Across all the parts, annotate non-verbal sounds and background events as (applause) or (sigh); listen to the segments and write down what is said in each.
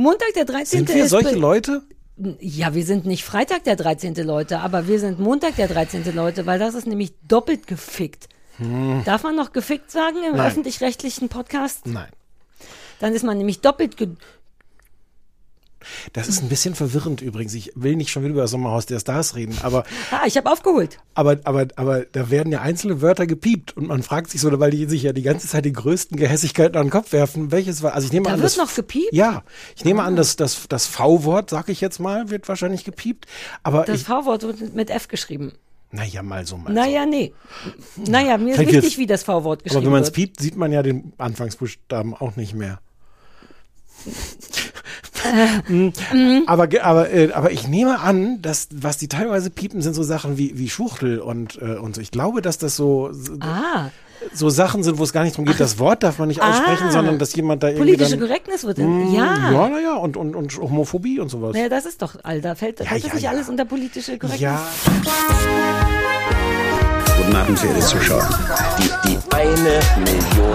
Montag der 13. Sind wir solche Leute? Ja, wir sind nicht Freitag der 13. Leute, aber wir sind Montag der 13. Leute, weil das ist nämlich doppelt gefickt. Darf man noch gefickt sagen im Hm. Öffentlich-rechtlichen Podcast? Nein. Dann ist man nämlich doppelt ge Das ist ein bisschen verwirrend übrigens. Ich will nicht schon wieder über das Sommerhaus der Stars reden, aber, (laughs) Ah, ich habe aufgeholt. aber, aber, aber da werden ja einzelne Wörter gepiept und man fragt sich so, weil die sich ja die ganze Zeit die größten Gehässigkeiten an den Kopf werfen, welches war, also ich nehme Da an, wird das, noch gepiept? Ah. Ja, ich nehme an, dass das, das V-Wort, sag ich jetzt mal, wird wahrscheinlich gepiept, aber Das V-Wort wird mit F geschrieben. naja, mal so, mal Naja, nee. Naja, mir ist wichtig, jetzt- wie das V-Wort so. geschrieben Aber wenn man es wird. piept, sieht man ja den Anfangsbuchstaben auch nicht mehr. Mhm. aber, ge- aber, äh, aber ich nehme an, dass was die teilweise piepen, sind so Sachen wie, wie Schuchtel und, äh, und so. Ich glaube, dass das so, so- Ah, so Sachen sind, wo es gar nicht darum geht, das Wort darf man nicht aussprechen, Ah. sondern dass jemand da irgendwie politische dann, Korrektness wird in, ja. ja, naja, und, und, und Homophobie und sowas. Naja, das ist doch, Alter, fällt, fällt das ja, nicht ja. alles unter politische Korrektness? Ja, Guten Abend, verehrte Zuschauer. Die, die eine Million.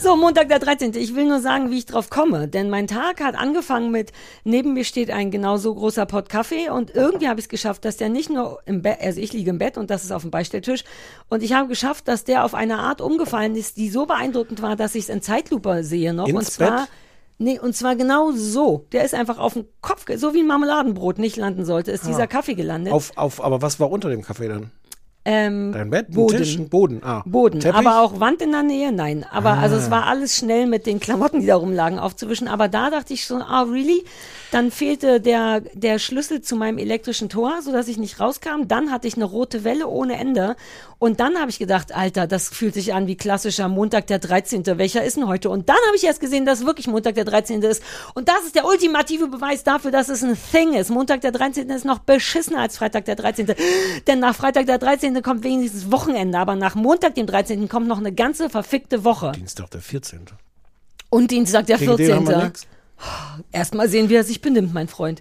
So, Montag der 13. Ich will nur sagen, wie ich drauf komme. Denn mein Tag hat angefangen mit, neben mir steht ein genau so großer Pott Kaffee und irgendwie habe ich es geschafft, dass der nicht nur im Bett, also ich liege im Bett und das ist auf dem Beistelltisch und ich habe geschafft, dass der auf eine Art umgefallen ist, die so beeindruckend war, dass ich es in Zeitlupe sehe noch. Ins und zwar, Bett? nee, und zwar genau so. Der ist einfach auf dem Kopf, so wie ein Marmeladenbrot nicht landen sollte, ist dieser Kaffee gelandet. Ah. auf, auf, aber was war unter dem Kaffee dann? Ähm, Dein Bett, Boden. Tisch, Boden, ah. Boden, Teppich? Ah. aber auch Wand in der Nähe, nein. Aber also es war alles schnell mit den Klamotten, die da rumlagen, aufzuwischen. Aber da dachte ich schon, ah, really? Dann fehlte der, der Schlüssel zu meinem elektrischen Tor, so dass ich nicht rauskam. Dann hatte ich eine rote Welle ohne Ende. Und dann habe ich gedacht, Alter, das fühlt sich an wie klassischer Montag der 13. Welcher ist denn heute? Und dann habe ich erst gesehen, dass es wirklich Montag der 13. ist. Und das ist der ultimative Beweis dafür, dass es ein Thing ist. Montag der 13. ist noch beschissener als Freitag der 13. Denn nach Freitag der 13. kommt wenigstens Wochenende, aber nach Montag dem 13. kommt noch eine ganze verfickte Woche. Dienstag der 14. Und Dienstag der Gegen den haben wir 14. nix. Erstmal sehen, wie er sich benimmt, mein Freund.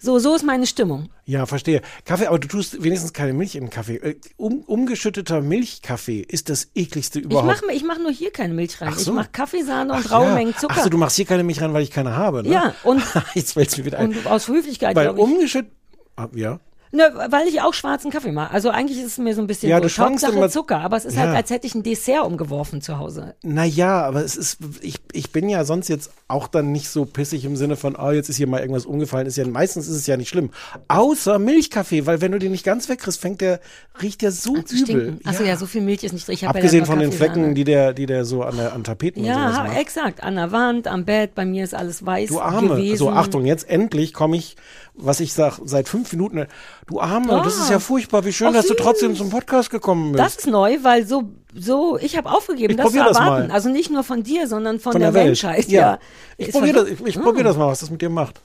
So, so ist meine Stimmung. Ja, verstehe. Kaffee, aber du tust wenigstens keine Milch den Kaffee. Äh, Um, umgeschütteter Milchkaffee ist das ekligste Ich überhaupt. mache ich mach nur hier keine Milch rein. So. Ich mache Kaffeesahne und raue ja. Mengen Zucker. Ach so, du machst hier keine Milch rein, weil ich keine habe, ne? Ja, und- (laughs) Jetzt fällt's mir wieder ein. und aus Höflichkeit, Weil ich. umgeschüttet... Ah, ja. Ne, weil ich auch schwarzen Kaffee mache. Also eigentlich ist es mir so ein bisschen Ja, so du schwankst Hauptsache immer- Zucker, aber es ist Ja. halt, als hätte ich ein Dessert umgeworfen zu Hause. Naja, aber es ist, ich, ich bin ja sonst jetzt auch dann nicht so pissig im Sinne von, oh, jetzt ist hier mal irgendwas umgefallen. Ist ja, meistens ist es ja nicht schlimm. Außer Milchkaffee, weil wenn du den nicht ganz wegkriegst, fängt der, riecht der so Zu übel. Achso, ja. so viel Milch ist nicht hab Abgesehen ja von den Kaffeesahne. Flecken, die der, die der so an der, an Tapeten und Ja, macht. exakt. An der Wand, am Bett, bei mir ist alles weiß Du Arme. gewesen. So, Achtung, jetzt endlich komme ich, was ich sag, seit fünf Minuten. Du Arme, das ist ja furchtbar. Wie schön, Ach, dass du süß. trotzdem zum Podcast gekommen bist. Das ist neu, weil so, so, ich habe aufgegeben, Ich das zu das erwarten. mal. Also nicht nur von dir, sondern von, von der, der, Welt. Menschheit. Ja. Ich Ist probiere das, ich, ich Ah. probier das mal, was das mit dir macht.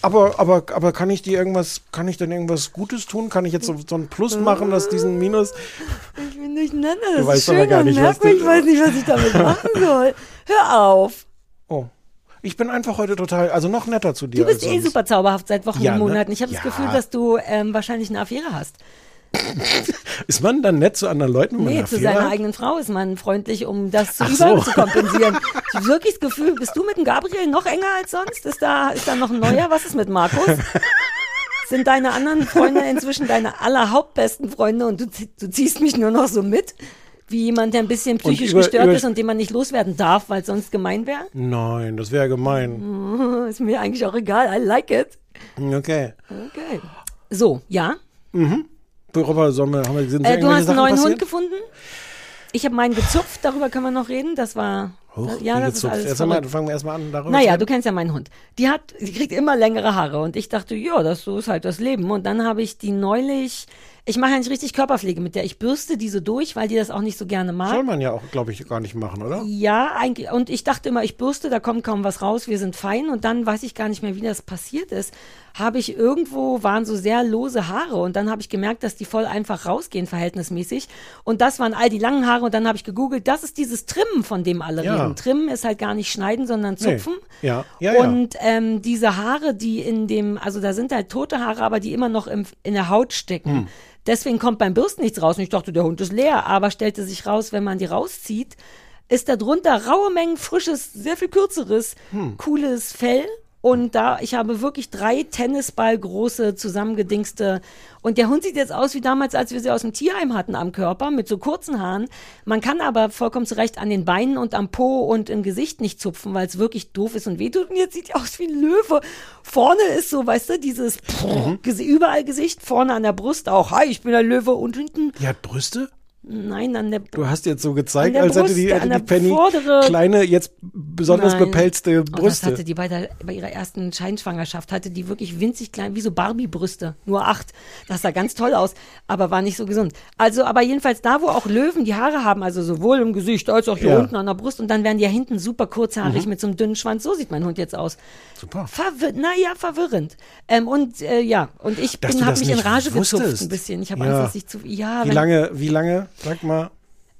Aber, aber, aber kann ich dir irgendwas, kann ich denn irgendwas Gutes tun? Kann ich jetzt so, so ein Plus machen, dass diesen Minus? Ich bin durcheinander, das Du ist schön gar und nicht, merkwürdig, du- ich weiß nicht, was ich damit machen soll. Hör auf. Ich bin einfach heute total, also noch netter zu dir. Du bist eh sonst. super zauberhaft seit Wochen Ja, und ne? Monaten. Ich habe Ja. das Gefühl, dass du ähm, wahrscheinlich eine Affäre hast. (laughs) Ist man dann nett zu anderen Leuten? wenn man Nee, eine zu Affäre seiner hat? eigenen Frau ist man freundlich, um das zu so. überzukompensieren. Ich habe wirklich das Gefühl, bist du mit dem Gabriel noch enger als sonst? Ist da, ist da noch ein neuer? Was ist mit Markus? (laughs) Sind deine anderen Freunde inzwischen deine allerhauptbesten Freunde und du, du ziehst mich nur noch so mit? Wie jemand, der ein bisschen psychisch über- gestört über- ist und den man nicht loswerden darf, weil es sonst gemein wäre? Nein, das wäre gemein. (laughs) Ist mir eigentlich auch egal. I like it. Okay. Okay. So, ja. Worüber sollen wir, haben wir, sind Äh, du hast einen neuen passiert? Hund gefunden? Ich habe meinen gezupft, darüber können wir noch reden. Das war Hoch, ja, das ist gezupft. alles Erst einmal, fangen wir erstmal an darüber. Naja, du kennst ja meinen Hund. Die hat, die kriegt immer längere Haare und ich dachte, ja, das so ist halt das Leben. Und dann habe ich die neulich, ich mache ja nicht richtig Körperpflege mit der. Ich bürste diese durch, weil die das auch nicht so gerne mag. Soll man ja auch, glaube ich, gar nicht machen, oder? Ja, eigentlich. Und ich dachte immer, ich bürste, da kommt kaum was raus, wir sind fein. Und dann weiß ich gar nicht mehr, wie das passiert ist. Habe ich irgendwo, waren so sehr lose Haare. Und dann habe ich gemerkt, dass die voll einfach rausgehen, verhältnismäßig. Und das waren all die langen Haare. Und dann habe ich gegoogelt, das ist dieses Trimmen, von dem alle Ja. reden. Trimmen ist halt gar nicht schneiden, sondern Nee. zupfen. Ja, ja, ja. Und ähm, diese Haare, die in dem, also da sind halt tote Haare, aber die immer noch im, in der Haut stecken. Hm. Deswegen kommt beim Bürsten nichts raus. Und ich dachte, der Hund ist leer, aber stellte sich raus, wenn man die rauszieht, ist da drunter raue Mengen frisches, sehr viel kürzeres, Hm. cooles Fell. Und da, ich habe wirklich drei Tennisball große zusammengedingste. Und der Hund sieht jetzt aus wie damals, als wir sie aus dem Tierheim hatten am Körper, mit so kurzen Haaren. Man kann aber vollkommen zu Recht an den Beinen und am Po und im Gesicht nicht zupfen, weil es wirklich doof ist und wehtut. Und jetzt sieht die aus wie ein Löwe. Vorne ist so, weißt du, dieses Gesi- überall Gesicht, vorne an der Brust auch. Hi, ich bin der Löwe. Und hinten, Die hat Brüste? Nein, an der Du hast jetzt so gezeigt, als hätte Brust, die, hätte die Penny vordere- kleine, jetzt besonders Nein. bepelzte Oh, das Brüste. hatte die bei, der, bei ihrer ersten Scheinschwangerschaft, hatte die wirklich winzig klein, wie so Barbie-Brüste, nur acht. Das sah ganz toll aus, aber war nicht so gesund. Also, aber jedenfalls da, wo auch Löwen die Haare haben, also sowohl im Gesicht als auch hier Ja. unten an der Brust und dann werden die ja hinten super kurzhaarig mit so einem dünnen Schwanz. So sieht mein Hund jetzt aus. Super. Verwir naja, verwirrend. Ähm, und äh, ja, und ich habe mich in Rage gezupft wusstest. ein bisschen. Ich habe Ja. Angst, dass ich zu, ja, Wie lange, wie lange? Sag mal.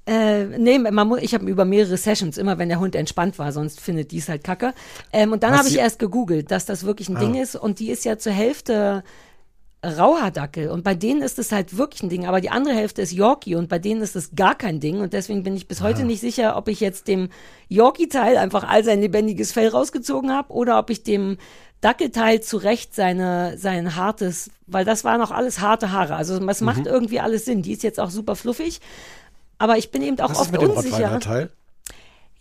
äh, nee, man muss, ich habe über mehrere Sessions, immer wenn der Hund entspannt war, sonst findet die es halt kacke. Ähm, und dann habe ich Ah. erst gegoogelt, dass das wirklich ein Ding ist und die ist ja zur Hälfte Rauhaardackel und bei denen ist es halt wirklich ein Ding, aber die andere Hälfte ist Yorkie und bei denen ist es gar kein Ding und deswegen bin ich bis heute Ah. nicht sicher, ob ich jetzt dem Yorkie-Teil einfach all sein lebendiges Fell rausgezogen habe oder ob ich dem Dackelteil zu Recht seine, sein hartes, weil das waren auch alles harte Haare, also es Mhm. macht irgendwie alles Sinn, die ist jetzt auch super fluffig, aber ich bin eben auch Was ist oft mit dem unsicher. Rottweiler-Teil?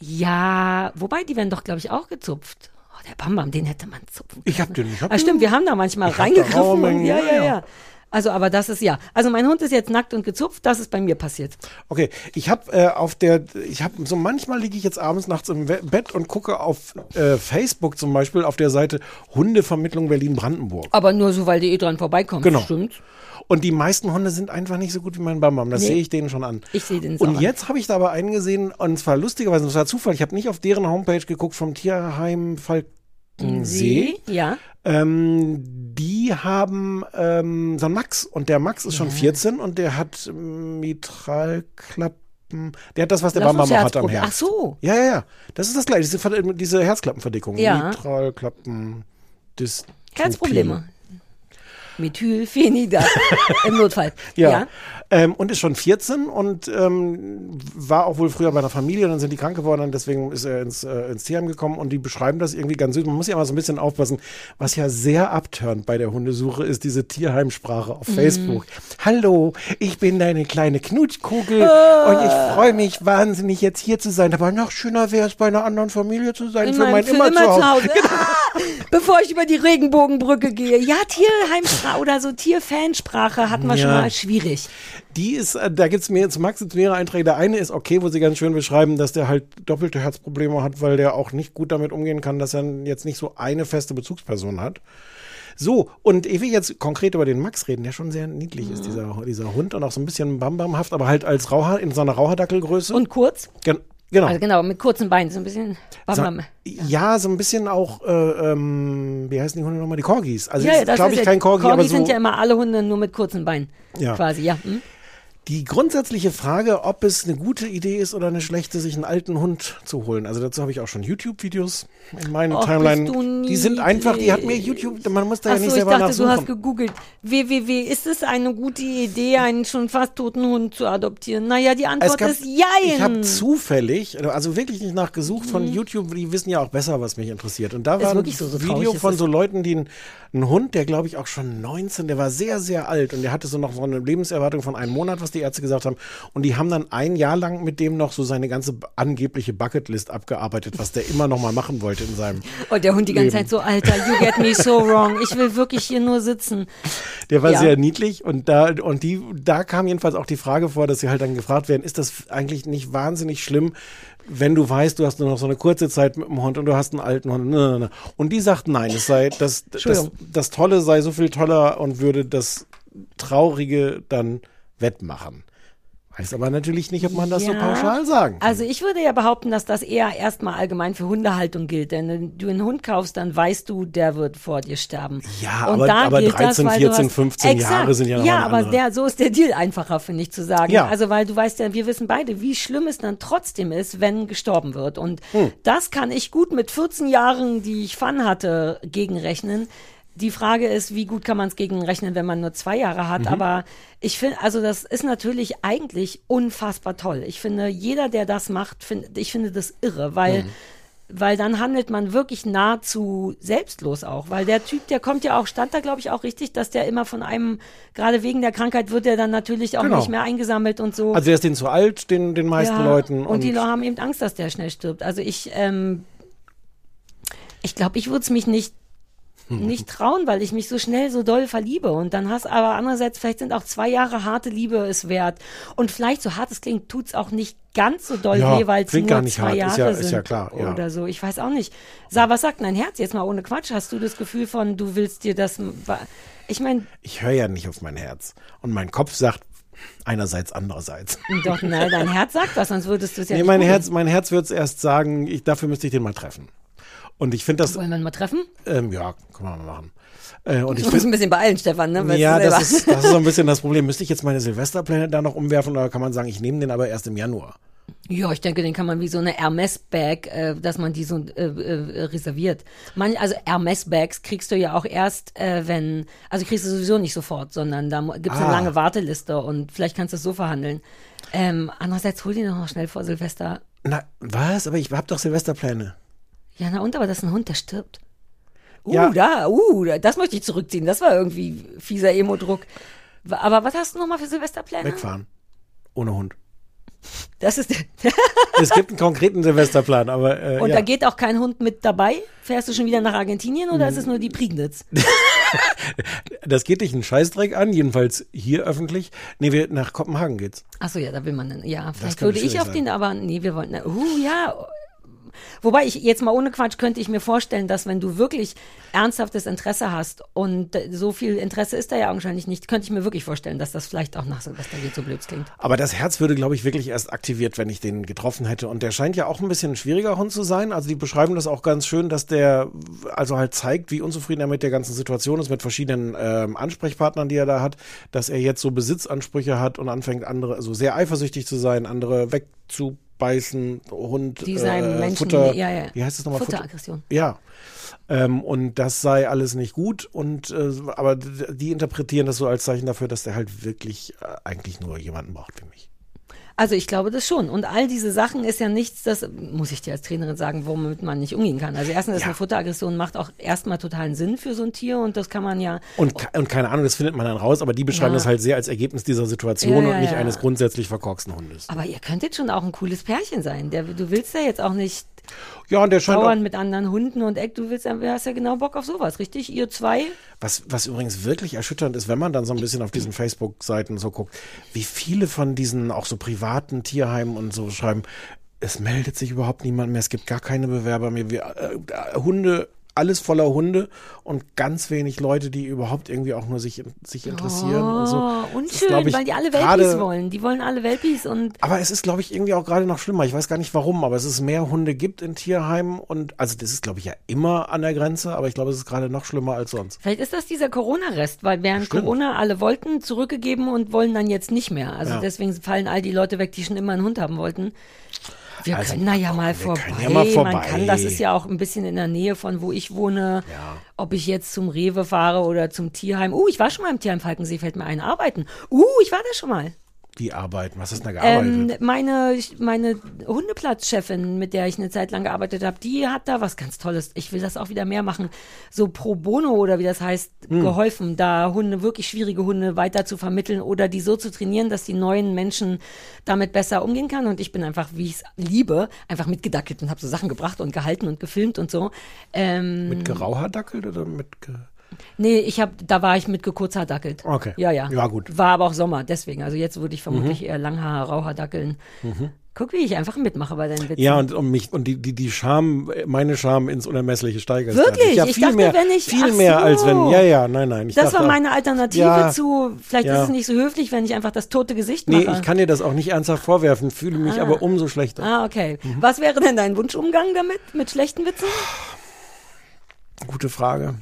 Ja, wobei die werden doch, glaube ich, auch gezupft. Oh, der Bambam, den hätte man zupfen können. Ich hab den, ich hab ah, stimmt, wir haben da manchmal reingegriffen. und, ja, ja, ja, ja. Also, aber das ist ja. Also mein Hund ist jetzt nackt und gezupft, das ist bei mir passiert. Okay, ich habe äh, auf der, ich habe so manchmal liege ich jetzt abends nachts im Bett und gucke auf äh, Facebook zum Beispiel auf der Seite Hundevermittlung Berlin-Brandenburg. Aber nur so, weil die eh dran vorbeikommt. Genau. Stimmt. Und die meisten Hunde sind einfach nicht so gut wie mein Bambam. Das Nee. sehe ich denen schon an. Ich sehe den so Und an. jetzt habe ich da aber einen gesehen, und zwar lustigerweise, das war Zufall, ich habe nicht auf deren Homepage geguckt vom Tierheim Falkensee. Ja. Ähm, die haben ähm, so einen Max und der Max ist schon 14 und der hat ähm, Mitralklappen. Der hat das, was der Lass Bambam hat am. Herz. Ach so. Ja, ja, ja. Das ist das gleiche, diese, diese Herzklappenverdickung. Ja. Mitralklappen. Dystropie. Herzprobleme. Methylphenidat im Notfall. (laughs) Ja. ja. Ähm, und ist schon 14 und ähm, war auch wohl früher bei einer Familie, dann sind die krank geworden und deswegen ist er ins, äh, ins Tierheim gekommen und die beschreiben das irgendwie ganz süß. Man muss ja immer so ein bisschen aufpassen. Was ja sehr abturnt bei der Hundesuche ist diese Tierheimsprache auf Mhm. Facebook. Hallo, ich bin deine kleine Knutschkugel Ah. und ich freue mich wahnsinnig jetzt hier zu sein. Aber noch schöner wäre es bei einer anderen Familie zu sein. In für mein für immer, zu Hause. (laughs) Ah, bevor ich über die Regenbogenbrücke gehe. Ja, Tierheimsprache oder so Tierfansprache hatten wir schon Ja. mal schwierig. Die ist, äh, da gibt's mehr, zu Max gibt's mehrere Einträge. Der eine ist okay, wo sie ganz schön beschreiben, dass der halt doppelte Herzprobleme hat, weil der auch nicht gut damit umgehen kann, dass er jetzt nicht so eine feste Bezugsperson hat. So, und ich will jetzt konkret über den Max reden, der schon sehr niedlich ist, dieser, dieser Hund und auch so ein bisschen bambamhaft, aber halt als Rauhaar, in so einer Rauhardackelgröße. Und kurz? Gen genau. Also genau, mit kurzen Beinen, so ein bisschen. So, Bam, bam. ja, so ein bisschen auch, äh, ähm, wie heißen die Hunde nochmal? Die Corgis. Also Ja, ja, ist, das glaube ich, kein Corgi, aber Corgis so. sind ja immer alle Hunde nur mit kurzen Beinen. Ja. Quasi, ja. Hm? Die grundsätzliche Frage, ob es eine gute Idee ist oder eine schlechte, sich einen alten Hund zu holen. Also dazu habe ich auch schon YouTube-Videos in meinen Och, Timeline. Die sind einfach, die hat mir. YouTube, man muss da ja Achso, nicht ich selber dachte, du hast nachsuchen. gegoogelt. www, ist es eine gute Idee, einen schon fast toten Hund zu adoptieren? Naja, die Antwort ist Jein. ich habe zufällig, also wirklich nicht nachgesucht von YouTube, die wissen ja auch besser, was mich interessiert. Und da Mhm. War ein so, so Video von so Leuten, die einen, einen Hund, der glaube ich auch schon 19, der war sehr, sehr alt und der hatte so noch so eine Lebenserwartung von einem Monat, was die Ärzte gesagt haben. Und die haben dann ein Jahr lang mit dem noch so seine ganze angebliche Bucketlist abgearbeitet, was der immer noch mal machen wollte in seinem. Und der Hund die ganze Leben. Zeit so, Alter, you get me so wrong. Ich will wirklich hier nur sitzen. Der war Ja. sehr niedlich und da und die da kam jedenfalls auch die Frage vor, dass sie halt dann gefragt werden, ist das eigentlich nicht wahnsinnig schlimm, wenn du weißt, du hast nur noch so eine kurze Zeit mit dem Hund und du hast einen alten Hund. Und die sagt, nein, es sei das, das das Tolle sei so viel toller und würde das Traurige dann wettmachen. Weiß aber natürlich nicht, ob man das so Ja. pauschal sagen kann. Also ich würde ja behaupten, dass das eher erstmal allgemein für Hundehaltung gilt. Denn wenn du einen Hund kaufst, dann weißt du, der wird vor dir sterben. Ja, Und aber- da aber gilt 13, das, weil du 14, hast- 15 Jahre sind ja noch Ja, aber der, so ist der Deal einfacher, finde ich, zu sagen. Ja. Also weil du weißt ja, wir wissen beide, wie schlimm es dann trotzdem ist, wenn gestorben wird. Und Hm. das kann ich gut mit 14 Jahren, die ich Fun hatte, gegenrechnen. Die Frage ist, wie gut kann man es gegenrechnen, wenn man nur zwei Jahre hat. Mhm. Aber ich finde, also das ist natürlich eigentlich unfassbar toll. Ich finde, jeder, der das macht, find, ich finde das irre, weil, Mhm. weil dann handelt man wirklich nahezu selbstlos auch. Weil der Typ, der kommt ja auch, stand da glaube ich auch richtig, dass der immer von einem, gerade wegen der Krankheit wird der dann natürlich auch Genau. nicht mehr eingesammelt und so. also der ist denen zu alt, den, den meisten Ja, Leuten. Und, die Leute haben eben Angst, dass der schnell stirbt. Also ich, ähm, ich glaube, ich würde es mich nicht nicht trauen, weil ich mich so schnell so doll verliebe. Und dann hast aber andererseits, vielleicht sind auch zwei Jahre harte Liebe es wert. Und vielleicht, so hart es klingt, tut's auch nicht ganz so doll Ja, weh, weil es klingt nur gar nicht zwei hart. Jahre Ist ja- sind. ist ja klar, ja. Oder so. Ich weiß auch nicht. Sa, was sagt dein Herz jetzt mal ohne Quatsch? Hast du das Gefühl von, du willst dir das, ich meine, ich höre ja nicht auf mein Herz. Und mein Kopf sagt einerseits, andererseits. doch, nein, dein Herz sagt was, sonst würdest du es ja Nee, nicht mein googeln. Herz, mein Herz wird es erst sagen, ich, dafür müsste ich den mal treffen. Und ich finde das, Wollen wir ihn mal treffen? ähm, ja, kann man mal machen. Äh, und ich Du musst find, ein bisschen beeilen, Stefan, ne? Ja, das ist, das ist so ein bisschen das Problem. (laughs) Müsste ich jetzt meine Silvesterpläne da noch umwerfen oder kann man sagen, ich nehme den aber erst im Januar? Ja, ich denke, den kann man wie so eine Hermes-Bag, äh, dass man die so äh, äh, reserviert. Man, also Hermes-Bags kriegst du ja auch erst, äh, wenn, also kriegst du sowieso nicht sofort, sondern da gibt es eine Ah. lange Warteliste und vielleicht kannst du es so verhandeln. Ähm, andererseits hol die doch noch schnell vor Silvester. Na, was? Aber ich habe doch Silvesterpläne. Ja, na und, aber das ist ein Hund, der stirbt. Uh, Ja. da, uh, da- das möchte ich zurückziehen. Das war irgendwie fieser Emo-Druck. Aber was hast du nochmal für Silvesterpläne? Wegfahren. Ohne Hund. Das ist, (laughs) Es gibt einen konkreten Silvesterplan, aber äh, und ja. da geht auch kein Hund mit dabei? Fährst du schon wieder nach Argentinien oder ist es nur die Prignitz? (laughs) das geht dich einen Scheißdreck an, jedenfalls hier öffentlich. Nee, wir, nach Kopenhagen geht's. Achso, ja, da will man dann. Ja, vielleicht könnte würde ich auf sein. den, aber nee, wir wollten. Uh, ja. Wobei ich jetzt mal ohne Quatsch könnte ich mir vorstellen, dass wenn du wirklich ernsthaftes Interesse hast und so viel Interesse ist da ja augenscheinlich nicht, könnte ich mir wirklich vorstellen, dass das vielleicht auch nach Silvester geht, so blöd klingt. Aber das Herz würde, glaube ich, wirklich erst aktiviert, wenn ich den getroffen hätte. Und der scheint ja auch ein bisschen ein schwieriger Hund zu sein. Also die beschreiben das auch ganz schön, dass der also halt zeigt, wie unzufrieden er mit der ganzen Situation ist, mit verschiedenen ähm, Ansprechpartnern, die er da hat, dass er jetzt so Besitzansprüche hat und anfängt, andere, also sehr eifersüchtig zu sein, andere wegzubeißen, Hund, Die äh, Menschen, Futter, ja, ja. wie heißt das nochmal? Futteraggression. Ja. Ähm, und das sei alles nicht gut. Und äh, aber die interpretieren das so als Zeichen dafür, dass der halt wirklich äh, eigentlich nur jemanden braucht wie mich. Also ich glaube das schon. Und all diese Sachen ist ja nichts, das muss ich dir als Trainerin sagen, womit man nicht umgehen kann. Also erstens ist Ja. eine Futteraggression macht auch erstmal totalen Sinn für so ein Tier und das kann man ja. Und, und keine Ahnung, das findet man dann raus, aber die beschreiben Ja. das halt sehr als Ergebnis dieser Situation Ja, und nicht eines grundsätzlich verkorksten Hundes. Aber ihr könntet schon auch ein cooles Pärchen sein. Der, du willst ja jetzt auch nicht Ja, und der scheint dauern mit anderen Hunden und Eck. Du willst, ja- du hast ja genau Bock auf sowas, richtig? Ihr zwei? was, was übrigens wirklich erschütternd ist, wenn man dann so ein bisschen auf diesen Facebook-Seiten so guckt, wie viele von diesen auch so privaten Tierheimen und so schreiben, es meldet sich überhaupt niemand mehr, es gibt gar keine Bewerber mehr. Wir, äh, äh, Hunde, alles voller Hunde und ganz wenig Leute, die überhaupt irgendwie auch nur sich, sich interessieren und so. Oh, unschön, ich, weil die alle Welpis gerade- wollen. Die wollen alle Welpis und Aber es ist, glaube ich, irgendwie auch gerade noch schlimmer. Ich weiß gar nicht warum, aber es ist mehr Hunde gibt in Tierheimen und also das ist, glaube ich, ja immer an der Grenze, aber ich glaube, es ist gerade noch schlimmer als sonst. vielleicht ist das dieser Corona-Rest, weil während Stimmt. Corona alle wollten, zurückgegeben und wollen dann jetzt nicht mehr. Also Ja. deswegen fallen all die Leute weg, die schon immer einen Hund haben wollten. Wir Also, können da ja mal vorbei. ja mal vorbei. Man kann, das ist ja auch ein bisschen in der Nähe von wo ich wohne. Ja. Ob ich jetzt zum Rewe fahre oder zum Tierheim. Uh, ich war schon mal im Tierheim Falkensee, fällt mir ein. Arbeiten. Uh, ich war da schon mal. Wie arbeiten? Was hast du da gearbeitet? Ähm, meine, meine Hundeplatzchefin, mit der ich eine Zeit lang gearbeitet habe, die hat da was ganz Tolles. Ich will das auch wieder mehr machen. So pro bono oder wie das heißt, Hm. geholfen, da Hunde, wirklich schwierige Hunde weiter zu vermitteln oder die so zu trainieren, dass die neuen Menschen damit besser umgehen kann. Und ich bin einfach, wie ich es liebe, einfach mitgedackelt und habe so Sachen gebracht und gehalten und gefilmt und so. Ähm, mit gerauhaardackelt oder mit ge Nee, ich habe, da war ich mit gekurzaardackelt. Okay. Ja, ja. Ja, gut. War aber auch Sommer, deswegen. Also jetzt würde ich vermutlich Mhm. eher Langhaar, Rauhaardackeln. Guck, wie ich einfach mitmache bei deinen Witzen. Ja, und um mich und die die die Scham, meine Scham ins Unermessliche steigert. Wirklich? Ja, Ich viel dachte, mehr, wenn ich- viel mehr so. als wenn. Ja, ja, nein, nein. Ich das dachte, war meine Alternative Ja. zu, vielleicht Ja. ist es nicht so höflich, wenn ich einfach das tote Gesicht Nee, mache. ich kann dir das auch nicht ernsthaft vorwerfen, fühle mich aber umso schlechter. Ah, okay. Mhm. Was wäre denn dein Wunschumgang damit, mit schlechten Witzen? (sighs) Gute Frage.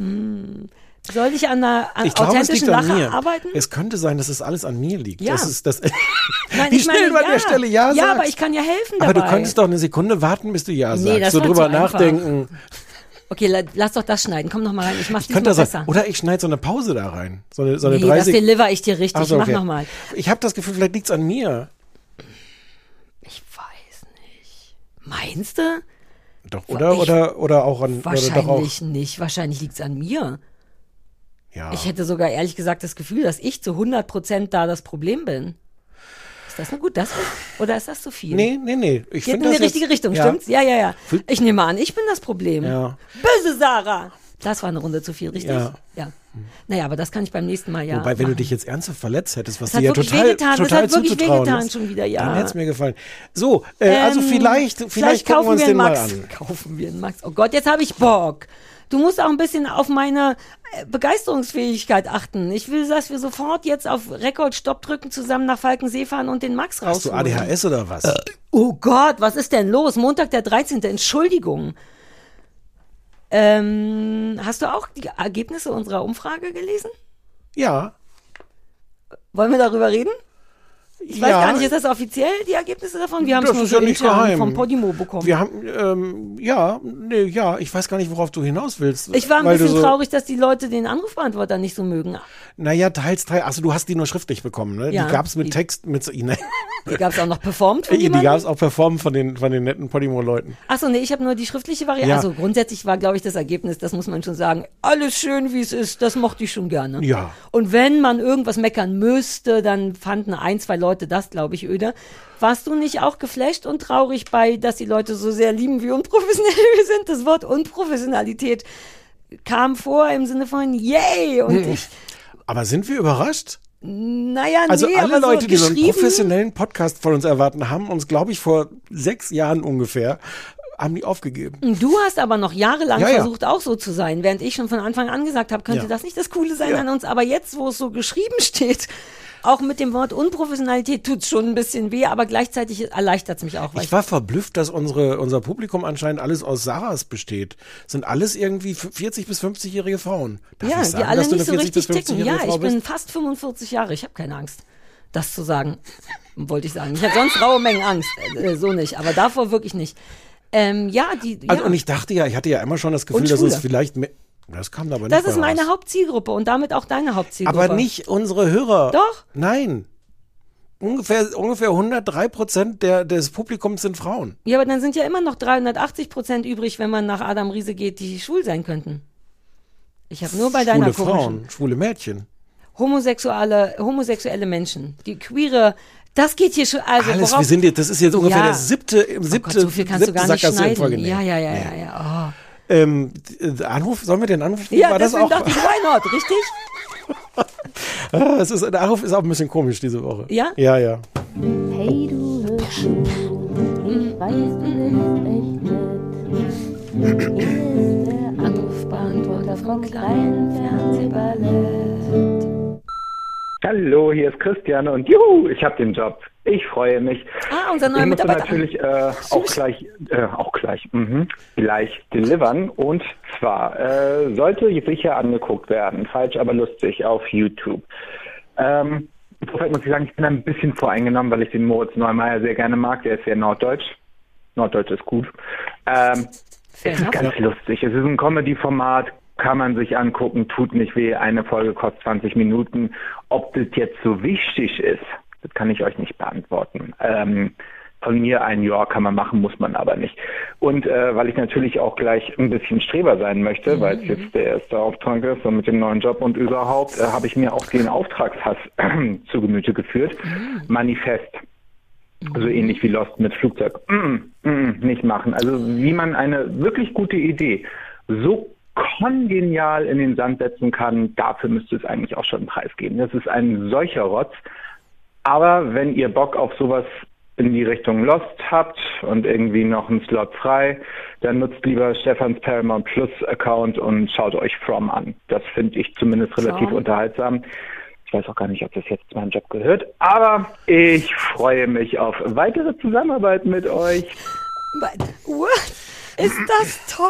Soll ich an einer an Ich glaube, es authentischen an Lache mir. arbeiten? Es könnte sein, dass es alles an mir liegt. Ja. Das ist das. Nein, (laughs) wie ich schnell meine, du an ja. der Stelle Ja Ja, sagst. aber ich kann ja helfen aber dabei. du könntest doch eine Sekunde warten, bis du Ja Nee, sagst. das so drüber zu einfach. nachdenken. Okay, la, lass doch das schneiden. Komm noch mal rein. Ich mach's Könnte diesmal das besser. Oder ich schneide so eine Pause da rein. So eine, so eine nee, das 30. deliver ich dir richtig. So, Mach okay. noch mal. Ich habe das Gefühl, vielleicht liegt's an mir. Ich weiß nicht. Meinst du? Doch, oder? Ich- oder, oder auch an. Oder doch auch, Wahrscheinlich nicht. Wahrscheinlich liegt's an mir. ja. Ich hätte sogar ehrlich gesagt das Gefühl, dass ich zu 100 Prozent da das Problem bin. Ist das nur gut, das oder ist das zu viel? Nee, nee, nee. Ich Geht in finde die richtige jetzt, Richtung, ja. stimmt's? Ja, ja, ja. Ich nehme an, ich bin das Problem. Ja. Böse Sarah! Das war eine Runde zu viel, richtig? Ja. ja. Naja, aber das kann ich beim nächsten Mal ja. Wobei, wenn du machen. dich jetzt ernsthaft verletzt hättest, was Das dir hat ja total, wehgetan, das total hat wirklich wehgetan ist, schon wieder, ja. dann hätte es mir gefallen. So, äh, also Ähm, vielleicht, vielleicht, gucken wir uns einen den Max. mal an. Kaufen wir einen Max. Oh Gott, jetzt habe ich Bock. Du musst auch ein bisschen auf meine äh, Begeisterungsfähigkeit achten. Ich will, dass wir sofort jetzt auf Rekord-Stopp drücken, zusammen nach Falkensee fahren und den Max Hast du. ADHS oder was? Oh Gott, was ist denn los? Montag der 13. Entschuldigung. Ähm, hast du auch die Ergebnisse unserer Umfrage gelesen? ja. Wollen wir darüber reden? Ich weiß ja. gar nicht, ist das offiziell, die Ergebnisse davon? Wir haben es nur so ja nicht geheim. vom Podimo bekommen. Wir haben, ähm, ja, nee, ja, ich weiß gar nicht, worauf du hinaus willst. Ich war ein bisschen so, traurig, dass die Leute den Anrufbeantworter nicht so mögen. Naja, teils, teils. Achso, du hast die nur schriftlich bekommen, ne? Ja, die gab's mit die- Text, mit, (laughs) ne, Die gab es auch noch performt von die gab's auch performt von den, von den netten Podimo-Leuten. Achso, nee, ich habe nur die schriftliche Variante. Ja. Also grundsätzlich war, glaube ich, das Ergebnis, das muss man schon sagen, alles schön, wie es ist, das mochte ich schon gerne. Ja. Und wenn man irgendwas meckern müsste, dann fanden ein, zwei Leute das, glaube ich, öde. Warst du nicht auch geflasht und traurig bei, dass die Leute so sehr lieben, wie unprofessionell wir sind? Das Wort Unprofessionalität kam vor im Sinne von yay und ich, Aber sind wir überrascht? naja, Also nee, alle Leute, so die so einen professionellen Podcast von uns erwarten, haben uns, glaube ich, vor sechs Jahren ungefähr, haben die aufgegeben. Du hast aber noch jahrelang Ja, ja. versucht, auch so zu sein, während ich schon von Anfang an gesagt habe, könnte Ja. das nicht das Coole sein an uns. Aber jetzt, wo es so geschrieben (laughs) steht, auch mit dem Wort Unprofessionalität tut's schon ein bisschen weh, aber gleichzeitig erleichtert's mich auch. Ich war verblüfft, dass unsere, unser Publikum anscheinend alles aus Sarahs besteht. Sind alles irgendwie 40 bis 50-jährige Frauen. Darf ja, ich die sagen, alle dass nicht so eine 40 richtig ticken. 50-jährige Ja, Frau ich bin bist? fast 45 Jahre. Ich habe keine Angst, das zu sagen. (laughs) Wollte ich sagen. Ich hatte sonst raue Mengen Angst. Äh, so nicht, aber davor wirklich nicht. Ähm, ja, die. Also, ja. und ich dachte ja, ich hatte ja immer schon das Gefühl, dass uns Schwule. vielleicht mehr, das kam aber nicht das ist meine raus. Hauptzielgruppe und damit auch deine Hauptzielgruppe. Aber nicht unsere Hörer. Doch. Nein. Ungefähr, ungefähr 103 Prozent der, des Publikums sind Frauen. Ja, aber dann sind ja immer noch 380 Prozent übrig, wenn man nach Adam Riese geht, die schwul sein könnten. Ich habe nur bei deiner Schwule Frauen, schwule Mädchen. homosexuelle, homosexuelle Menschen, die queere, das geht hier schon. Also Alles, wir sind jetzt, das ist jetzt ungefähr Ja. der siebte, im oh siebte, Gott, so viel kannst du siebte gar nicht Sackgasse in Folge. Ja, ja, ja, ja, ja. Ähm, Anruf, sollen wir den Anruf? Oh. Ja, War das auch? dachte ich, why not, richtig? (laughs) Ah, es ist, der Anruf ist auch ein bisschen komisch diese Woche. Ja? Ja, ja. Hey du hörst ich weiß, du bist echt nett. Hier ist der Anrufbeantworter vom kleinen Fernsehballett. Hallo, hier ist Christian und juhu, ich habe den Job. Ich freue mich. Ah, unser neuer ich musste Mitarbeiter. natürlich äh, auch gleich, äh, auch gleich, mhm, gleich delivern. Und zwar äh, sollte sicher angeguckt werden, falsch, aber lustig auf YouTube. Ähm, insofern muss ich sagen, ich bin ein bisschen voreingenommen, weil ich den Moritz Neumeier sehr gerne mag. Der ist sehr norddeutsch. Norddeutsch ist gut. Ähm, Fair es ist ganz lustig. Es ist ein Comedy-Format, kann man sich angucken, tut nicht weh. Eine Folge kostet 20 Minuten. Ob das jetzt so wichtig ist, Das kann ich euch nicht beantworten. Ähm, von mir ein Ja kann man machen, muss man aber nicht. Und äh, weil ich natürlich auch gleich ein bisschen Streber sein möchte, weil es jetzt der erste Auftrag ist und mit dem neuen Job und überhaupt, äh, habe ich mir auch den Auftragshass (clears throat) zu Gemüte geführt. Manifest. So ähnlich wie Lost mit Flugzeug. Mm, mm, nicht machen. Also wie man eine wirklich gute Idee so kongenial in den Sand setzen kann, dafür müsste es eigentlich auch schon einen Preis geben. Das ist ein solcher Rotz. Aber wenn ihr Bock auf sowas in die Richtung Lost habt und irgendwie noch einen Slot frei, dann nutzt lieber Stefans Paramount Plus Account und schaut euch From an. Das finde ich zumindest relativ From? unterhaltsam. Ich weiß auch gar nicht, ob das jetzt zu meinem Job gehört, aber ich freue mich auf weitere Zusammenarbeit mit euch. What? Ist das toll?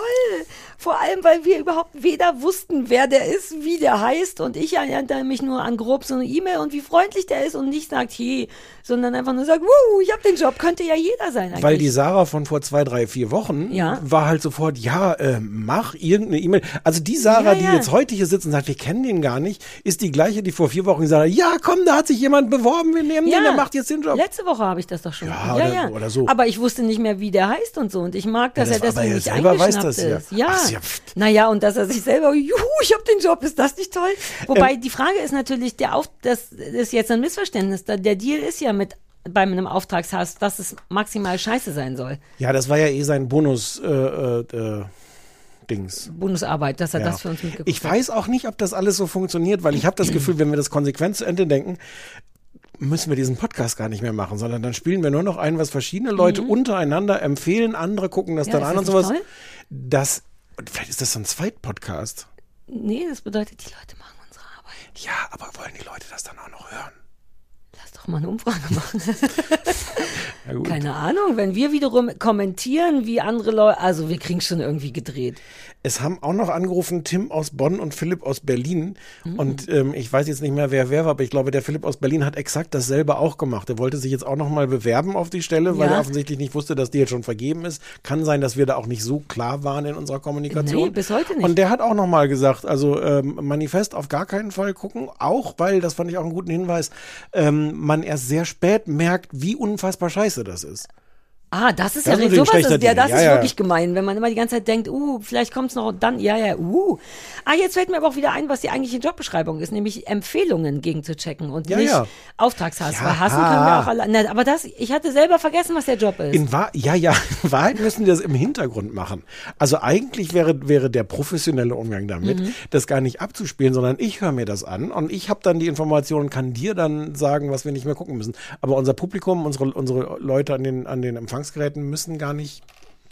Vor allem, weil wir überhaupt weder wussten, wer der ist, wie der heißt. Und ich erinnere mich nur an grob so eine E-Mail und wie freundlich der ist und nicht sagt, hey, sondern einfach nur sagt, wuh, ich habe den Job, könnte ja jeder sein eigentlich. Weil die Sarah von vor zwei, drei, vier Wochen Ja. war halt sofort, ja, äh, mach irgendeine E-Mail. Also die Sarah, Ja, die ja. jetzt heute hier sitzt und sagt, wir kennen den gar nicht, ist die gleiche, die vor vier Wochen gesagt hat, ja, komm, da hat sich jemand beworben, wir nehmen den, der macht jetzt den Job. Letzte Woche habe ich das doch schon. Ja, oder- oder so. Aber ich wusste nicht mehr, wie der heißt und so. Und ich mag, dass Ja, er das aber deswegen er nicht selber weiß das ja. ist. Ja. Ach, ja, naja, und dass er sich selber, juhu, ich habe den Job, ist das nicht toll? Ähm. Wobei die Frage ist natürlich, der Auf, das ist jetzt ein Missverständnis. Der Deal ist ja mit bei einem Auftragshass, dass es maximal scheiße sein soll. Ja, das war ja eh sein Bonus, äh, äh, äh, Dings. Bundesarbeit, dass er Ja. das für uns mitgebracht Ich weiß auch nicht, ob das alles so funktioniert, weil ich habe das Gefühl, wenn wir das konsequent zu Ende denken, müssen wir diesen Podcast gar nicht mehr machen, sondern dann spielen wir nur noch ein, was verschiedene Leute untereinander empfehlen, andere gucken das Mhm. Ja, dann ist an und das sowas. toll? Das, vielleicht ist das so ein Zweitpodcast. Nee, das bedeutet, die Leute machen unsere Arbeit. Ja, aber wollen die Leute das dann auch noch hören? Doch mal eine Umfrage machen. (laughs) Ja. Keine Ahnung, wenn wir wiederum kommentieren, wie andere Leute, also wir kriegen schon irgendwie gedreht. Es haben auch noch angerufen Tim aus Bonn und Philipp aus Berlin. Mhm. Und ähm, ich weiß jetzt nicht mehr, wer wer war, aber ich glaube, der Philipp aus Berlin hat exakt dasselbe auch gemacht. Er wollte sich jetzt auch noch mal bewerben auf die Stelle, weil Ja. er offensichtlich nicht wusste, dass die jetzt schon vergeben ist. Kann sein, dass wir da auch nicht so klar waren in unserer Kommunikation. Nee, bis heute nicht. Und der hat auch noch mal gesagt, also ähm, Manifest auf gar keinen Fall gucken, auch weil, das fand ich auch einen guten Hinweis, ähm, man erst sehr spät merkt, wie unfassbar scheiße das ist. Ah, das ist Das ist ja ein sowas ist, ja, das Ja, ist ja. wirklich gemein, wenn man immer die ganze Zeit denkt, uh, vielleicht kommt's noch und dann, ja, ja, uh. Ah, jetzt fällt mir aber auch wieder ein, was die eigentliche Jobbeschreibung ist, nämlich Empfehlungen gegen zu checken und Ja, nicht ja. Auftragshass. Ja. Weil hassen können wir auch alle. Na, aber das, ich hatte selber vergessen, was der Job ist. In Wahr ja, ja, (laughs) in Wahrheit müssen wir das im Hintergrund machen. Also eigentlich wäre, wäre der professionelle Umgang damit, Mhm. das gar nicht abzuspielen, sondern ich höre mir das an und ich habe dann die Informationen, kann dir dann sagen, was wir nicht mehr gucken müssen. Aber unser Publikum, unsere, unsere Leute an den, an den Empfangsgeräten müssen gar nicht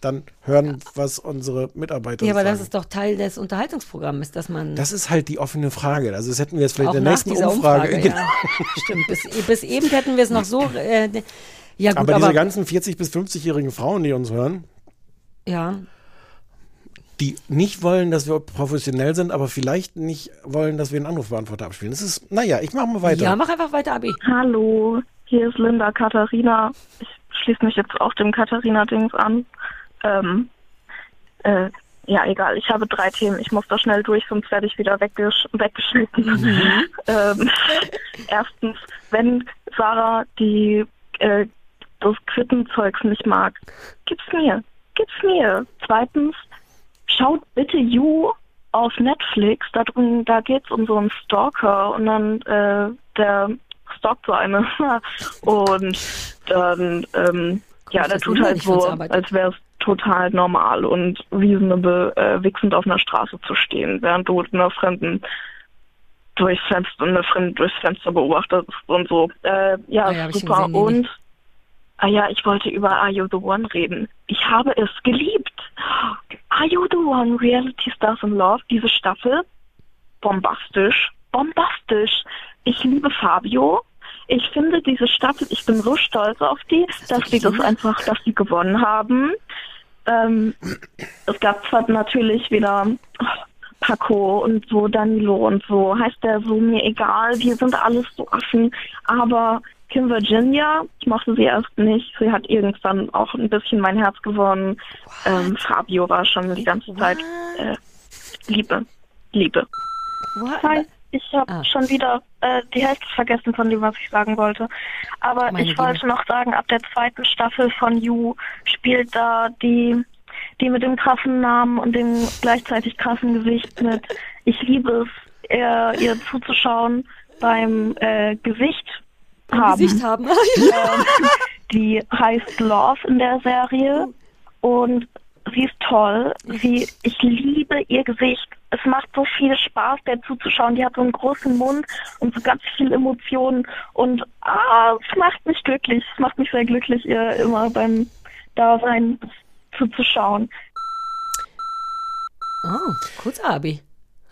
dann hören, was unsere Mitarbeiter ja, aber sagen. das ist doch Teil des Unterhaltungsprogramms, dass man das ist halt die offene Frage. Also das hätten wir jetzt vielleicht auch in der nach nächsten Umfrage. Umfrage, genau. ja. Stimmt, bis, bis eben hätten wir es noch so, (laughs) äh, ja gut, aber, aber, diese ganzen 40- bis 50-jährigen Frauen, die uns hören, ja, die nicht wollen, dass wir professionell sind, aber vielleicht nicht wollen, dass wir einen Anrufbeantworter abspielen. Das ist, naja, ich mache mal weiter. ja, mach einfach weiter, Abi. Hallo, hier ist Linda Katharina. Ich schließe mich jetzt auch dem Katharina-Dings an. Ähm, äh, ja, egal. Ich habe drei Themen. Ich muss da schnell durch, sonst werde ich wieder weggesch weggeschnitten. ähm, (laughs) erstens, wenn Sarah die äh, das Quittenzeugs nicht mag, gib's mir. Gib's mir. Zweitens, schaut bitte You auf Netflix. Da drin, da geht's um so einen Stalker und dann äh, der stalkt so eine. und dann ähm, ja, der tut halt so, als wäre es total normal und reasonable, äh, wichsend auf einer Straße zu stehen, während du einer fremden durchs Fenster, eine Fremde durchs Fenster beobachtest und so. Äh, ja, Ah ja, super. gesehen, und Ah ja, ich wollte über Are You the One reden. Ich habe es geliebt. Are You the One Reality Stars in Love, diese Staffel, bombastisch, bombastisch. Ich liebe Fabio. Ich finde diese Staffel, ich bin so stolz auf die, dass die das einfach, dass die gewonnen haben. Ähm, es gab zwar natürlich wieder oh, Paco und so, Danilo und so, heißt der so, mir egal, die sind alles so Affen, aber Kim Virginia, ich mochte sie erst nicht, sie hat irgendwann auch ein bisschen mein Herz gewonnen. Ähm, Fabio war schon die ganze Zeit äh, Liebe, Liebe. What? Hi. Ich habe Ah. schon wieder äh, die Hälfte vergessen von dem, was ich sagen wollte. Aber Meine ich wollte noch sagen, ab der zweiten Staffel von You spielt da die, die mit dem krassen Namen und dem gleichzeitig krassen Gesicht mit. (laughs) Ich liebe es, ihr, ihr zuzuschauen beim äh, Gesicht haben. Gesicht haben. (laughs) (laughs) Ähm, die heißt Love in der Serie und sie ist toll. Sie, ich liebe ihr Gesicht. Es macht so viel Spaß, der zuzuschauen. Die hat so einen großen Mund und so ganz viele Emotionen und ah, es macht mich glücklich. Es macht mich sehr glücklich, ihr immer beim Dasein zuzuschauen. Oh, kurz Abi.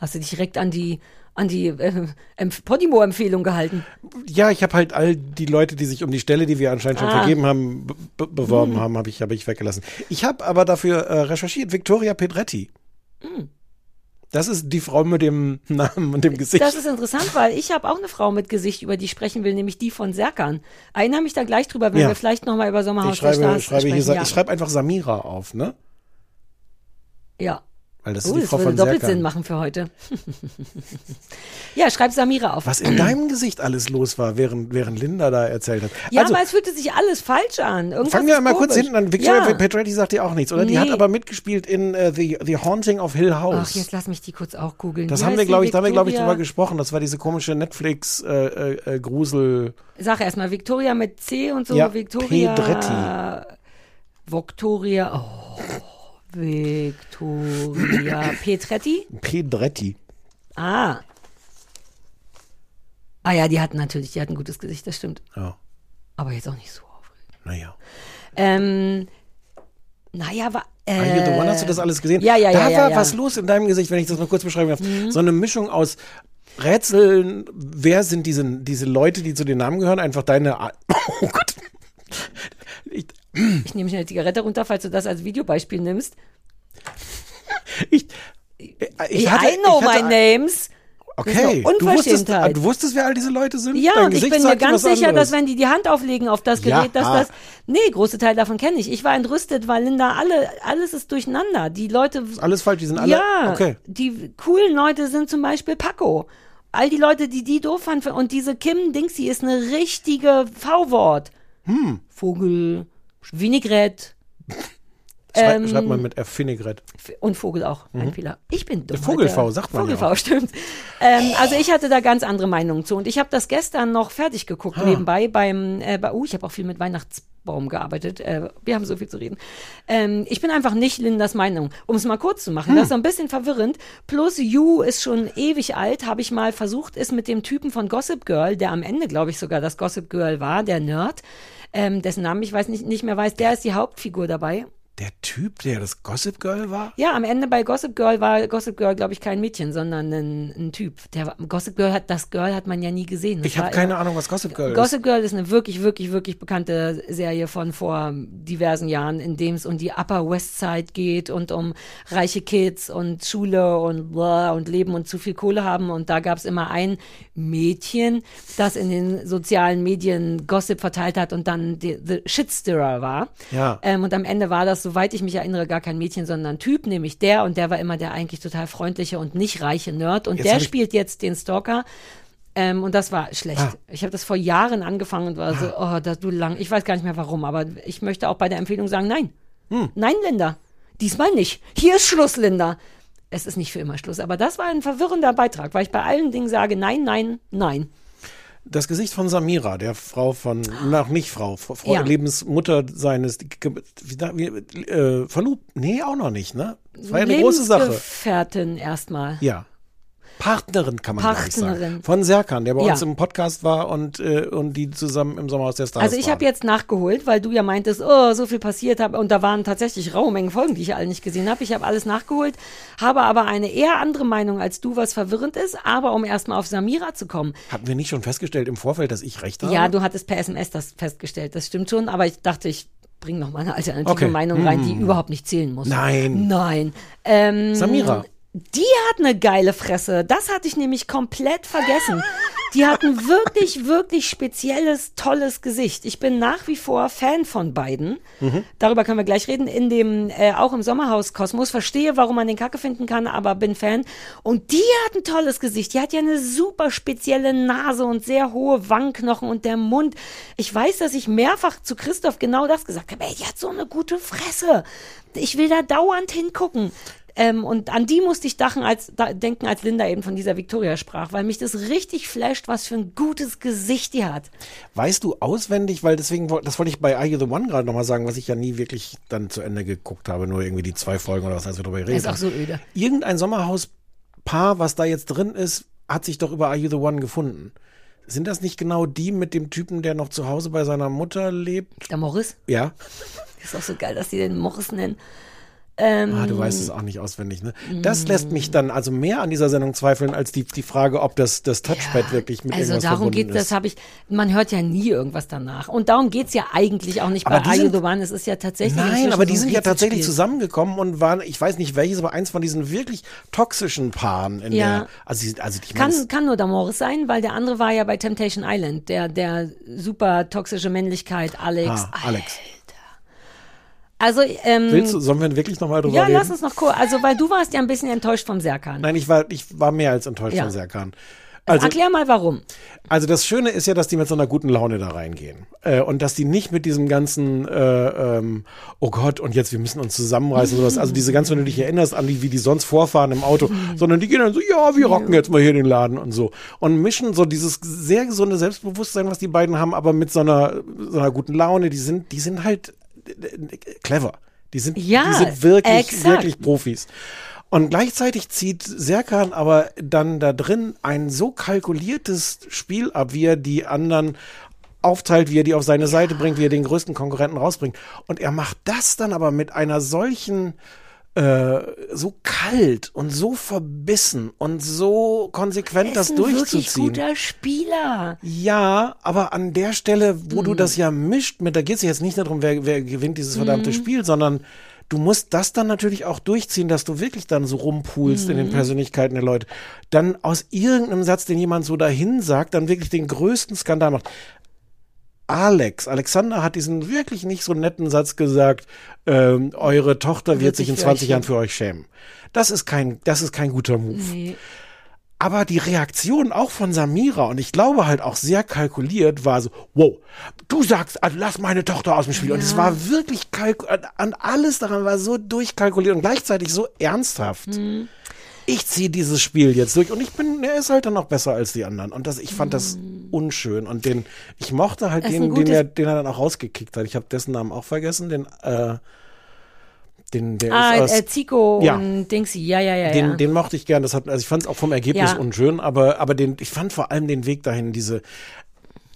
Hast du dich direkt an die an die äh, Empf- Podimo-Empfehlung gehalten? Ja, ich habe halt all die Leute, die sich um die Stelle, die wir anscheinend schon Ah. vergeben haben, be be beworben Hm. haben, habe ich, hab ich weggelassen. Ich habe aber dafür äh, recherchiert, Victoria Pedretti. Hm. Das ist die Frau mit dem Namen und dem Gesicht. Das ist interessant, weil ich habe auch eine Frau mit Gesicht, über die ich sprechen will, nämlich die von Serkan. Erinnere mich da gleich drüber, wenn Ja. wir vielleicht nochmal über Sommerhaus ich der schreibe, Stars schreibe hier, sprechen. Sa- ja. ich schreibe einfach Samira auf, ne? ja. Weil das Oh, ist die das Frau würde von doppelt Serkan. Sinn machen für heute. (laughs) ja, schreib Samira auf. Was in deinem Gesicht alles los war, während, während Linda da erzählt hat. Ja, also, aber es fühlte sich alles falsch an. Irgendwas fangen wir mal kurz komisch. hinten an. Victoria ja. Pedretti sagt dir auch nichts, oder? Die hat Nee. aber mitgespielt in äh, The, The Haunting of Hill House. Ach, jetzt lass mich die kurz auch googeln. Das Wie haben wir, glaube ich, da haben wir, glaube ich, drüber gesprochen. Das war diese komische Netflix-Grusel. Sag erstmal, Victoria mit C und so. Ja, Victoria. Pedretti. Victoria. Oh, Victoria Petretti. Pedretti. Ah. Ah ja, die hatten natürlich, die hatten ein gutes Gesicht, das stimmt. Ja, Aber jetzt auch nicht so aufregend. naja. Ähm, naja, war. Äh, Are You the One, hast du das alles gesehen? Ja, ja, da ja. ja, war ja. was los in deinem Gesicht, wenn ich das mal kurz beschreiben darf. Mhm. So eine Mischung aus Rätseln, wer sind diese, diese Leute, die zu den Namen gehören? Einfach deine. (coughs) Oh Gott. Ich, Ich nehme schnell die Zigarette runter, falls du das als Videobeispiel nimmst. (laughs) ich, ich hatte, I know ich hatte, my names. Okay, eine du wusstest, du wusstest, wer all diese Leute sind? Ja, Dein und ich Gesicht bin mir ganz sicher, anderes. dass wenn die die Hand auflegen auf das Ja. Gerät, dass das. Nee, große Teil davon kenne ich. Ich war entrüstet, weil Linda alle, alles ist durcheinander. Die Leute. Alles falsch, die sind alle. Ja, Okay. die coolen Leute sind zum Beispiel Paco. All die Leute, die die doof fanden. Und diese Kim Dingsy ist eine richtige V-Wort. Hm. Vogel, Vinaigrette Schrei, Ähm, schreibt mal mit F. Vinaigrette. und Vogel auch. Ein Fehler. Ich bin dumm. Mhm. Vogel-V, sagt man ja Vogel-V, stimmt. Ähm, also ich hatte da ganz andere Meinungen zu. Und ich habe das gestern noch fertig geguckt Ah. nebenbei beim, äh, bei, uh, ich habe auch viel mit Weihnachtsbaum gearbeitet. Äh, wir haben so viel zu reden. Ähm, ich bin einfach nicht Lindas Meinung. Um es mal kurz zu machen, das ist so ein bisschen verwirrend. Plus You ist schon ewig alt, habe ich mal versucht, ist mit dem Typen von Gossip Girl, der am Ende, glaube ich, sogar das Gossip Girl war, der Nerd, ähm, dessen Namen ich weiß nicht, nicht mehr weiß, der ist die Hauptfigur dabei. Der Typ, der das Gossip Girl war? Ja, am Ende bei Gossip Girl war Gossip Girl, glaube ich, kein Mädchen, sondern ein, ein Typ. Der Gossip Girl hat das Girl hat man ja nie gesehen. Das Ich habe keine immer- Ahnung, was Gossip Girl ist. Gossip Girl ist eine wirklich, wirklich, wirklich bekannte Serie von vor diversen Jahren, in dem es um die Upper West Side geht und um reiche Kids und Schule und blah und Leben und zu viel Kohle haben. Und da gab es immer ein Mädchen, das in den sozialen Medien Gossip verteilt hat und dann die, the Shitstirrer war. Ja. Ähm, und am Ende war das, soweit ich mich erinnere, gar kein Mädchen, sondern ein Typ, nämlich der. Und der war immer der eigentlich total freundliche und nicht reiche Nerd. Und Jetzt der spielt jetzt den Stalker. Ähm, und das war schlecht. Ah. Ich habe das vor Jahren angefangen und war so, oh, da du lang. Ich weiß gar nicht mehr warum, aber ich möchte auch bei der Empfehlung sagen, nein. Hm. Nein, Linda. Diesmal nicht. Hier ist Schluss, Linda. Es ist nicht für immer Schluss, aber das war ein verwirrender Beitrag, weil ich bei allen Dingen sage, nein, nein, nein. Das Gesicht von Samira, der Frau von, noch nicht Frau, Frau Ja. Lebensmutter seines, wie, äh, verlobt, nee, auch noch nicht, ne? Das war ja eine große Sache. Lebensgefährtin erstmal. Ja. Partnerin kann man ich sagen. Partnerin. Von Serkan, der bei Ja. uns im Podcast war und, äh, und die zusammen im Sommerhaus der Stars Also ich habe jetzt nachgeholt, weil du ja meintest, oh, so viel passiert habe und da waren tatsächlich raue Mengen Folgen, die ich alle nicht gesehen habe. Ich habe alles nachgeholt, habe aber eine eher andere Meinung als du, was verwirrend ist. Aber um erstmal auf Samira zu kommen, Hatten wir nicht schon festgestellt im Vorfeld, dass ich recht habe? ja, du hattest per SMS das festgestellt, das stimmt schon, aber ich dachte, ich bringe noch mal eine alternative Okay. Meinung rein, die Hm. überhaupt nicht zählen muss. Nein. Nein. Ähm, Samira. Die hat eine geile Fresse. Das hatte ich nämlich komplett vergessen. Die hatten wirklich, wirklich spezielles, tolles Gesicht. Ich bin nach wie vor Fan von beiden. Darüber können wir gleich reden. In dem, äh, auch im Sommerhaus-Kosmos. Verstehe, warum man den Kacke finden kann, aber bin Fan. Und die hat ein tolles Gesicht. Die hat ja eine super spezielle Nase und sehr hohe Wangenknochen und der Mund. Ich weiß, dass ich mehrfach zu Christoph genau das gesagt habe. Ey, die hat so eine gute Fresse. Ich will da dauernd hingucken. Ähm, und an die musste ich dachen, als, da, denken, als Linda eben von dieser Victoria sprach, weil mich das richtig flasht, was für ein gutes Gesicht die hat. Weißt du auswendig, weil deswegen, das wollte ich bei Are You the One gerade nochmal sagen, was ich ja nie wirklich dann zu Ende geguckt habe, nur irgendwie die zwei Folgen oder was, als wir darüber geredet Ist auch so öde. Irgendein Sommerhauspaar, was da jetzt drin ist, hat sich doch über Are You the One gefunden. Sind das nicht genau die mit dem Typen, der noch zu Hause bei seiner Mutter lebt? Der Morris. Ja. Ist auch so geil, dass die den Morris nennen. Ähm, Ah, du weißt es auch nicht auswendig, ne? Das lässt mich dann also mehr an dieser Sendung zweifeln, als die, die Frage, ob das, das Touchpad wirklich mit also irgendwas darum geht ist. das, habe ich, man hört ja nie irgendwas danach. Und darum geht's ja eigentlich auch nicht Aber bei One. Es ist ja tatsächlich. Nein, aber die so sind ja tatsächlich zusammengekommen und waren, ich weiß nicht welches, aber eins von diesen wirklich toxischen Paaren in Ja. der, also, also ich Kann, kann nur der Morris sein, weil der andere war ja bei Temptation Island, der, der super toxische Männlichkeit, Alex. ah, Alex. Also, ähm, Willst du, sollen wir wirklich nochmal drüber ja, reden? lass uns noch kurz, also, weil du warst ja ein bisschen enttäuscht vom Serkan. Nein, ich war, ich war mehr als enttäuscht Ja. von Serkan. Also, erklär mal, warum. also das Schöne ist ja, dass die mit so einer guten Laune da reingehen. Äh, und dass die nicht mit diesem ganzen, äh, ähm, oh Gott, und jetzt wir müssen uns zusammenreißen oder sowas. Also diese ganz, wenn du dich erinnerst an die, wie die sonst vorfahren im Auto, sondern die gehen dann so, ja, wir rocken jetzt mal hier den Laden und so. Und mischen so dieses sehr gesunde Selbstbewusstsein, was die beiden haben, aber mit so einer, so einer guten Laune. Die sind, die sind halt clever. Die sind, Ja, die sind wirklich, exakt. wirklich Profis. Und gleichzeitig zieht Serkan aber dann da drin ein so kalkuliertes Spiel ab, wie er die anderen aufteilt, wie er die auf seine Seite bringt, wie er den größten Konkurrenten rausbringt. Und er macht das dann aber mit einer solchen äh, so kalt und so verbissen und so konsequent das ist ein wirklich durchzuziehen. guter Spieler. Ja, aber an der Stelle, wo Hm. du das ja mischt mit, da geht es jetzt nicht darum, wer, wer gewinnt dieses Hm. verdammte Spiel, sondern du musst das dann natürlich auch durchziehen, dass du wirklich dann so rumpulst in Hm. den Persönlichkeiten der Leute. Dann aus irgendeinem Satz, den jemand so dahin sagt, dann wirklich den größten Skandal macht. Alex, Alexander hat diesen wirklich nicht so netten Satz gesagt, ähm, eure Tochter wird, Wird sich in für 20 euch Jahren für euch schämen. Das ist kein, das ist kein guter Move. Nee. Aber die Reaktion auch von Samira und ich glaube halt auch sehr kalkuliert war so, wow, du sagst, also lass meine Tochter aus dem Spiel. Und es war wirklich kalk an alles daran war so durchkalkuliert und gleichzeitig so ernsthaft. Mhm. Ich ziehe dieses Spiel jetzt durch und ich bin, er ist halt dann noch besser als die anderen. Und das, ich fand das unschön. Und den, ich mochte halt den, den er, den er dann auch rausgekickt hat. Ich habe dessen Namen auch vergessen, den, äh, den, der Ah, ist aus, äh, Zico Ja. und Dingsy, ja, ja, ja. den, ja. den mochte ich gern. Das hat, also ich fand es auch vom Ergebnis Ja. unschön, aber, aber den, ich fand vor allem den Weg dahin, diese,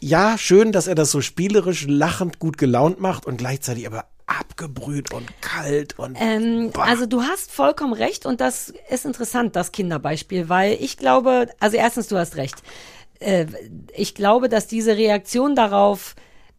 ja, schön, dass er das so spielerisch, lachend, gut gelaunt macht und gleichzeitig aber abgebrüht und kalt und Ähm, also du hast vollkommen recht und das ist interessant, das Kinderbeispiel, weil ich glaube, also erstens, du hast recht. Äh, ich glaube, dass diese Reaktion darauf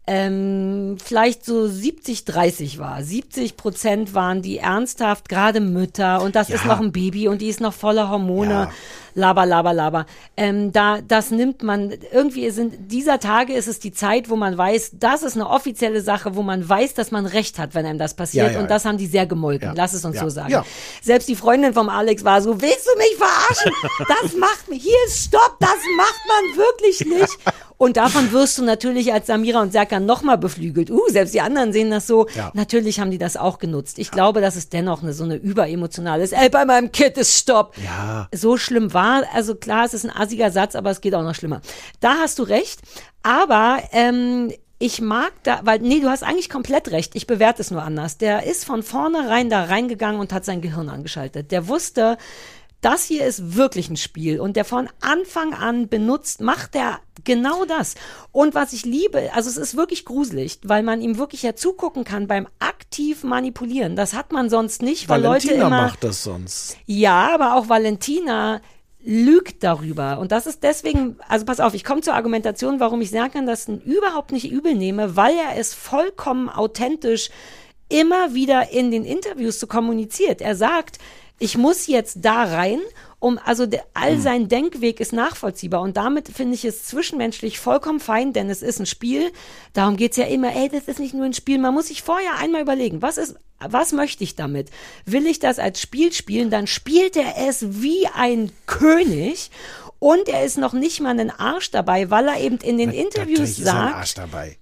ähm, vielleicht so 70, 30 war. 70 Prozent waren die ernsthaft, gerade Mütter und das ist Ja. noch ein Baby und die ist noch voller Hormone. Ja. Laber, laber, laber. Ähm, da, das nimmt man, irgendwie sind, dieser Tage ist es die Zeit, wo man weiß, das ist eine offizielle Sache, wo man weiß, dass man Recht hat, wenn einem das passiert. Ja, ja, und das haben die sehr gemolken. Ja. Lass es uns Ja. so sagen. Ja. Selbst die Freundin vom Alex war so, willst du mich verarschen? (laughs) Das macht mich, hier ist Stopp, das macht man wirklich nicht. (laughs) Und davon wirst du natürlich als Samira und Serkan nochmal beflügelt. Uh, selbst die anderen sehen das so. Ja. Natürlich haben die das auch genutzt. Ich glaube, dass es dennoch eine, so eine überemotionale ist. Ey, bei meinem Kind ist Stopp. Ja. So schlimm war, also klar, es ist ein assiger Satz, aber es geht auch noch schlimmer. Da hast du recht. Aber ähm, ich mag da, weil, nee, du hast eigentlich komplett recht. Ich bewerte es nur anders. Der ist von vornherein da reingegangen und hat sein Gehirn angeschaltet. Der wusste, das hier ist wirklich ein Spiel und der von Anfang an benutzt, macht er genau das. Und was ich liebe, also es ist wirklich gruselig, weil man ihm wirklich ja zugucken kann beim aktiv manipulieren. Das hat man sonst nicht, weil Valentina Leute immer macht das sonst. ja, aber auch Valentina lügt darüber. Und das ist deswegen, also pass auf, ich komme zur Argumentation, warum ich Serkan das überhaupt nicht übel nehme, weil er es vollkommen authentisch immer wieder in den Interviews so kommuniziert. Er sagt, ich muss jetzt da rein, um, also der, all sein Denkweg ist nachvollziehbar und damit finde ich es zwischenmenschlich vollkommen fein, denn es ist ein Spiel. Darum geht's ja immer, ey, das ist nicht nur ein Spiel. Man muss sich vorher einmal überlegen, was ist, was möchte ich damit? Will ich das als Spiel spielen? Dann spielt er es wie ein König. Und er ist noch nicht mal einen Arsch dabei, weil er eben in den Interviews Natürlich ist ein sagt, Arsch dabei.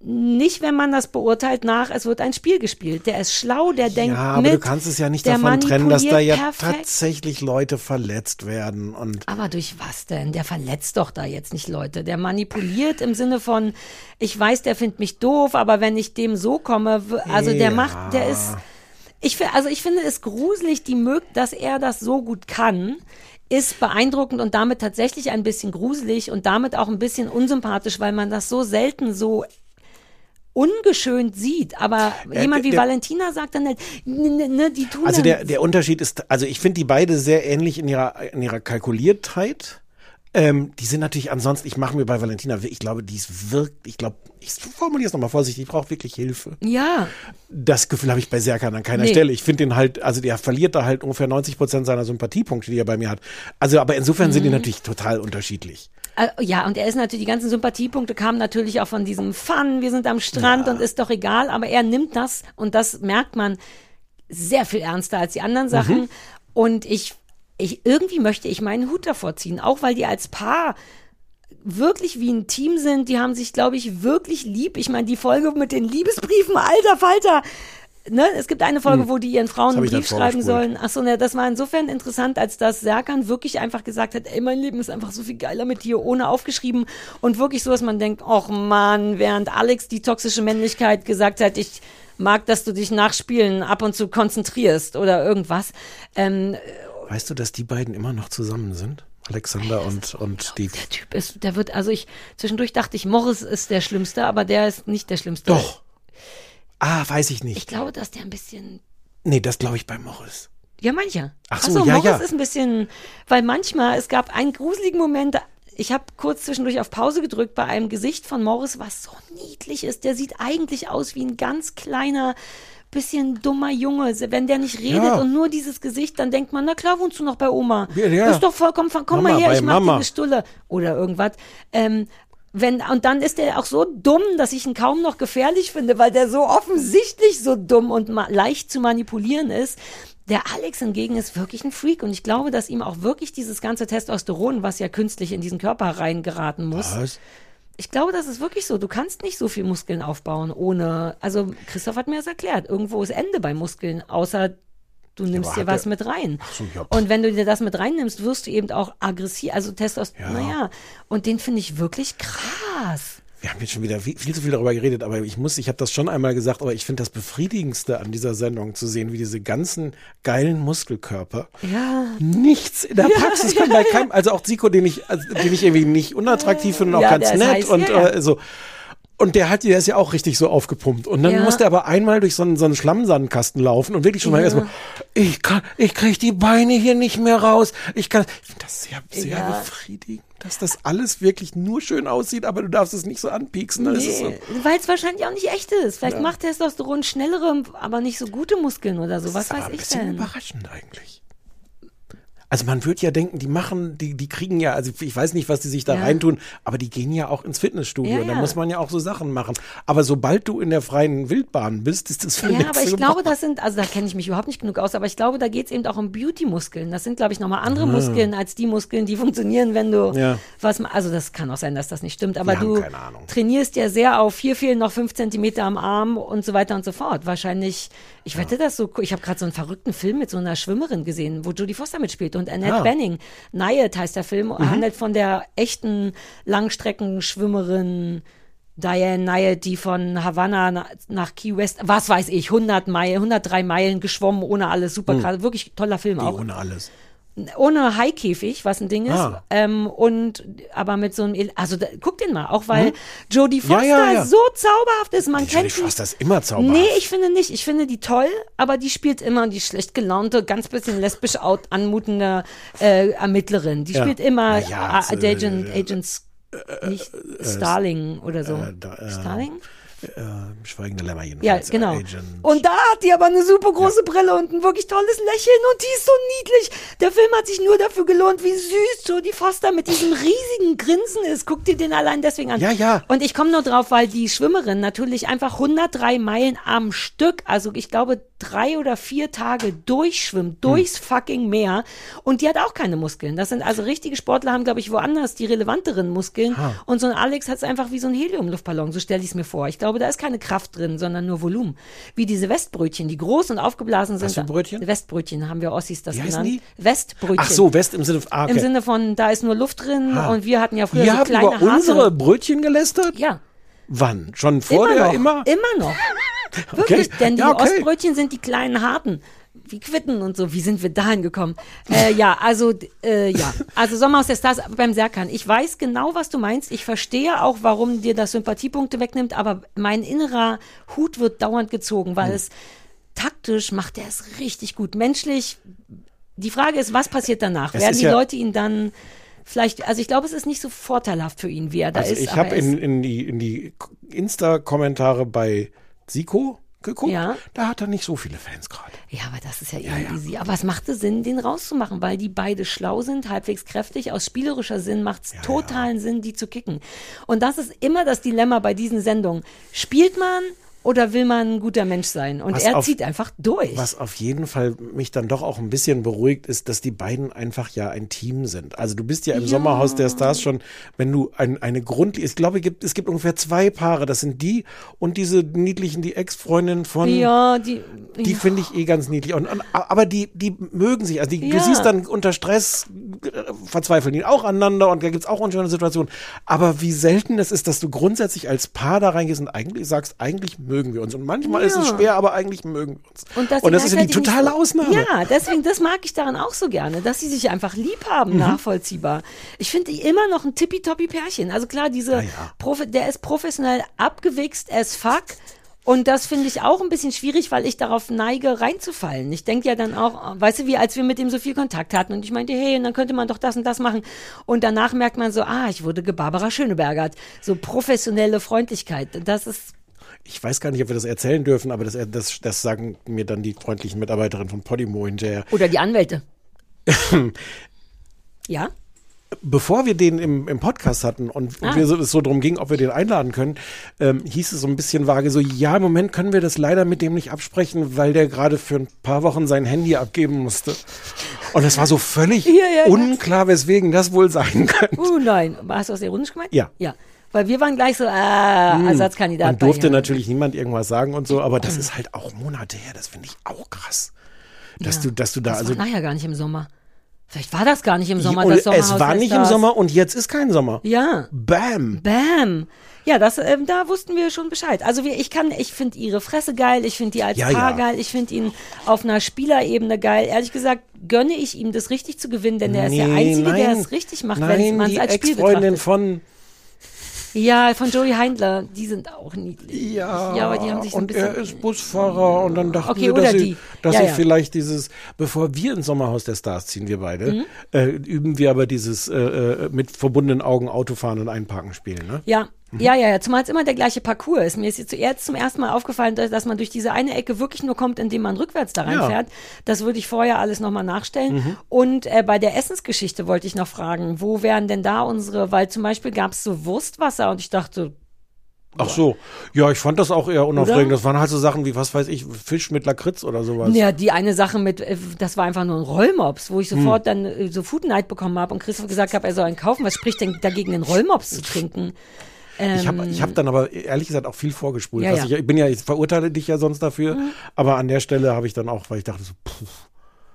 Nicht, wenn man das beurteilt nach, es wird ein Spiel gespielt. Der ist schlau, der denkt Ja, aber mit. du kannst es ja nicht davon trennen, dass da ja perfekt. tatsächlich Leute verletzt werden und Aber durch was denn? Der verletzt doch da jetzt nicht Leute. Der manipuliert im Sinne von, ich weiß, der findet mich doof, aber wenn ich dem so komme, also der Ja. macht, der ist, ich, also ich finde es gruselig, die mög, dass er das so gut kann, ist beeindruckend und damit tatsächlich ein bisschen gruselig und damit auch ein bisschen unsympathisch, weil man das so selten so ungeschönt sieht. Aber jemand wie der- Valentina sagt dann halt, ne, ne, die tun Also der, der Unterschied ist, also ich finde die beide sehr ähnlich in ihrer, in ihrer Kalkuliertheit. Ähm, die sind natürlich ansonsten, ich mache mir bei Valentina, ich glaube, die ist wirklich, ich glaube, ich formuliere es nochmal vorsichtig, die braucht wirklich Hilfe. ja, Das Gefühl habe ich bei Serkan an keiner Nee. Stelle. Ich finde den halt, also der verliert da halt ungefähr 90 Prozent seiner Sympathiepunkte, die er bei mir hat. Also, aber insofern Mhm. sind die natürlich total unterschiedlich. Äh, Ja, und er ist natürlich, die ganzen Sympathiepunkte kamen natürlich auch von diesem Fun, wir sind am Strand und ist doch egal, aber er nimmt das und das merkt man sehr viel ernster als die anderen Sachen. Mhm. Und ich, ich, irgendwie möchte ich meinen Hut davor ziehen, auch weil die als Paar wirklich wie ein Team sind. Die haben sich, glaube ich, wirklich lieb. Ich meine, die Folge mit den Liebesbriefen, alter Falter. Ne, es gibt eine Folge, wo die ihren Frauen Hm. Einen Brief schreiben sollen. Ach so, ne, das war insofern interessant, als dass Serkan wirklich einfach gesagt hat, ey, mein Leben ist einfach so viel geiler mit dir, ohne aufgeschrieben. Und wirklich so, dass man denkt, ach Mann, während Alex die toxische Männlichkeit gesagt hat, ich mag, dass du dich nach Spielen ab und zu konzentrierst oder irgendwas. Ähm, Weißt du, dass die beiden immer noch zusammen sind? Alexander und, und Steve. der Typ ist, der wird, also ich, zwischendurch dachte ich, Morris ist der Schlimmste, aber der ist nicht der Schlimmste. Doch. Ah, weiß ich Ich nicht. glaube, dass der ein bisschen Nee, das glaube ich bei Morris. Ja, mancher. Ach so, ja, Morris ja. ist ein bisschen, weil manchmal, es gab einen gruseligen Moment, ich habe kurz zwischendurch auf Pause gedrückt bei einem Gesicht von Morris, was so niedlich ist. Der sieht eigentlich aus wie ein ganz kleiner, bisschen dummer Junge. Wenn der nicht redet Ja. und nur dieses Gesicht, dann denkt man, na klar wohnst du noch bei Oma. Ja, ja. Ist doch vollkommen, komm Mama, mal her, ich mach dir Mama. eine Stulle. Oder irgendwas. Ähm, wenn, und dann ist der auch so dumm, dass ich ihn kaum noch gefährlich finde, weil der so offensichtlich so dumm und leicht zu manipulieren ist. Der Alex hingegen ist wirklich ein Freak und ich glaube, dass ihm auch wirklich dieses ganze Testosteron, was ja künstlich in diesen Körper reingeraten muss, Was? ich glaube, das ist wirklich so. Du kannst nicht so viel Muskeln aufbauen ohne, also Christoph hat mir das erklärt, irgendwo ist Ende bei Muskeln, außer du nimmst dir was er- mit rein. so, ja. Und wenn du dir das mit reinnimmst, wirst du eben auch aggressiv, also Testosteron, Ja. naja, und den finde ich wirklich krass. Wir haben jetzt schon wieder viel, viel zu viel darüber geredet, aber ich muss, ich habe das schon einmal gesagt, aber ich finde das befriedigendste an dieser Sendung zu sehen, wie diese ganzen geilen Muskelkörper Ja. nichts in der Praxis können bei keinem, also auch Zico, den ich, also, den ich irgendwie nicht unattraktiv finde und auch ganz nett heiß, und. Äh, so. Und der hat, der ist ja auch richtig so aufgepumpt. Und dann Ja. musste er aber einmal durch so einen, so einen Schlammsandkasten laufen und wirklich schon mal erstmal, ich kann, ich krieg die Beine hier nicht mehr raus. Ich kann, ich finde das sehr, sehr Ja. befriedigend, dass das alles wirklich nur schön aussieht, aber du darfst es nicht so anpieksen. Ist es so, Nee, weil es wahrscheinlich auch nicht echt ist. Vielleicht macht Testosteron schnellere, aber nicht so gute Muskeln oder so. Was ist aber weiß ein ich bisschen denn? überraschend eigentlich. Also man würde ja denken, die machen, die, die kriegen ja, also ich weiß nicht, was die sich da Ja. reintun, aber die gehen ja auch ins Fitnessstudio. Ja, und da ja. muss man ja auch so Sachen machen. Aber sobald du in der freien Wildbahn bist, ist das für Ja, aber ich glaube, (laughs) das sind, also da kenne ich mich überhaupt nicht genug aus, aber ich glaube, da geht es eben auch um Beauty-Muskeln. Das sind, glaube ich, nochmal andere Muskeln als die Muskeln, die funktionieren, wenn du Ah. Ja. was Also das kann auch sein, dass das nicht stimmt, aber du trainierst ja sehr auf, hier fehlen noch fünf Zentimeter am Arm und so weiter und so fort. Wahrscheinlich, ich wette das so, ich habe gerade so einen verrückten Film mit so einer Schwimmerin gesehen, wo Jodie Foster mitspielt und Annette Ah. Benning. Nayet heißt der Film, Mhm. handelt von der echten Langstreckenschwimmerin Diane Nayet, die von Havanna na- nach Key West, was weiß ich, 100 Meilen, 103 Meilen geschwommen, ohne alles, super krass, wirklich toller Film Wie auch. ohne alles. Ohne Haikäfig, was ein Ding ist, Ah. ähm, und aber mit so einem, also da, guck den mal, auch weil Jodie Hm? Ja, Foster ja, ja. so zauberhaft ist, man Die Jodie kennt sie. Foster ist immer zauberhaft. Nee, ich finde nicht. Ich finde die toll, aber die spielt immer die schlecht gelaunte, ganz bisschen lesbisch out anmutende äh, Ermittlerin. Die Ja. spielt immer Na ja, äh, äh, Agent, Agents, nicht Starling oder so. äh, äh, Starling? Äh, Schweigende Lämmer Ja, jedenfalls. genau. Agent. Und da hat die aber eine super große Brille und ein wirklich tolles Lächeln und die ist so niedlich. Der Film hat sich nur dafür gelohnt, wie süß Jodie Foster mit diesem riesigen Grinsen ist. Guck dir den allein deswegen an. Ja, ja. Und ich komme nur drauf, weil die Schwimmerin natürlich einfach 103 Meilen am Stück, also ich glaube drei oder vier Tage durchschwimmt, durchs fucking Meer. Und die hat auch keine Muskeln. Das sind also richtige Sportler, haben glaube ich woanders die relevanteren Muskeln. Und so ein Alex hat es einfach wie so ein Heliumluftballon, so stelle ich es mir vor. Ich glaube, da ist keine Kraft drin, sondern nur Volumen. Wie diese Westbrötchen, die groß und aufgeblasen sind. Was für Brötchen? Westbrötchen haben wir Ossis das Wie heißen genannt. die? Westbrötchen. Ach so, West im Sinne von, ah, okay. Im Sinne von, da ist nur Luft drin Ah. und wir hatten ja früher Wir so haben kleine über unsere. Brötchen gelästert? Ja. Wann? Schon vor der noch, immer? Immer noch. (laughs) Wirklich, denn die Ja, okay. Ostbrötchen sind die kleinen harten. Wie Quitten und so. Wie sind wir dahin gekommen? Äh, ja, also, äh, ja. Also Sommer aus der Stars beim Serkan. Ich weiß genau, was du meinst. Ich verstehe auch, warum dir das Sympathiepunkte wegnimmt, aber mein innerer Hut wird dauernd gezogen, Hm. weil es taktisch macht er es richtig gut. Menschlich, die Frage ist, was passiert danach? Es Werden die ja- Leute ihn dann vielleicht, also ich glaube, es ist nicht so vorteilhaft für ihn, wie er da Also ist. ich habe in, in die, in die Insta-Kommentare bei Siko geguckt. Ja. Da hat er nicht so viele Fans gerade. Ja, aber das ist ja, eh easy. Aber es machte Sinn, den rauszumachen, weil die beide schlau sind, halbwegs kräftig. Aus spielerischer Sinn macht es totalen Sinn, die zu kicken. Und das ist immer das Dilemma bei diesen Sendungen. Spielt man oder will man ein guter Mensch sein? Und Was er auf- zieht einfach durch. Was auf jeden Fall mich dann doch auch ein bisschen beruhigt, ist, dass die beiden einfach ja ein Team sind. Also du bist ja im Ja. Sommerhaus der Stars schon, wenn du ein, eine Grund, ich glaube, es gibt, es gibt ungefähr zwei Paare. Das sind die und diese niedlichen, die Ex-Freundin von, ja, die, die ja. finde ich eh ganz niedlich. Und, und, aber die, die mögen sich. Also die, du Ja. siehst dann unter Stress äh, verzweifeln die auch aneinander und da gibt's auch unschöne Situationen. Aber wie selten es ist, dass du grundsätzlich als Paar da reingehst und eigentlich sagst, eigentlich mögen wir uns. Und manchmal ist es Ja. schwer, aber eigentlich mögen wir uns. Und, Und das ist ja die totale Ausnahme. Ja, deswegen, das mag ich daran auch so gerne, dass sie sich einfach lieb haben, Mhm. nachvollziehbar. Ich finde die immer noch ein tippitoppi Pärchen. Also klar, diese, Profi der ist professionell abgewichst as fuck. Und das finde ich auch ein bisschen schwierig, weil ich darauf neige, reinzufallen. Ich denke ja dann auch, weißt du, wie als wir mit dem so viel Kontakt hatten und ich meinte, hey, und dann könnte man doch das und das machen. Und danach merkt man so, ah, ich wurde gebarbara Schönebergert. So professionelle Freundlichkeit. Das ist Ich weiß gar nicht, ob wir das erzählen dürfen, aber das, das, das sagen mir dann die freundlichen Mitarbeiterinnen von Podimo hinterher. Oder die Anwälte. (laughs) ja? Bevor wir den im, im Podcast hatten und Ah. wir so, es so drum ging, ob wir den einladen können, ähm, hieß es so ein bisschen vage so, ja, im Moment können wir das leider mit dem nicht absprechen, weil der gerade für ein paar Wochen sein Handy abgeben musste. Und es war so völlig (laughs) ja, ja. unklar, weswegen das wohl sein (laughs) könnte. Uh, nein. Hast du das ironisch gemeint? Ja. Ja. Weil wir waren gleich so, ah, Ersatzkandidat. Man durfte natürlich niemand irgendwas sagen und so, aber das ist halt auch Monate her, das finde ich auch krass. Dass Ja. du, dass du da Das also. war nachher gar nicht im Sommer. Vielleicht war das gar nicht im Sommer. Das Sommerhaus es war der nicht im. Sommer und jetzt ist kein Sommer. Ja. Bam. Bam. Ja, das, ähm, da wussten wir schon Bescheid. Also wir, ich kann, ich finde ihre Fresse geil, ich finde die als Ja, Paar ja. geil, ich finde ihn auf einer Spielerebene geil. Ehrlich gesagt gönne ich ihm das richtig zu gewinnen, denn er ist der Nee, Einzige, der nein. es richtig macht, wenn man es die als Spiel Ex-Freundin betrachtet. von Ja, von Joey Heindler, die sind auch niedlich. Ja, ja aber die haben sich so ein bisschen... er ist Busfahrer und dann dachten Okay, wir, dass, sie, dass Ja, sie ja. vielleicht dieses, bevor wir ins Sommerhaus der Stars ziehen, wir beide, Mhm. äh, üben wir aber dieses äh, äh, mit verbundenen Augen Autofahren und Einparken spielen, ne? Ja. Ja, ja, ja. Zumal es immer der gleiche Parcours ist. Mir ist jetzt zuerst zum ersten Mal aufgefallen, dass, man durch diese eine Ecke wirklich nur kommt, indem man rückwärts da Ja. reinfährt. Das würde ich vorher alles nochmal nachstellen. Mhm. Und äh, bei der Essensgeschichte wollte ich noch fragen, wo wären denn da unsere, weil zum Beispiel gab es so Wurstwasser und ich dachte, Ach so, ja, ich fand das auch eher unaufregend. Oder? Das waren halt so Sachen wie, was weiß ich, Fisch mit Lakritz oder sowas. ja, die eine Sache mit, äh, das war einfach nur ein Rollmops, wo ich Hm. sofort dann äh, so Food Night bekommen habe und Christoph gesagt habe, er soll einen kaufen. Was spricht denn dagegen, einen Rollmops zu trinken? Ich habe ich hab dann aber ehrlich gesagt auch viel vorgespult. Ja, ja. Ich, ich bin ja, ich verurteile dich ja sonst dafür, Mhm. aber an der Stelle habe ich dann auch, weil ich dachte so, puh,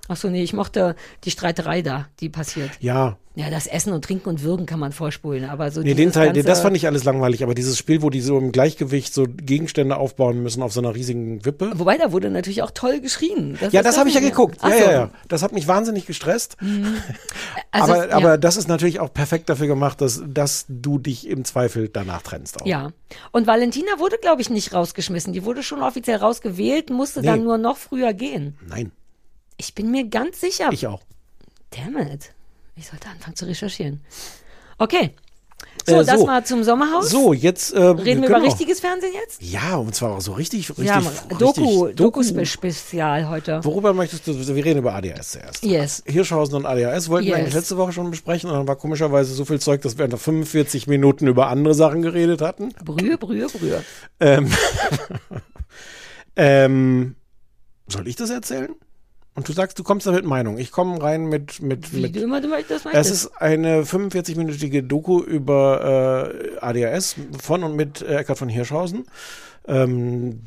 Ach so, nee, ich mochte die Streiterei da, die passiert. ja, Ja, das Essen und Trinken und Würgen kann man vorspulen, aber so Nee, den Teil, das fand ich alles langweilig, aber dieses Spiel, wo die so im Gleichgewicht so Gegenstände aufbauen müssen auf so einer riesigen Wippe. Wobei, da wurde natürlich auch toll geschrien. ja, ist das habe ich ja geguckt. Ach Ja, so. ja, ja. Das hat mich wahnsinnig gestresst. (laughs) Also, aber, ja. aber das ist natürlich auch perfekt dafür gemacht, dass, dass du dich im Zweifel danach trennst. Auch. Ja. Und Valentina wurde, glaube ich, nicht rausgeschmissen. Die wurde schon offiziell rausgewählt, musste Nee. dann nur noch früher gehen. Nein, Ich bin mir ganz sicher. ich auch. Damn it. Ich sollte anfangen zu recherchieren. Okay. So, Äh, das so. war zum Sommerhaus. So, jetzt äh, Reden wir über können auch- richtiges Fernsehen jetzt? Ja, und zwar auch so richtig, richtig, ja, richtig Doku, Doku. Doku-Spezial heute. Worüber möchtest du? Wir reden über ADHS zuerst. Yes. Hirschhausen und ADHS wollten wir Yes. eigentlich letzte Woche schon besprechen und dann war komischerweise so viel Zeug, dass wir nach 45 Minuten über andere Sachen geredet hatten. Brühe, Brühe, Brühe. Ähm, (laughs) ähm, soll ich das erzählen? Und du sagst, du kommst da mit Meinung. Ich komme rein mit mit Wie mit du immer du möchtest, es möchtest. ist eine 45-minütige Doku über äh, ADHS von und mit äh, Eckhard von Hirschhausen, ähm,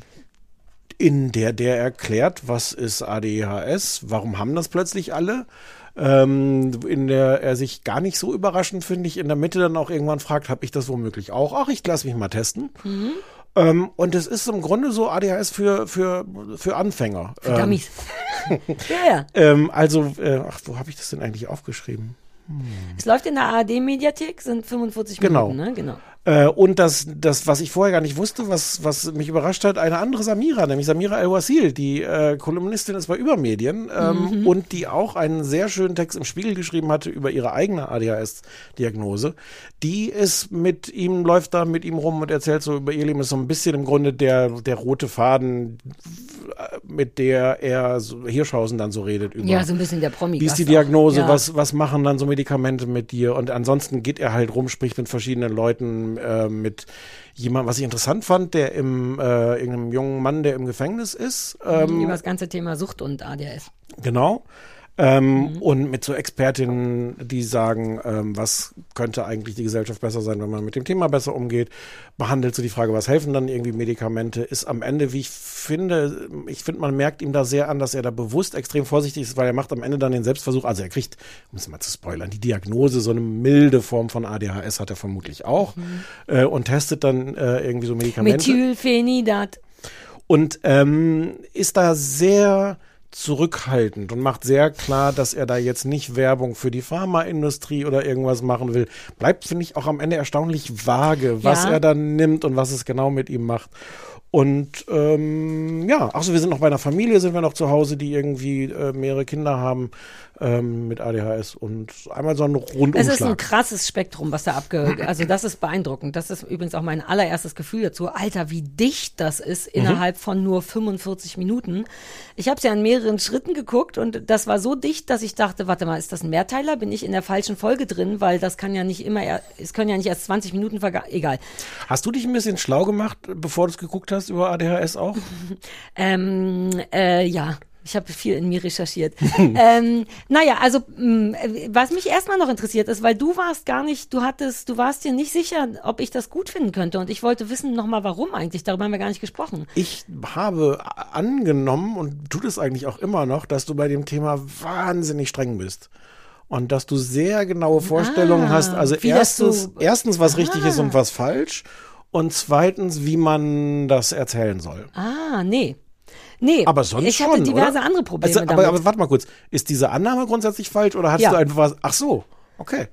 in der der erklärt, was ist ADHS, warum haben das plötzlich alle, ähm, in der er sich gar nicht so überraschend, finde ich, in der Mitte dann auch irgendwann fragt, habe ich das womöglich auch? Ach, ich lasse mich mal testen. Ähm, und es ist im Grunde so ADHS für, für, für Anfänger. Für ähm, Dummies. (laughs) ja, ja. ähm, also, äh, ach, wo habe ich das denn eigentlich aufgeschrieben? Es läuft in der ARD-Mediathek, sind 45 Genau. Minuten, ne? Genau. Äh, und das, das, was ich vorher gar nicht wusste, was, was mich überrascht hat, eine andere Samira, nämlich Samira El-Wasil, die äh, Kolumnistin ist bei Übermedien ähm, Mhm. und die auch einen sehr schönen Text im Spiegel geschrieben hatte über ihre eigene ADHS-Diagnose. Die ist mit ihm, läuft da mit ihm rum und erzählt so über ihr Leben, ist so ein bisschen im Grunde der, der rote Faden, äh, mit der er so, Hirschhausen dann so redet über. Ja, so ein bisschen der promi Wie ist die. Diagnose? Ja. Was, was machen dann so Medikamente mit dir? Und ansonsten geht er halt rum, spricht mit verschiedenen Leuten, äh, mit jemandem, was ich interessant fand, der im, äh, irgendeinem jungen Mann, der im Gefängnis ist. Ähm, Über das ganze Thema Sucht und ADHS. Genau. Ähm, Mhm. Und mit so Expertinnen, die sagen, ähm, was könnte eigentlich die Gesellschaft besser sein, wenn man mit dem Thema besser umgeht, behandelt so die Frage, was helfen dann irgendwie Medikamente, ist am Ende, wie ich finde, ich finde, man merkt ihm da sehr an, dass er da bewusst extrem vorsichtig ist, weil er macht am Ende dann den Selbstversuch, also er kriegt, um es mal zu spoilern, die Diagnose, so eine milde Form von ADHS hat er vermutlich auch äh, und testet dann äh, irgendwie so Medikamente Methylphenidat. und ähm, ist da sehr zurückhaltend und macht sehr klar, dass er da jetzt nicht Werbung für die Pharmaindustrie oder irgendwas machen will. Bleibt, finde ich, auch am Ende erstaunlich vage, was Ja. er dann nimmt und was es genau mit ihm macht. Und ähm, ja, achso, wir sind noch bei einer Familie, sind wir noch zu Hause, die irgendwie äh, mehrere Kinder haben ähm, mit ADHS und einmal so ein Es ist ein Rundumschlag. krasses Spektrum, was da abge... Also das ist beeindruckend. Das ist übrigens auch mein allererstes Gefühl dazu. Alter, wie dicht das ist Mhm. innerhalb von nur 45 Minuten. Ich habe es ja in mehreren Schritten geguckt und das war so dicht, dass ich dachte, warte mal, ist das ein Mehrteiler? Bin ich in der falschen Folge drin? Weil das kann ja nicht immer... er- Es können ja nicht erst 20 Minuten verga... Egal. Hast du dich ein bisschen schlau gemacht, bevor du es geguckt hast über ADHS auch? (laughs) Ähm, äh, ja. Ich habe viel in mir recherchiert. (laughs) ähm, naja, also mh, äh, was mich erstmal noch interessiert ist, weil du warst gar nicht, du hattest, du warst dir nicht sicher, ob ich das gut finden könnte. Und ich wollte wissen nochmal, warum eigentlich. Darüber haben wir gar nicht gesprochen. Ich habe angenommen und tut es eigentlich auch immer noch, dass du bei dem Thema wahnsinnig streng bist. Und dass du sehr genaue Vorstellungen Ah, hast. Also erstens, so- erstens, was richtig ist Ah. und was falsch. Und zweitens, wie man das erzählen soll. Ah, nee. Nee, Aber sonst ich hatte schon, diverse oder? andere Probleme Also, aber, damit. aber warte mal kurz. Ist diese Annahme grundsätzlich falsch oder hast Ja. du einfach was? Ach so, okay.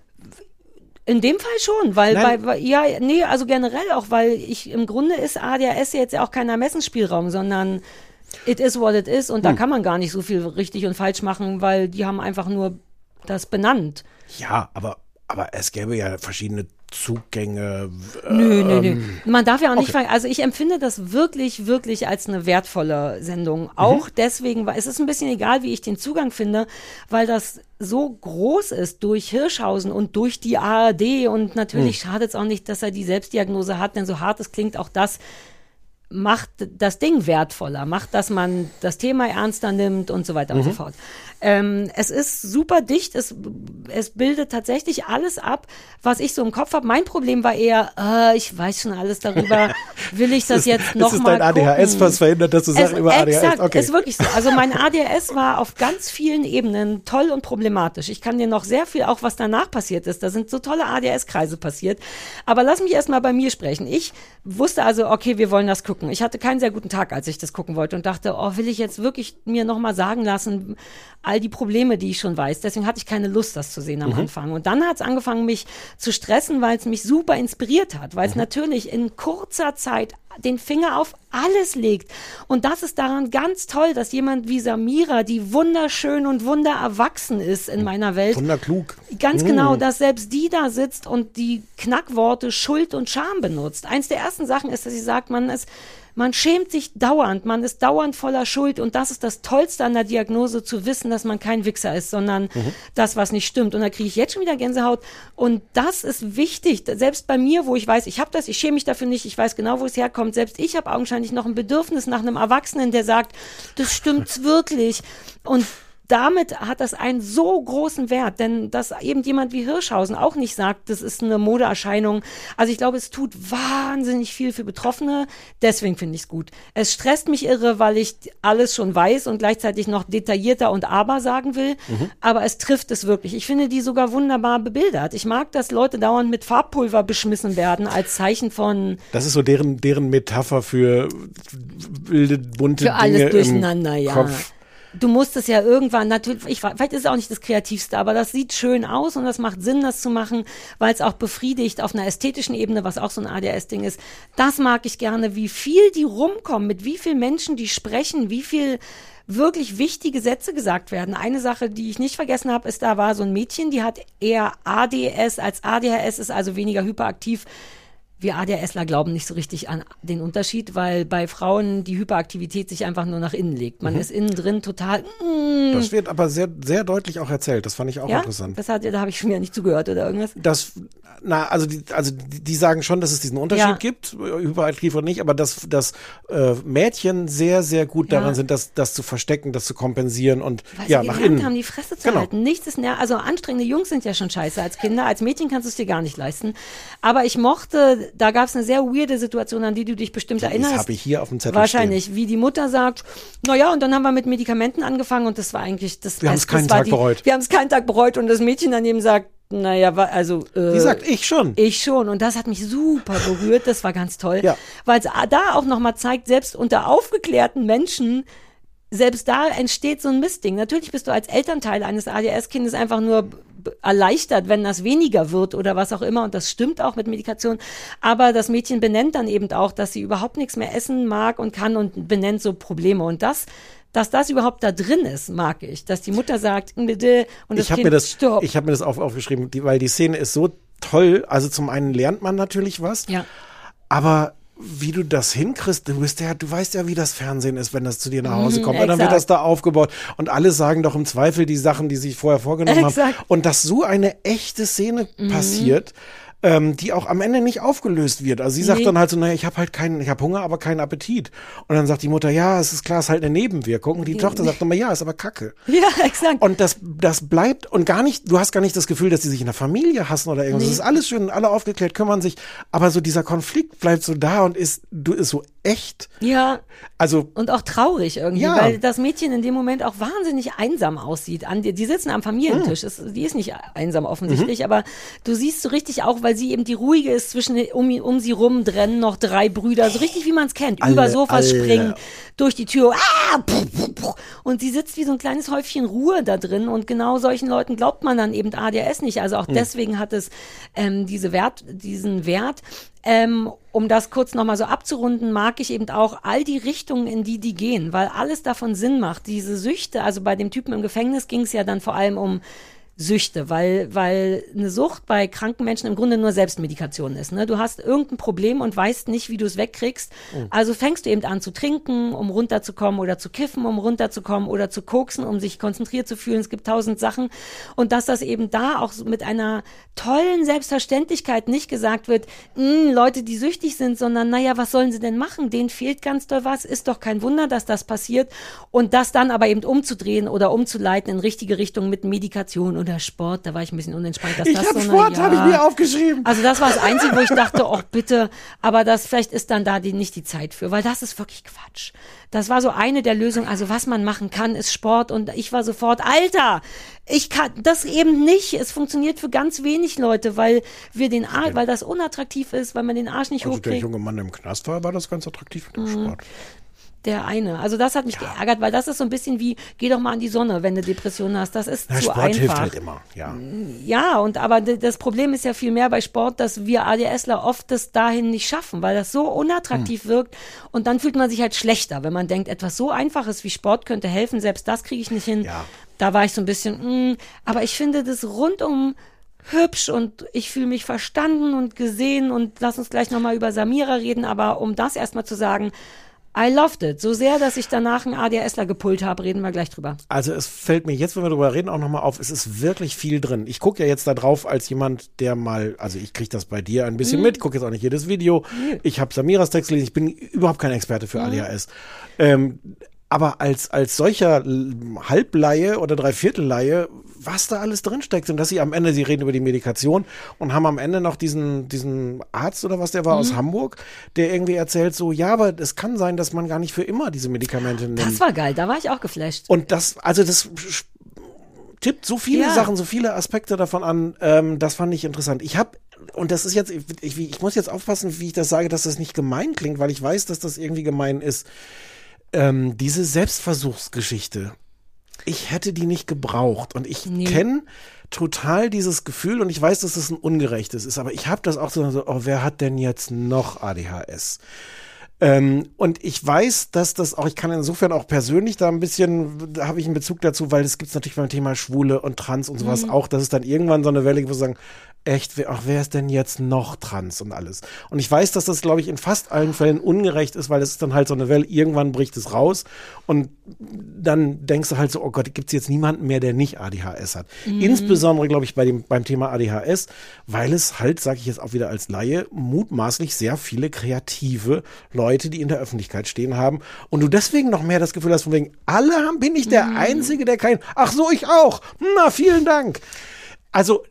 In dem Fall schon, weil, Nein. bei, ja, nee, also generell auch, weil ich im Grunde ist ADHS jetzt ja auch kein Ermessensspielraum, sondern it is what it is und da Hm. kann man gar nicht so viel richtig und falsch machen, weil die haben einfach nur das benannt. Ja, aber, aber es gäbe ja verschiedene Zugänge. Nö, nö, nö. ähm, Man darf ja auch nicht, okay. ver- also ich empfinde das wirklich, wirklich als eine wertvolle Sendung. Mhm. Auch deswegen, weil es ist ein bisschen egal, wie ich den Zugang finde, weil das so groß ist durch Hirschhausen und durch die ARD und natürlich Mhm. schadet es auch nicht, dass er die Selbstdiagnose hat, denn so hart es klingt, auch das macht das Ding wertvoller, macht, dass man das Thema ernster nimmt und so weiter und so Mhm. fort. Ähm, es ist super dicht, es, es bildet tatsächlich alles ab, was ich so im Kopf habe. Mein Problem war eher, äh, ich weiß schon alles darüber, (laughs) will ich das jetzt ist noch es mal dein ADHS, gucken? was verhindert, dass du Sachen über ADHS? Exakt, Okay. ist wirklich so. Also mein ADHS war auf ganz vielen Ebenen toll und problematisch. Ich kann dir noch sehr viel, auch was danach passiert ist, da sind so tolle ADHS-Kreise passiert. Aber lass mich erstmal bei mir sprechen. Ich wusste also, okay, wir wollen das gucken. Ich hatte keinen sehr guten Tag, als ich das gucken wollte und dachte, oh, will ich jetzt wirklich mir nochmal sagen lassen, all die Probleme, die ich schon weiß. Deswegen hatte ich keine Lust, das zu sehen am Mhm. Anfang. Und dann hat es angefangen, mich zu stressen, weil es mich super inspiriert hat, Mhm. weil es natürlich in kurzer Zeit den Finger auf alles legt. Und das ist daran ganz toll, dass jemand wie Samira, die wunderschön und wundererwachsen ist in meiner Welt, Wunderklug. Ganz Mm. genau, dass selbst die da sitzt und die Knackworte Schuld und Scham benutzt. Eins der ersten Sachen ist, dass sie sagt, man ist, man schämt sich dauernd, man ist dauernd voller Schuld und das ist das Tollste an der Diagnose, zu wissen, dass man kein Wichser ist, sondern das, was nicht stimmt. Und da kriege ich jetzt schon wieder Gänsehaut. Und das ist wichtig. Selbst bei mir, wo ich weiß, ich habe das, ich schäme mich dafür nicht, ich weiß genau, wo es herkommt. Selbst ich habe augenscheinlich noch ein Bedürfnis nach einem Erwachsenen, der sagt, das stimmt's wirklich. Und damit hat das einen so großen Wert, denn dass eben jemand wie Hirschhausen auch nicht sagt, das ist eine Modeerscheinung. Also ich glaube, es tut wahnsinnig viel für Betroffene. Deswegen finde ich es gut. Es stresst mich irre, weil ich alles schon weiß und gleichzeitig noch detaillierter und aber sagen will. Aber es trifft es wirklich. Ich finde die sogar wunderbar bebildert. Ich mag, dass Leute dauernd mit Farbpulver beschmissen werden als Zeichen von Das ist so deren, deren Metapher für wilde, bunte für alles Dinge durcheinander, im ja. Kopf. Du musst es ja irgendwann, natürlich, ich, vielleicht ist es auch nicht das Kreativste, aber das sieht schön aus und das macht Sinn, das zu machen, weil es auch befriedigt auf einer ästhetischen Ebene, was auch so ein ADS-Ding ist. Das mag ich gerne, wie viel die rumkommen, mit wie vielen Menschen die sprechen, wie viel wirklich wichtige Sätze gesagt werden. Eine Sache, die ich nicht vergessen habe, ist, da war so ein Mädchen, die hat eher ADS als ADHS, ist also weniger hyperaktiv. Wir ADHSler glauben nicht so richtig an den Unterschied, weil bei Frauen die Hyperaktivität sich einfach nur nach innen legt. Mhm. Man ist innen drin total. Mm, Das wird aber sehr, sehr deutlich auch erzählt. Das fand ich auch ja, interessant. das hat, da habe ich schon wieder nicht zugehört oder irgendwas. Das, na, also die, also die, sagen schon, dass es diesen Unterschied Ja. gibt, hyperaktiv oder nicht, aber dass, dass äh, Mädchen sehr, sehr gut Ja. daran sind, das, das zu verstecken, das zu kompensieren und Weil ja, sie nach innen. haben, die Fresse zu Genau. halten. Nichts ist näher. Also anstrengende Jungs sind ja schon scheiße als Kinder. Als Mädchen kannst du es dir gar nicht leisten. Aber ich mochte, da gab es eine sehr weirde Situation, an die du dich bestimmt Das erinnerst. habe ich hier auf dem Zettel Wahrscheinlich, wie die Mutter sagt, na ja, und dann haben wir mit Medikamenten angefangen und das war eigentlich das Wir haben's Beste. keinen Das Tag die, bereut. Wir haben es keinen Tag bereut und das Mädchen daneben sagt, naja, also äh, Die sagt, ich schon. ich schon. Und das hat mich super berührt. Das war ganz toll. Ja. Weil es da auch nochmal zeigt, selbst unter aufgeklärten Menschen, selbst da entsteht so ein Mistding. Natürlich bist du als Elternteil eines ADS-Kindes einfach nur erleichtert, wenn das weniger wird oder was auch immer. Und das stimmt auch mit Medikation. Aber das Mädchen benennt dann eben auch, dass sie überhaupt nichts mehr essen mag und kann und benennt so Probleme. Und das, dass das überhaupt da drin ist, mag ich. Dass die Mutter sagt, bitte, und das ich habe Kind mir das, stirbt. ich habe mir das auf, aufgeschrieben, die, weil die Szene ist so toll. Also zum einen lernt man natürlich was, ja. aber wie du das hinkriegst, du bist ja, du weißt ja, wie das Fernsehen ist, wenn das zu dir nach Hause kommt. Und dann wird Mhm, das da aufgebaut und alle sagen doch im Zweifel die Sachen, die sie sich vorher vorgenommen Exakt. haben. Und dass so eine echte Szene Mhm. passiert, ähm, die auch am Ende nicht aufgelöst wird. Also sie sagt Nee. dann halt so, naja, ich habe halt keinen, ich habe Hunger, aber keinen Appetit. Und dann sagt die Mutter, ja, es ist klar, es ist halt eine Nebenwirkung. Und die Tochter sagt immer, ja, ist aber Kacke. (laughs) Ja, exakt. Und das, das bleibt und gar nicht, du hast gar nicht das Gefühl, dass die sich in der Familie hassen oder irgendwas. Nee. Es ist alles schön, alle aufgeklärt, kümmern sich. Aber so dieser Konflikt bleibt so da und ist, du, ist so echt. ja, Also, und auch traurig irgendwie, Ja. weil das Mädchen in dem Moment auch wahnsinnig einsam aussieht. An, die, die sitzen am Familientisch. Hm. Es, die ist nicht einsam offensichtlich, Mhm. aber du siehst so richtig auch, weil sie eben die ruhige ist, zwischen um, um sie rum rennen noch drei Brüder, so richtig wie man es kennt, Alle, über Sofas alle. springen, durch die Tür, ah, puh, puh, puh. und sie sitzt wie so ein kleines Häufchen Ruhe da drin und genau solchen Leuten glaubt man dann eben ADS nicht. Also Hm. auch deswegen hat es ähm, diese Wert, diesen Wert. Ähm, um das kurz nochmal so abzurunden, mag ich eben auch all die Richtungen, in die die gehen, weil alles davon Sinn macht. Diese Süchte, also bei dem Typen im Gefängnis ging es ja dann vor allem um Süchte, weil, weil eine Sucht bei kranken Menschen im Grunde nur Selbstmedikation ist. Ne? Du hast irgendein Problem und weißt nicht, wie du es wegkriegst. Also fängst du eben an zu trinken, um runterzukommen oder zu kiffen, um runterzukommen oder zu koksen, um sich konzentriert zu fühlen. Es gibt tausend Sachen. Und dass das eben da auch mit einer tollen Selbstverständlichkeit nicht gesagt wird, "Mm, Leute, die süchtig sind, sondern naja, was sollen sie denn machen? Denen fehlt ganz doll was. Ist doch kein Wunder, dass das passiert. Und das dann aber eben umzudrehen oder umzuleiten in richtige Richtung mit Medikation oder Sport. Da war ich ein bisschen unentspannt. Dass ich das habe so, na Sport, ja. habe ich mir aufgeschrieben. Also das war das Einzige, wo ich dachte, oh bitte, aber das vielleicht ist dann da die, nicht die Zeit für, weil das ist wirklich Quatsch. Das war so eine der Lösungen. Also was man machen kann, ist Sport und ich war sofort, Alter, ich kann das eben nicht. Es funktioniert für ganz wenig Leute, weil wir den Arsch, weil das unattraktiv ist, weil man den Arsch nicht Also der hochkriegt. junge Mann im Knast war, war das ganz attraktiv mit dem Mhm. Sport. Der eine. Also das hat mich geärgert, weil das ist so ein bisschen wie, geh doch mal an die Sonne, wenn du Depressionen hast. Das ist Na, zu Sport einfach. hilft halt immer, ja. Ja, und aber das Problem ist ja viel mehr bei Sport, dass wir ADSler oft das dahin nicht schaffen, weil das so unattraktiv Hm. wirkt und dann fühlt man sich halt schlechter, wenn man denkt, etwas so einfaches wie Sport könnte helfen, selbst das kriege ich nicht hin. Ja. Da war ich so ein bisschen, mm, aber ich finde das rundum hübsch und ich fühle mich verstanden und gesehen und lass uns gleich nochmal über Samira reden, aber um das erstmal zu sagen, I loved it. So sehr, dass ich danach einen ADSler gepult habe, reden wir gleich drüber. Also es fällt mir jetzt, wenn wir darüber reden, auch nochmal auf, es ist wirklich viel drin. Ich gucke ja jetzt da drauf als jemand, der mal, also ich kriege das bei dir ein bisschen mit, gucke jetzt auch nicht jedes Video. Ich habe Samiras Text gelesen, ich bin überhaupt kein Experte für ADHS. Ähm, aber als, als solcher Halbleihe oder Dreiviertelleihe, was da alles drinsteckt und dass sie am Ende, sie reden über die Medikation und haben am Ende noch diesen, diesen Arzt oder was der war aus Hamburg, der irgendwie erzählt so, ja, aber es kann sein, dass man gar nicht für immer diese Medikamente nimmt. Das war geil, da war ich auch geflasht. Und das, also das tippt so viele Ja. Sachen, so viele Aspekte davon an. Ähm, das fand ich interessant. Ich habe und das ist jetzt, ich, ich, ich muss jetzt aufpassen, wie ich das sage, dass das nicht gemein klingt, weil ich weiß, dass das irgendwie gemein ist. Ähm, diese Selbstversuchsgeschichte, ich hätte die nicht gebraucht und ich Nee. kenne total dieses Gefühl und ich weiß, dass das ein ungerechtes ist, aber ich habe das auch so, oh, wer hat denn jetzt noch ADHS? Ähm, und ich weiß, dass das auch, ich kann insofern auch persönlich da ein bisschen, da habe ich einen Bezug dazu, weil es gibt natürlich beim Thema Schwule und Trans und sowas auch, dass es dann irgendwann so eine Welle gibt, wo sie sagen, echt, wer, ach, wer ist denn jetzt noch trans und alles? Und ich weiß, dass das, glaube ich, in fast allen Fällen ungerecht ist, weil es ist dann halt so eine Welle, irgendwann bricht es raus und dann denkst du halt so, oh Gott, gibt es jetzt niemanden mehr, der nicht ADHS hat. Insbesondere, glaube ich, bei dem, beim Thema ADHS, weil es halt, sage ich jetzt auch wieder als Laie, mutmaßlich sehr viele kreative Leute, die in der Öffentlichkeit stehen haben und du deswegen noch mehr das Gefühl hast, von wegen, alle haben, bin ich der Einzige, der kein, ach so, ich auch, na, vielen Dank. Also,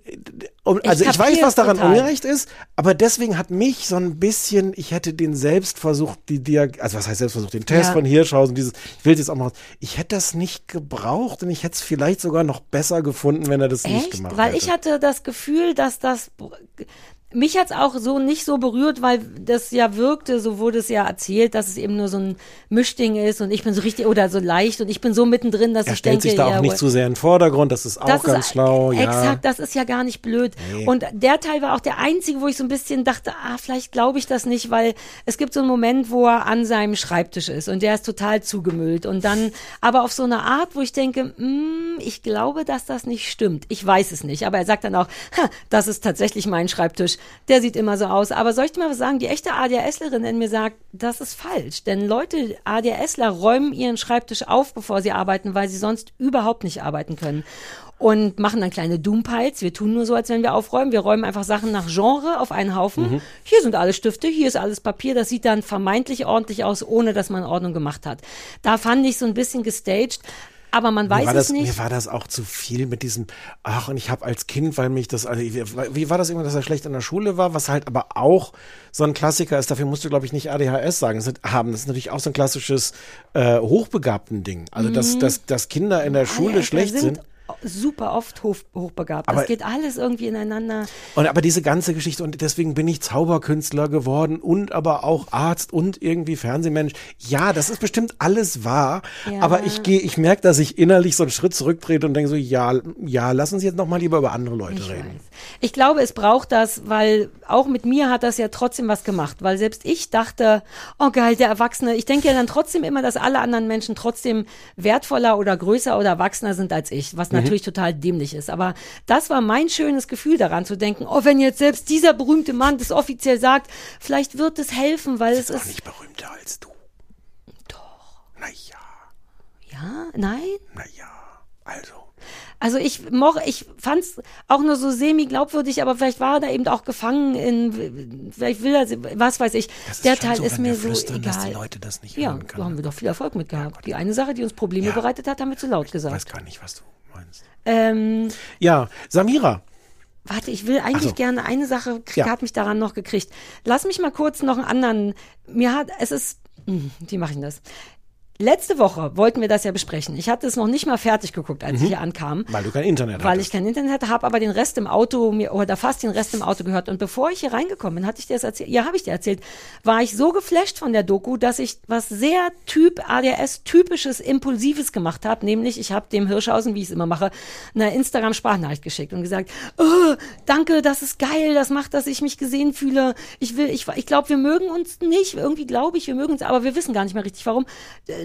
um, Ich also ich, weiß, was daran total. ungerecht ist, aber deswegen hat mich so ein bisschen, ich hätte den Selbstversuch, die Diag also was heißt Selbstversuch, den Test Ja. von Hirschhausen, dieses, ich will jetzt auch mal, ich hätte das nicht gebraucht und ich hätte es vielleicht sogar noch besser gefunden, wenn er das nicht Echt? gemacht Weil hätte. ich hatte das Gefühl, dass das mich hat's auch so nicht so berührt, weil das ja wirkte, so wurde es ja erzählt, dass es eben nur so ein Mischding ist und ich bin so richtig oder so leicht und ich bin so mittendrin, dass er ich stellt denke, sich da auch ja, nicht zu sehr in den Vordergrund, das ist auch das ganz ist, schlau, ja. Exakt, das ist ja gar nicht blöd. Und der Teil war auch der einzige, wo ich so ein bisschen dachte, ah, vielleicht glaube ich das nicht, weil es gibt so einen Moment, wo er an seinem Schreibtisch ist und der ist total zugemüllt und dann aber auf so eine Art, wo ich denke, mm, ich glaube, dass das nicht stimmt. Ich weiß es nicht, aber er sagt dann auch, das ist tatsächlich mein Schreibtisch. Der sieht immer so aus. Aber soll ich dir mal was sagen? Die echte ADHSlerin in mir sagt, das ist falsch. Denn Leute, ADHSler räumen ihren Schreibtisch auf, bevor sie arbeiten, weil sie sonst überhaupt nicht arbeiten können und machen dann kleine Doom-Piles. Wir tun nur so, als wenn wir aufräumen. Wir räumen einfach Sachen nach Genre auf einen Haufen. Hier sind alle Stifte, hier ist alles Papier. Das sieht dann vermeintlich ordentlich aus, ohne dass man Ordnung gemacht hat. Da fand ich so ein bisschen gestaged. Aber man weiß es das, nicht. Mir war das auch zu viel mit diesem, ach, und ich habe als Kind, weil mich das, also, wie war das immer, dass er schlecht in der Schule war, was halt aber auch so ein Klassiker ist, dafür musst du, glaube ich, nicht ADHS sagen, das ist, haben. Das ist natürlich auch so ein klassisches äh, Hochbegabten-Ding. Also, dass, dass, dass Kinder in der Schule Eltern schlecht sind. Super oft hoch, hochbegabt. Aber- das geht alles irgendwie ineinander. Und aber diese ganze Geschichte, und deswegen bin ich Zauberkünstler geworden und aber auch Arzt und irgendwie Fernsehmensch. Ja, das ist bestimmt alles wahr. Ja. Aber ich gehe, ich merke, dass ich innerlich so einen Schritt zurücktrete und denke so, ja, ja, lass uns jetzt noch mal lieber über andere Leute Ich reden. weiß. Ich glaube, es braucht das, weil auch mit mir hat das ja trotzdem was gemacht, weil selbst ich dachte, oh geil, der Erwachsene. Ich denke ja dann trotzdem immer, dass alle anderen Menschen trotzdem wertvoller oder größer oder erwachsener sind als ich, was natürlich total dämlich ist. Aber das war mein schönes Gefühl daran zu denken, oh, wenn jetzt selbst dieser berühmte Mann das offiziell sagt, vielleicht wird es helfen, weil es Doch ist, nicht berühmter als du. Doch. Naja, ja, nein? naja, also. Also ich moch, ich fand's auch nur so semi glaubwürdig, aber vielleicht war er da eben auch gefangen in, vielleicht will er, was weiß ich. Der Teil so, ist mir so flüstern, dass die egal. Leute das nicht Ja, da haben wir doch viel Erfolg mit gehabt. Die eine Sache, die uns Probleme Ja. bereitet hat, haben wir zu laut Ich weiß gesagt. gar nicht, was du meinst. Ähm, Ja, Samira. warte, ich will eigentlich so. gerne eine Sache, Ja. hat mich daran noch gekriegt. Lass mich mal kurz noch einen anderen. Mir hat, es ist, hm, wie mache ich das? Letzte Woche wollten wir das ja besprechen. Ich hatte es noch nicht mal fertig geguckt, als ich hier ankam. Weil du kein Internet Weil hattest. ich kein Internet hatte, habe aber den Rest im Auto mir oder fast den Rest im Auto gehört. Und bevor ich hier reingekommen bin, hatte ich dir das erzählt. Ja, habe ich dir erzählt. War ich so geflasht von der Doku, dass ich was sehr Typ ADS typisches impulsives gemacht habe, nämlich ich habe dem Hirschhausen, wie ich es immer mache, eine Instagram Sprachnachricht geschickt und gesagt: oh, "Danke, das ist geil, das macht, dass ich mich gesehen fühle. Ich will ich ich glaube, wir mögen uns nicht, irgendwie glaube ich, wir mögen uns, aber wir wissen gar nicht mehr richtig warum.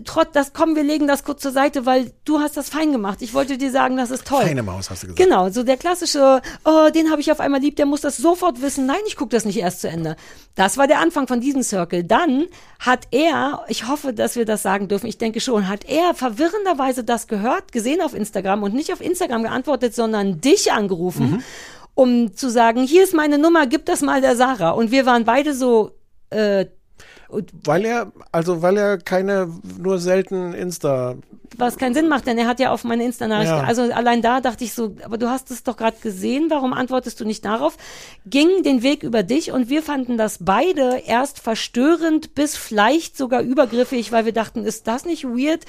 Trotz das kommen wir legen das kurz zur Seite, weil du hast das fein gemacht. Ich wollte dir sagen, das ist toll. Feine Maus, hast du gesagt. Genau, so der klassische, oh, den habe ich auf einmal lieb, der muss das sofort wissen. Nein, ich gucke das nicht erst zu Ende. Das war der Anfang von diesem Circle. Dann hat er, ich hoffe, dass wir das sagen dürfen, ich denke schon, hat er verwirrenderweise das gehört, gesehen auf Instagram und nicht auf Instagram geantwortet, sondern dich angerufen, um zu sagen, hier ist meine Nummer, gib das mal der Sarah. Und wir waren beide so, äh, Weil er, also weil er keine, nur selten Insta. was keinen Sinn macht, denn er hat ja auf meine Insta-Nachricht, Ja. also allein da dachte ich so, aber du hast es doch gerade gesehen, warum antwortest du nicht darauf? Ging den Weg über dich und wir fanden das beide erst verstörend bis vielleicht sogar übergriffig, weil wir dachten, ist das nicht weird?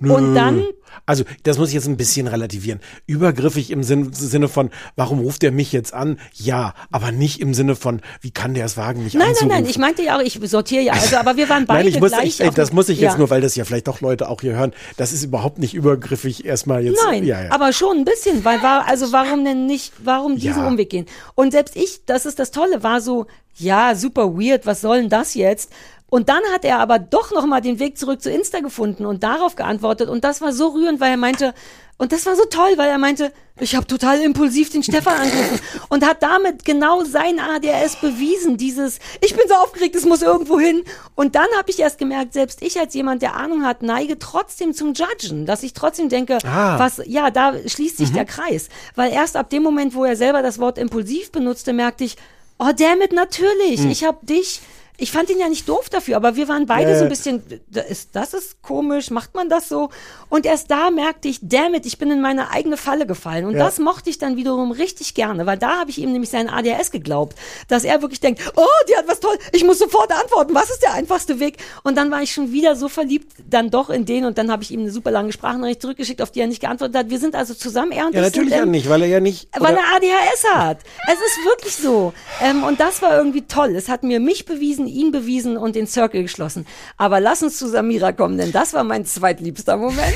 Und dann, Also, das muss ich jetzt ein bisschen relativieren. Übergriffig im Sinn, Sinne von, warum ruft er mich jetzt an? Ja, aber nicht im Sinne von, wie kann der es wagen, mich nein, nein, anzurufen? nein, ich meinte ja auch, ich sortiere ja, also, aber wir waren (laughs) beide Nein, ich muss, gleich. ich, ey, das muss ich jetzt ja. nur, weil das ja vielleicht doch Leute auch hier hören. Das ist überhaupt nicht übergriffig erstmal jetzt. Nein, ja, ja. aber schon ein bisschen, weil war, also warum denn nicht, warum diesen. Umweg gehen? Und selbst ich, das ist das Tolle, war so, ja, super weird, was soll denn das jetzt? Und dann hat er aber doch nochmal den Weg zurück zu Insta gefunden und darauf geantwortet. Und das war so rührend, weil er meinte, und das war so toll, weil er meinte, ich habe total impulsiv den Stefan angerufen und hat damit genau sein ADHS bewiesen. Dieses, ich bin so aufgeregt, es muss irgendwo hin. Und dann habe ich erst gemerkt, selbst ich als jemand, der Ahnung hat, neige trotzdem zum Judgen, dass ich trotzdem denke, Ah. was, ja, da schließt sich der Kreis. Weil erst ab dem Moment, wo er selber das Wort impulsiv benutzte, merkte ich, oh damn it, natürlich, ich habe dich, ich fand ihn ja nicht doof dafür, aber wir waren beide Ja, so ja. ein bisschen, da ist, das ist komisch, macht man das so? Und erst da merkte ich, damn it, ich bin in meine eigene Falle gefallen. Und Ja. das mochte ich dann wiederum richtig gerne, weil da habe ich ihm nämlich sein ADHS geglaubt, dass er wirklich denkt, oh, die hat was toll, ich muss sofort antworten, was ist der einfachste Weg? Und dann war ich schon wieder so verliebt, dann doch in den und dann habe ich ihm eine super lange Sprachnachricht zurückgeschickt, auf die er nicht geantwortet hat. Wir sind also zusammen, er und ja, ich natürlich sind, ja ähm, nicht, weil er ja nicht. weil er ADHS hat. Es ist wirklich so. Ähm, und das war irgendwie toll. Es hat mir mich bewiesen, ihn bewiesen und den Circle geschlossen. Aber lass uns zu Samira kommen, denn das war mein zweitliebster Moment.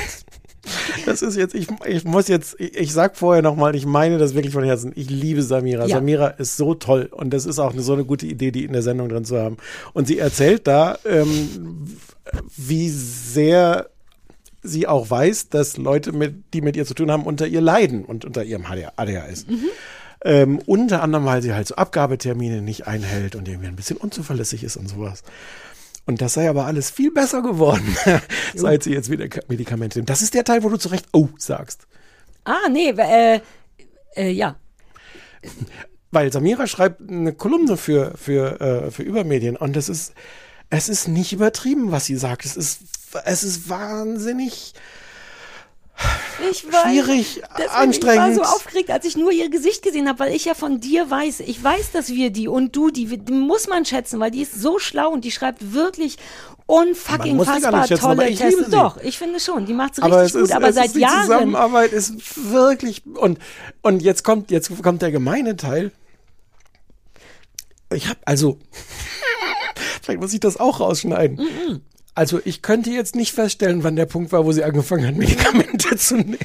(laughs) Das ist jetzt, ich, ich muss jetzt, ich, ich sag vorher nochmal, ich meine das wirklich von Herzen. Ich liebe Samira. Ja. Samira ist so toll und das ist auch eine, so eine gute Idee, die in der Sendung drin zu haben. Und sie erzählt da, ähm, wie sehr sie auch weiß, dass Leute, mit, die mit ihr zu tun haben, unter ihr leiden und unter ihrem ADHS. Ähm, unter anderem, weil sie halt so Abgabetermine nicht einhält und irgendwie ein bisschen unzuverlässig ist und sowas. Und das sei aber alles viel besser geworden, (laughs) seit sie jetzt wieder Medikamente nimmt. Das ist der Teil, wo du zu Recht oh sagst. Ah, nee, äh, äh, ja. Weil Samira schreibt eine Kolumne für, für, äh, für Übermedien und es ist, es ist nicht übertrieben, was sie sagt. Es ist, es ist wahnsinnig Ich weiß, schwierig, anstrengend. Ich war so aufgeregt, als ich nur ihr Gesicht gesehen habe, weil ich ja von dir weiß, ich weiß, dass wir die und du, die, die muss man schätzen, weil die ist so schlau und die schreibt wirklich unfucking die fassbar schätzen, aber tolle ich sie. Doch, ich finde schon, die macht's aber richtig es ist, gut, aber es seit ist die Jahren. Zusammenarbeit ist wirklich und und jetzt kommt jetzt kommt der gemeine Teil. Ich habe also (laughs) vielleicht muss ich das auch rausschneiden. Also ich könnte jetzt nicht feststellen, wann der Punkt war, wo sie angefangen hat, Medikamente zu nehmen.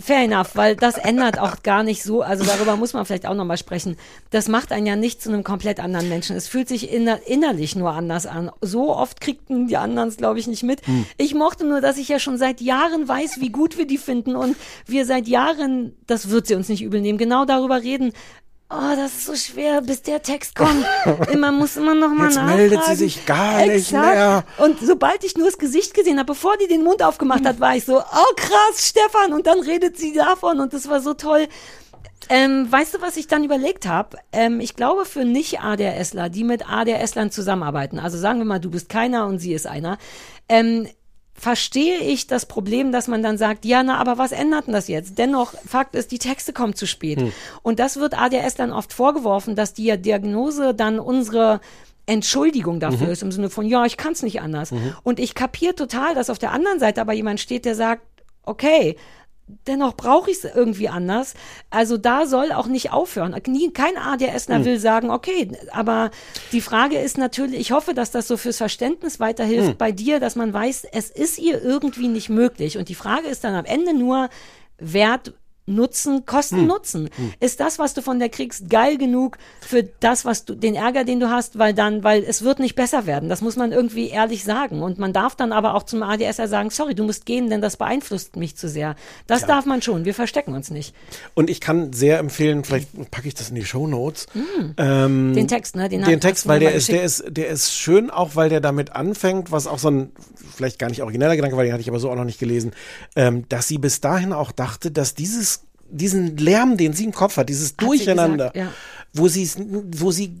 Fair enough, weil das ändert auch gar nicht so, also darüber muss man vielleicht auch nochmal sprechen. Das macht einen ja nicht zu einem komplett anderen Menschen. Es fühlt sich inner innerlich nur anders an. So oft kriegten die anderen es, glaube ich, nicht mit. Ich mochte nur, dass ich ja schon seit Jahren weiß, wie gut wir die finden und wir seit Jahren, das wird sie uns nicht übel nehmen, genau darüber reden. Oh, das ist so schwer, bis der Text kommt. (laughs) Immer muss immer noch mal Jetzt nachfragen. meldet sie sich gar nicht Exakt. mehr. Und sobald ich nur das Gesicht gesehen habe, bevor die den Mund aufgemacht hat, war ich so, oh krass, Stefan. Und dann redet sie davon und das war so toll. Ähm, weißt du, was ich dann überlegt habe? Ähm, ich glaube, für Nicht-ADHSler, die mit ADHSlern zusammenarbeiten, also sagen wir mal, du bist keiner und sie ist einer, ähm, verstehe ich das Problem, dass man dann sagt, ja, na, aber was ändert denn das jetzt? Dennoch, Fakt ist, die Texte kommen zu spät. Und das wird ADHS dann oft vorgeworfen, dass die Diagnose dann unsere Entschuldigung dafür ist, im Sinne von, ja, ich kann es nicht anders. Und ich kapiere total, dass auf der anderen Seite aber jemand steht, der sagt, okay, dennoch brauche ich es irgendwie anders. Also da soll auch nicht aufhören. Nie, kein ADSler will sagen, okay, aber die Frage ist natürlich, ich hoffe, dass das so fürs Verständnis weiterhilft bei dir, dass man weiß, es ist ihr irgendwie nicht möglich. Und die Frage ist dann am Ende nur, Wert Nutzen, Kosten, Nutzen. Ist das, was du von der kriegst, geil genug für das, was du, den Ärger, den du hast, weil dann, weil es wird nicht besser werden. Das muss man irgendwie ehrlich sagen. Und man darf dann aber auch zum ADSer sagen, sorry, du musst gehen, denn das beeinflusst mich zu sehr. Das darf man schon. Wir verstecken uns nicht. Und ich kann sehr empfehlen, vielleicht packe ich das in die Show Notes. Ähm, Den Text, ne? Den, den Text, weil der ist, der geschickt. ist, der ist schön, auch weil der damit anfängt, was auch so ein vielleicht gar nicht origineller Gedanke war, den hatte ich aber so auch noch nicht gelesen, ähm, dass sie bis dahin auch dachte, dass dieses diesen Lärm, den sie im Kopf hat, dieses sie Durcheinander, gesagt, ja. wo sie es, wo sie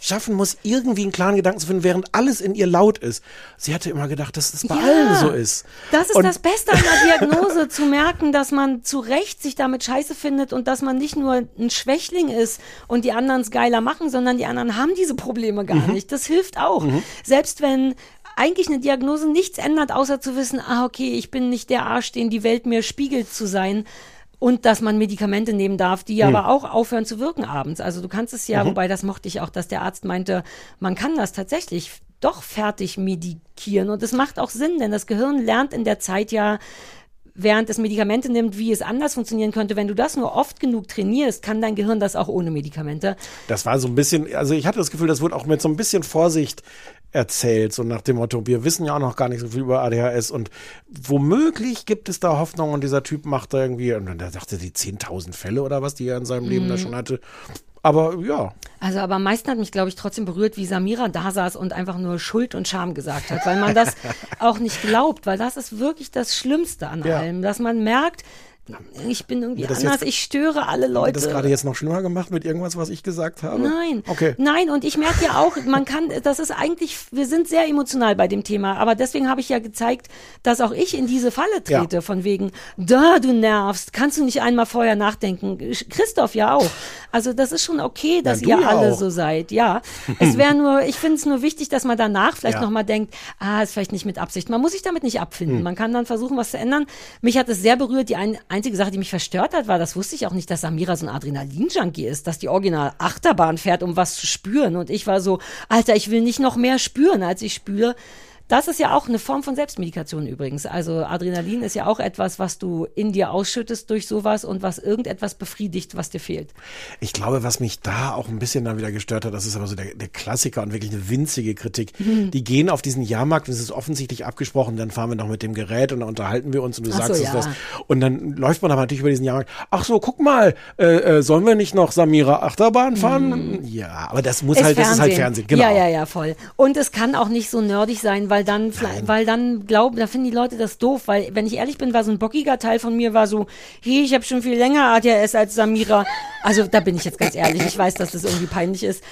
schaffen muss, irgendwie einen klaren Gedanken zu finden, während alles in ihr laut ist. Sie hatte immer gedacht, dass das bei Ja. allen so ist. Das ist Und- das Beste an der Diagnose, zu merken, dass man zu Recht sich damit scheiße findet und dass man nicht nur ein Schwächling ist und die anderen es geiler machen, sondern die anderen haben diese Probleme gar Mhm. nicht. Das hilft auch. Selbst wenn eigentlich eine Diagnose nichts ändert, außer zu wissen, ah, okay, ich bin nicht der Arsch, den die Welt mir spiegelt zu sein. Und dass man Medikamente nehmen darf, die Mhm. aber auch aufhören zu wirken abends. Also du kannst es ja, wobei das mochte ich auch, dass der Arzt meinte, man kann das tatsächlich doch fertig medikieren. Und es macht auch Sinn, denn das Gehirn lernt in der Zeit ja, während es Medikamente nimmt, wie es anders funktionieren könnte. Wenn du das nur oft genug trainierst, kann dein Gehirn das auch ohne Medikamente. Das war so ein bisschen, also ich hatte das Gefühl, das wurde auch mit so ein bisschen Vorsicht erzählt, so nach dem Motto, wir wissen ja auch noch gar nicht so viel über ADHS und womöglich gibt es da Hoffnung und dieser Typ macht da irgendwie, und dann dachte die 10.000 Fälle oder was, die er in seinem Leben da schon hatte. Aber ja, Also, aber am meisten hat mich, glaube ich, trotzdem berührt, wie Samira da saß und einfach nur Schuld und Scham gesagt hat, weil man das (laughs) auch nicht glaubt, weil das ist wirklich das Schlimmste an Ja. allem, dass man merkt, ich bin irgendwie anders, jetzt- ich störe alle hat Leute. das gerade jetzt noch schlimmer gemacht mit irgendwas, was ich gesagt habe? Nein. Okay. Nein, und ich merke ja auch, man kann, das ist eigentlich, wir sind sehr emotional bei dem Thema, aber deswegen habe ich ja gezeigt, dass auch ich in diese Falle trete, Ja. von wegen, da, du nervst, kannst du nicht einmal vorher nachdenken. Christoph ja auch. Also das ist schon okay, dass Ja, ihr ja alle auch. so seid, ja. (laughs) Es wäre nur, ich finde es nur wichtig, dass man danach vielleicht Ja. noch nochmal denkt, ah, ist vielleicht nicht mit Absicht. Man muss sich damit nicht abfinden. Hm. Man kann dann versuchen, was zu ändern. Mich hat es sehr berührt. Die ein, einzige Sache, die mich verstört hat, war, das wusste ich auch nicht, dass Samira so ein Adrenalin-Junkie ist, dass die original Achterbahn fährt, um was zu spüren. Und ich war so, Alter, ich will nicht noch mehr spüren, als ich spüre. Das ist ja auch eine Form von Selbstmedikation übrigens. Also Adrenalin ist ja auch etwas, was du in dir ausschüttest durch sowas und was irgendetwas befriedigt, was dir fehlt. Ich glaube, was mich da auch ein bisschen dann wieder gestört hat, das ist aber so der, der Klassiker und wirklich eine winzige Kritik. Mhm. Die gehen auf diesen Jahrmarkt, und es ist offensichtlich abgesprochen, dann fahren wir noch mit dem Gerät und dann unterhalten wir uns und du Ach so, sagst uns ja. das. Und dann läuft man aber natürlich über diesen Jahrmarkt. Ach so, guck mal, äh, äh, sollen wir nicht noch Samira Achterbahn fahren? Ja, aber das muss halt, das ist halt Fernsehen, genau. Mhm. Ja, ja, ja, voll. Und es kann auch nicht so nerdig sein, weil dann, Nein. weil dann glauben, da finden die Leute das doof, weil, wenn ich ehrlich bin, war so ein bockiger Teil von mir, war so, hey, ich habe schon viel länger ADHS als Samira. Also da bin ich jetzt ganz ehrlich, ich weiß, dass das irgendwie peinlich ist.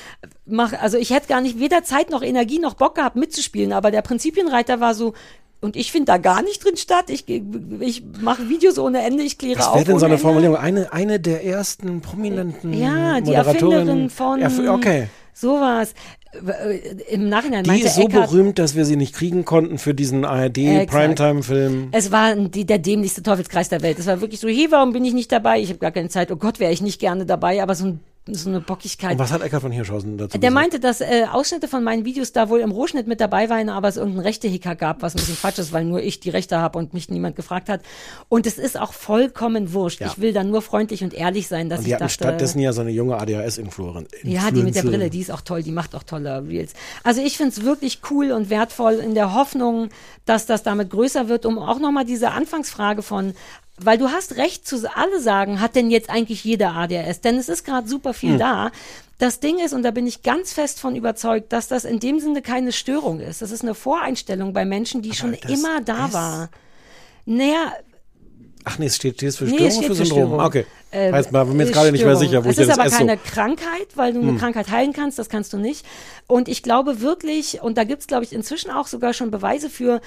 Mach, also ich hätte gar nicht weder Zeit noch Energie noch Bock gehabt mitzuspielen, aber der Prinzipienreiter war so, und ich finde da gar nicht drin statt. Ich, ich mache Videos ohne Ende, ich kläre Was auf. wäre denn so eine Ende. Formulierung? Eine, eine der ersten prominenten Ja, die. Erfinderin von Erf- okay. sowas. Äh, Im Nachhinein Die meinte ist so Eckart, berühmt, dass wir sie nicht kriegen konnten für diesen ARD Exakt. Primetime-Film. es war die, der dämlichste Teufelskreis der Welt. Es war wirklich so, hey, warum bin ich nicht dabei? Ich habe gar keine Zeit. Oh Gott, wäre ich nicht gerne dabei. Aber so, ein, so eine Bockigkeit. Und was hat Eckhard von Hirschhausen dazu Der gesagt? meinte, dass äh, Ausschnitte von meinen Videos da wohl im Rohschnitt mit dabei waren, aber es irgendeinen Rechte-Hicker gab, was ein bisschen Quatsch ist, weil nur ich die Rechte habe und mich niemand gefragt hat. Und es ist auch vollkommen wurscht. Ja. Ich will da nur freundlich und ehrlich sein, dass Und die ich hatten dachte, stattdessen ja so eine junge ADHS-Influencerin. Ja, die mit der Brille, die ist auch toll, die macht auch tolle Reels. Also ich find's wirklich cool und wertvoll in der Hoffnung, dass das damit größer wird, um auch nochmal diese Anfangsfrage von, weil du hast recht zu alle sagen, hat denn jetzt eigentlich jeder ADHS? Denn es ist gerade super viel Hm. da. Das Ding ist, und da bin ich ganz fest von überzeugt, dass das in dem Sinne keine Störung ist. Das ist eine Voreinstellung bei Menschen, die schon das immer da war. Naja, Ach nee, es steht, steht es für Nee, Störung steht für Syndrom. Störung. Okay. Ähm, Weiß man, bin mir jetzt ist gerade nicht mehr sicher, wo es ich ist das aber keine Krankheit, weil du eine Krankheit heilen kannst, das kannst du nicht. Und ich glaube wirklich, und da gibt's glaube ich, inzwischen auch sogar schon Beweise für,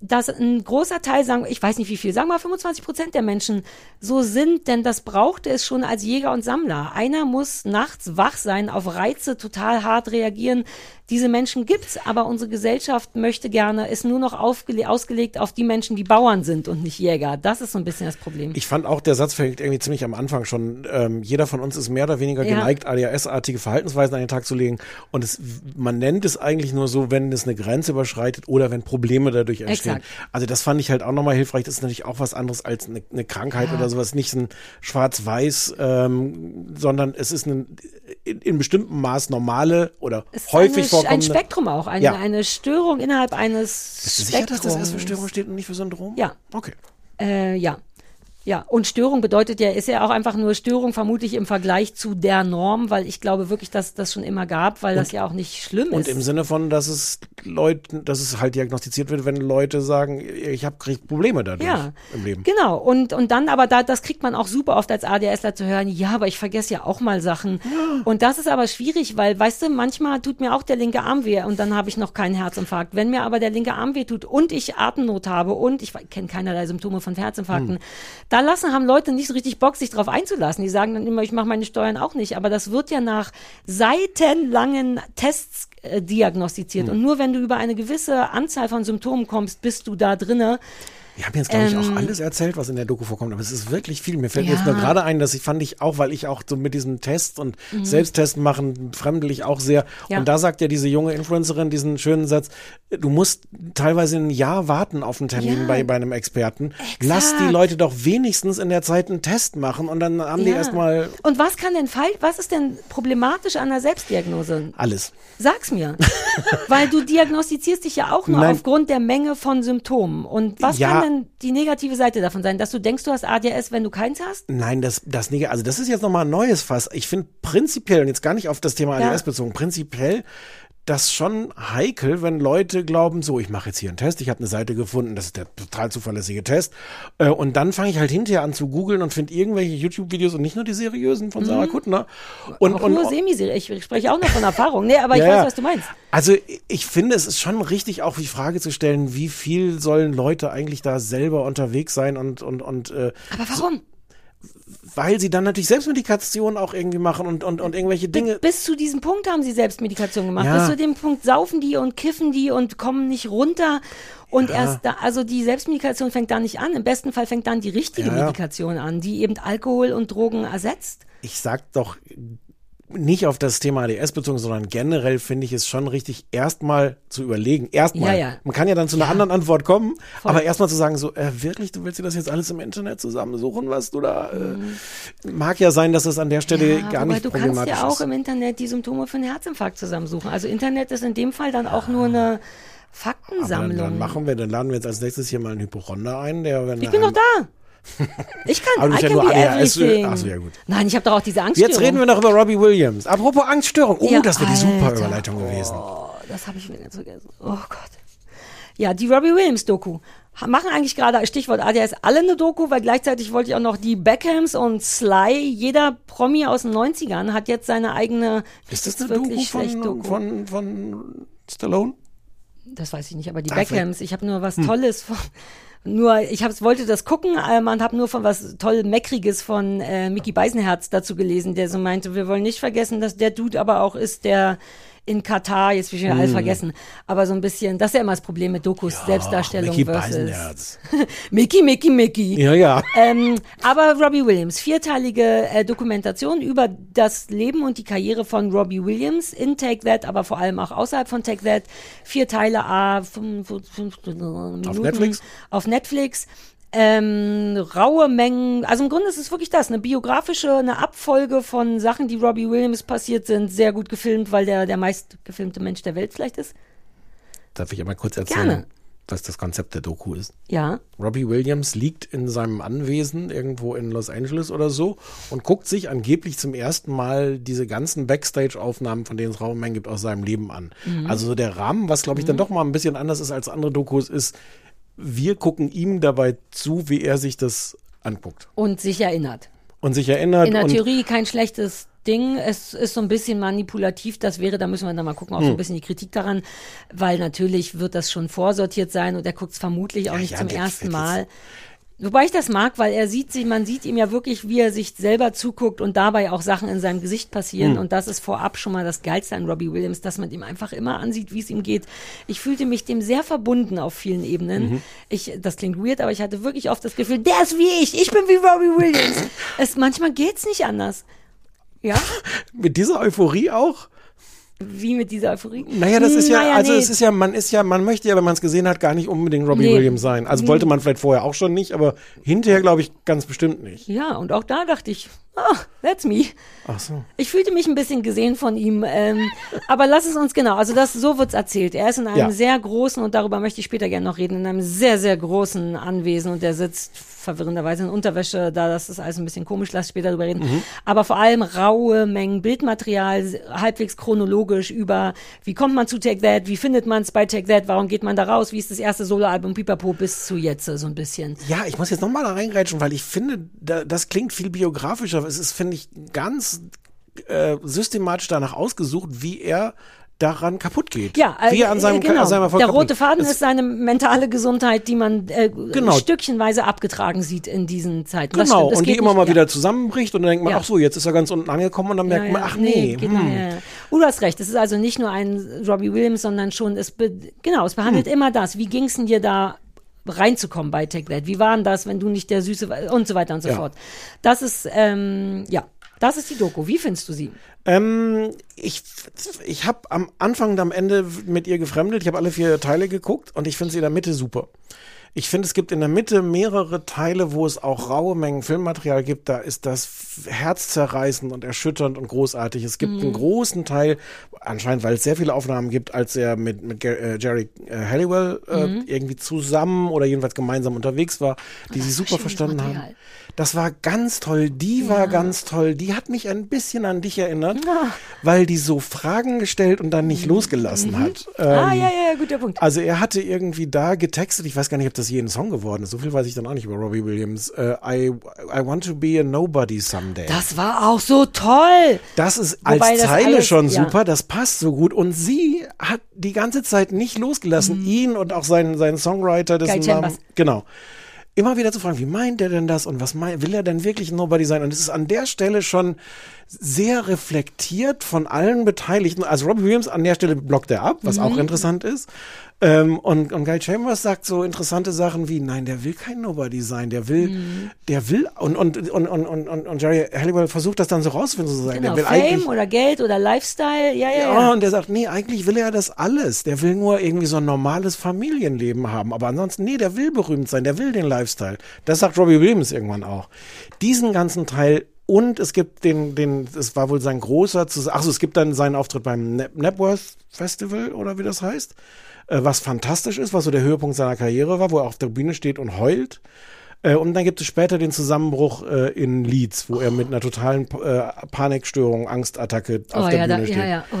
dass ein großer Teil, sagen, ich weiß nicht wie viel, sagen wir 25 Prozent der Menschen so sind, denn das brauchte es schon als Jäger und Sammler. Einer muss nachts wach sein, auf Reize total hart reagieren. Diese Menschen gibt's, aber unsere Gesellschaft möchte gerne, ist nur noch ausgelegt auf die Menschen, die Bauern sind und nicht Jäger. Das ist so ein bisschen das Problem. Ich fand auch, der Satz fängt irgendwie ziemlich am Anfang schon. Ähm, jeder von uns ist mehr oder weniger Ja. geneigt, ADHS-artige Verhaltensweisen an den Tag zu legen. Und es, man nennt es eigentlich nur so, wenn es eine Grenze überschreitet oder wenn Probleme dadurch entstehen. Exakt. Also das fand ich halt auch nochmal hilfreich. Das ist natürlich auch was anderes als eine, eine Krankheit Ja. oder sowas. Nicht ein Schwarz-Weiß, ähm, sondern es ist ein, in, in bestimmtem Maß normale oder häufig vorkommende. ein Spektrum auch, eine, Ja. eine Störung innerhalb eines Bist du sicher, dass das erst für Spektrums. Störung steht und nicht für Syndrom? Ja. Okay. Äh, ja. Ja, und Störung bedeutet ja, ist ja auch einfach nur Störung, vermutlich im Vergleich zu der Norm, weil ich glaube wirklich, dass das schon immer gab, weil das ja auch nicht schlimm Und ist. im Sinne von, dass es Leuten, dass es halt diagnostiziert wird, wenn Leute sagen, ich habe Probleme dadurch Ja, im Leben. Genau. Und, und dann aber da, das kriegt man auch super oft als ADSler zu hören. Ja, aber ich vergesse ja auch mal Sachen. Und das ist aber schwierig, weil, weißt du, manchmal tut mir auch der linke Arm weh und dann habe ich noch keinen Herzinfarkt. Wenn mir aber der linke Arm weh tut und ich Atemnot habe und ich kenne keinerlei Symptome von Herzinfarkten, da lassen, haben Leute nicht so richtig Bock, sich drauf einzulassen. Die sagen dann immer, ich mache meine Steuern auch nicht. Aber das wird ja nach seitenlangen Tests äh, diagnostiziert. Und nur wenn du über eine gewisse Anzahl von Symptomen kommst, bist du da drinne. Wir haben jetzt, glaube ich, auch Ähm, alles erzählt, was in der Doku vorkommt, aber es ist wirklich viel. Mir fällt Ja. jetzt nur gerade ein, dass ich fand ich auch, weil ich auch so mit diesem Test und Mhm. Selbsttesten machen, fremdel ich auch sehr. Ja. Und da sagt ja diese junge Influencerin diesen schönen Satz, du musst teilweise ein Jahr warten auf einen Termin Ja. bei, bei einem Experten. Lass die Exakt. Leute doch wenigstens in der Zeit einen Test machen und dann haben die erstmal Und was kann denn fall, was ist denn problematisch an der Selbstdiagnose? alles. Sag's mir. (laughs) Weil du diagnostizierst dich ja auch nur Nein. aufgrund der Menge von Symptomen. Und was kann denn die negative Seite davon sein? Dass du denkst, du hast ADS, wenn du keins hast? Nein, das, das also das ist jetzt nochmal ein neues Fass. Ich finde prinzipiell, und jetzt gar nicht auf das Thema Ja. ADS bezogen, prinzipiell das schon heikel, wenn Leute glauben, so, ich mache jetzt hier einen Test, ich habe eine Seite gefunden, das ist der total zuverlässige Test. Äh, und dann fange ich halt hinterher an zu googeln und finde irgendwelche YouTube-Videos und nicht nur die seriösen von Sarah Kuttner. Und, Mhm. auch und, nur semiseriös. Ich spreche auch noch von Erfahrung. Nee, aber ich Ja, weiß, was du meinst. Also ich finde, es ist schon richtig, auch die Frage zu stellen, wie viel sollen Leute eigentlich da selber unterwegs sein und, und, und äh, Aber warum? Weil sie dann natürlich Selbstmedikation auch irgendwie machen und, und, und irgendwelche Dinge. Bis zu diesem Punkt haben sie Selbstmedikation gemacht. Ja. Bis zu dem Punkt saufen die und kiffen die und kommen nicht runter. Und erst da, also die Selbstmedikation fängt da nicht an. Im besten Fall fängt dann die richtige Ja, ja. Medikation an, die eben Alkohol und Drogen ersetzt. Ich sag doch nicht auf das Thema ADS bezogen, sondern generell finde ich es schon richtig, erstmal zu überlegen. Erstmal. Ja, ja. Man kann ja dann zu einer Ja. anderen Antwort kommen, Voll. aber erstmal zu sagen, so, äh, wirklich, du willst dir das jetzt alles im Internet zusammensuchen, was du da. Äh, mag ja sein, dass es an der Stelle Mhm. Ja, gar wobei nicht du kannst problematisch ja auch ist. im Internet die Symptome für einen Herzinfarkt zusammensuchen. Also Internet ist in dem Fall dann auch nur eine Faktensammlung. dann, dann machen wir, dann laden wir jetzt als nächstes hier mal einen Hypochonder ein, der wenn ich bin einem- da. Ich kann, Aber du bist ja nur ADHS. everything. Ach so, ja, gut. Nein, ich habe doch auch diese Angststörung. Jetzt reden wir noch über Robbie Williams. Apropos Angststörung. Oh, Ja, das wäre die super. Überleitung gewesen. Oh, das habe ich wieder ganz vergessen. Oh Gott. Ja, die Robbie Williams Doku. Ha- Machen eigentlich gerade, Stichwort ADS, alle eine Doku, weil gleichzeitig wollte ich auch noch die Beckhams und Sly, jeder Promi aus den 90ern hat jetzt seine eigene Ist das jetzt eine Doku von, Doku. von, von Stallone? Das weiß ich nicht, aber die Ach, Beckhams, ich habe nur was Hm. Tolles von. Nur, ich hab's, wollte das gucken, man habe nur von was toll Meckriges von äh, Mickey Beisenherz dazu gelesen, der so meinte, wir wollen nicht vergessen, dass der Dude aber auch ist, der in Katar, jetzt will ich wieder alles vergessen, aber so ein bisschen, das ist ja immer das Problem mit Dokus, Selbstdarstellung Mickey versus. (laughs) Mickey, Mickey, Mickey. Ja, ja. Ähm, aber Robbie Williams, vierteilige äh, Dokumentation über das Leben und die Karriere von Robbie Williams in Take That, aber vor allem auch außerhalb von Take That. Vier Teile, a fünf, fünf Minuten. Netflix? Auf Netflix. Ähm, raue Mengen, also im Grunde ist es wirklich das, eine biografische, eine Abfolge von Sachen, die Robbie Williams passiert sind, sehr gut gefilmt, weil der der meist gefilmte Mensch der Welt vielleicht ist. Darf ich einmal kurz erzählen, Gerne. was das Konzept der Doku ist? Ja. Robbie Williams liegt in seinem Anwesen irgendwo in Los Angeles oder so und guckt sich angeblich zum ersten Mal diese ganzen Backstage-Aufnahmen, von denen es Raum gibt, aus seinem Leben an. Mhm. Also so der Rahmen, was glaube ich dann doch mal ein bisschen anders ist als andere Dokus, ist, wir gucken ihm dabei zu, wie er sich das anguckt. Und sich erinnert. und sich erinnert. In der Theorie kein schlechtes Ding. Es ist so ein bisschen manipulativ. Das wäre, da müssen wir dann mal gucken, auch Hm. so ein bisschen die Kritik daran, weil natürlich wird das schon vorsortiert sein und er guckt es vermutlich auch nicht ja, zum ersten Mal. Wobei ich das mag, weil er sieht sich, man sieht ihm ja wirklich, wie er sich selber zuguckt und dabei auch Sachen in seinem Gesicht passieren. Hm. Und das ist vorab schon mal das Geilste an Robbie Williams, dass man ihm einfach immer ansieht, wie es ihm geht. Ich fühlte mich dem sehr verbunden auf vielen Ebenen. Mhm. Ich, das klingt weird, aber ich hatte wirklich oft das Gefühl, der ist wie ich, ich bin wie Robbie Williams. (laughs) es, manchmal geht's nicht anders. Ja? mit dieser Euphorie auch. Wie mit dieser Euphorie? Naja, das ist ja, Naja, also nee. es ist ja, man ist ja, man möchte ja, wenn man es gesehen hat, gar nicht unbedingt Robbie Nee. Williams sein. Also wollte man vielleicht vorher auch schon nicht, aber hinterher glaube ich ganz bestimmt nicht. Ja, und auch da dachte ich, ah, that's me. Ach so. Ich fühlte mich ein bisschen gesehen von ihm, ähm, aber lass es uns genau, also das, so wird's erzählt. Er ist in einem Ja. sehr großen, und darüber möchte ich später gerne noch reden, in einem sehr, sehr großen Anwesen und der sitzt verwirrenderweise in Unterwäsche, da das ist alles ein bisschen komisch, lass später drüber reden. Mhm. Aber vor allem raue Mengen Bildmaterial, halbwegs chronologisch über, wie kommt man zu Take That, wie findet man es bei Take That, warum geht man da raus, wie ist das erste Soloalbum Pipapo bis zu jetzt, so ein bisschen. Ja, ich muss jetzt nochmal da reingrätschen, weil ich finde, da, das klingt viel biografischer. Es ist, finde ich, ganz äh, systematisch danach ausgesucht, wie er daran kaputt geht. Ja, wie er an seinem, äh, genau. an seinem Erfolg Der rote Faden Es- ist seine mentale Gesundheit, die man äh, Genau. stückchenweise abgetragen sieht in diesen Zeiten. Das Genau, stimmt, das und die immer nicht, mal ja. wieder zusammenbricht und dann denkt man, Ja. ach so, jetzt ist er ganz unten angekommen und dann merkt Ja, man, ach nee, hm. nicht, ja, ja. Oh, du hast recht. Es ist also nicht nur ein Robbie Williams, sondern schon, es genau, es behandelt Hm. immer das. Wie ging's denn dir da reinzukommen bei Take That? Wie war denn das, wenn du nicht der Süße und so weiter und so Ja. fort. Das ist, ähm, ja, das ist die Doku. Wie findest du sie? Ähm, ich ich habe am Anfang und am Ende mit ihr gefremdet. Ich habe alle vier Teile geguckt und ich finde sie in der Mitte super. Ich finde, es gibt in der Mitte mehrere Teile, wo es auch raue Mengen Filmmaterial gibt. Da ist das herzzerreißend und erschütternd und großartig. Es gibt einen großen Teil, anscheinend, weil es sehr viele Aufnahmen gibt, als er mit, mit äh, Jerry äh, Halliwell äh, irgendwie zusammen oder jedenfalls gemeinsam unterwegs war, die sie super verstanden haben. Das war ganz toll. Die war ganz toll. Die hat mich ein bisschen an dich erinnert, weil die so Fragen gestellt und dann nicht losgelassen hat. ah, Ähm, ja, ja, ja, guter Punkt. Also er hatte irgendwie da getextet, ich weiß gar nicht, ob das je ein Song geworden ist. So viel weiß ich dann auch nicht über Robbie Williams. Äh, I, I want to be a nobody someday. Das war auch so toll. Das ist als Wobei das Zeile alles- schon ja. super, das passt so gut. Und sie hat die ganze Zeit nicht losgelassen, ihn und auch seinen, seinen Songwriter, dessen Mhm. Namen. Genau. Immer wieder zu fragen, wie meint er denn das und was meint, will er denn wirklich Nobody sein? Und es ist an der Stelle schon sehr reflektiert von allen Beteiligten. Also Robbie Williams an der Stelle blockt er ab, was Mhm. auch interessant ist. Ähm, und, und Guy Chambers sagt so interessante Sachen wie, nein, der will kein Nobody sein, der will, Mhm. der will, und, und, und, und, und, und, Jerry Halliwell versucht das dann so rauszufinden, so zu sagen, Genau, der will eigentlich, Fame oder Geld oder Lifestyle. Ja, ja, ja, ja. und der sagt, nee, eigentlich will er das alles. Der will nur irgendwie so ein normales Familienleben haben. Aber ansonsten, nee, der will berühmt sein, der will den Lifestyle. Das sagt Robbie Williams irgendwann auch. Diesen ganzen Teil und es gibt den, den, es war wohl sein großer, Zus- ach so, es gibt dann seinen Auftritt beim Napworth Festival oder wie das heißt, äh, was fantastisch ist, was so der Höhepunkt seiner Karriere war, wo er auf der Bühne steht und heult. Äh, Und dann gibt es später den Zusammenbruch äh, in Leeds, wo er mit einer totalen Panikstörung, Angstattacke auf Oh der ja, da, Bühne steht. ja, ja. Oh.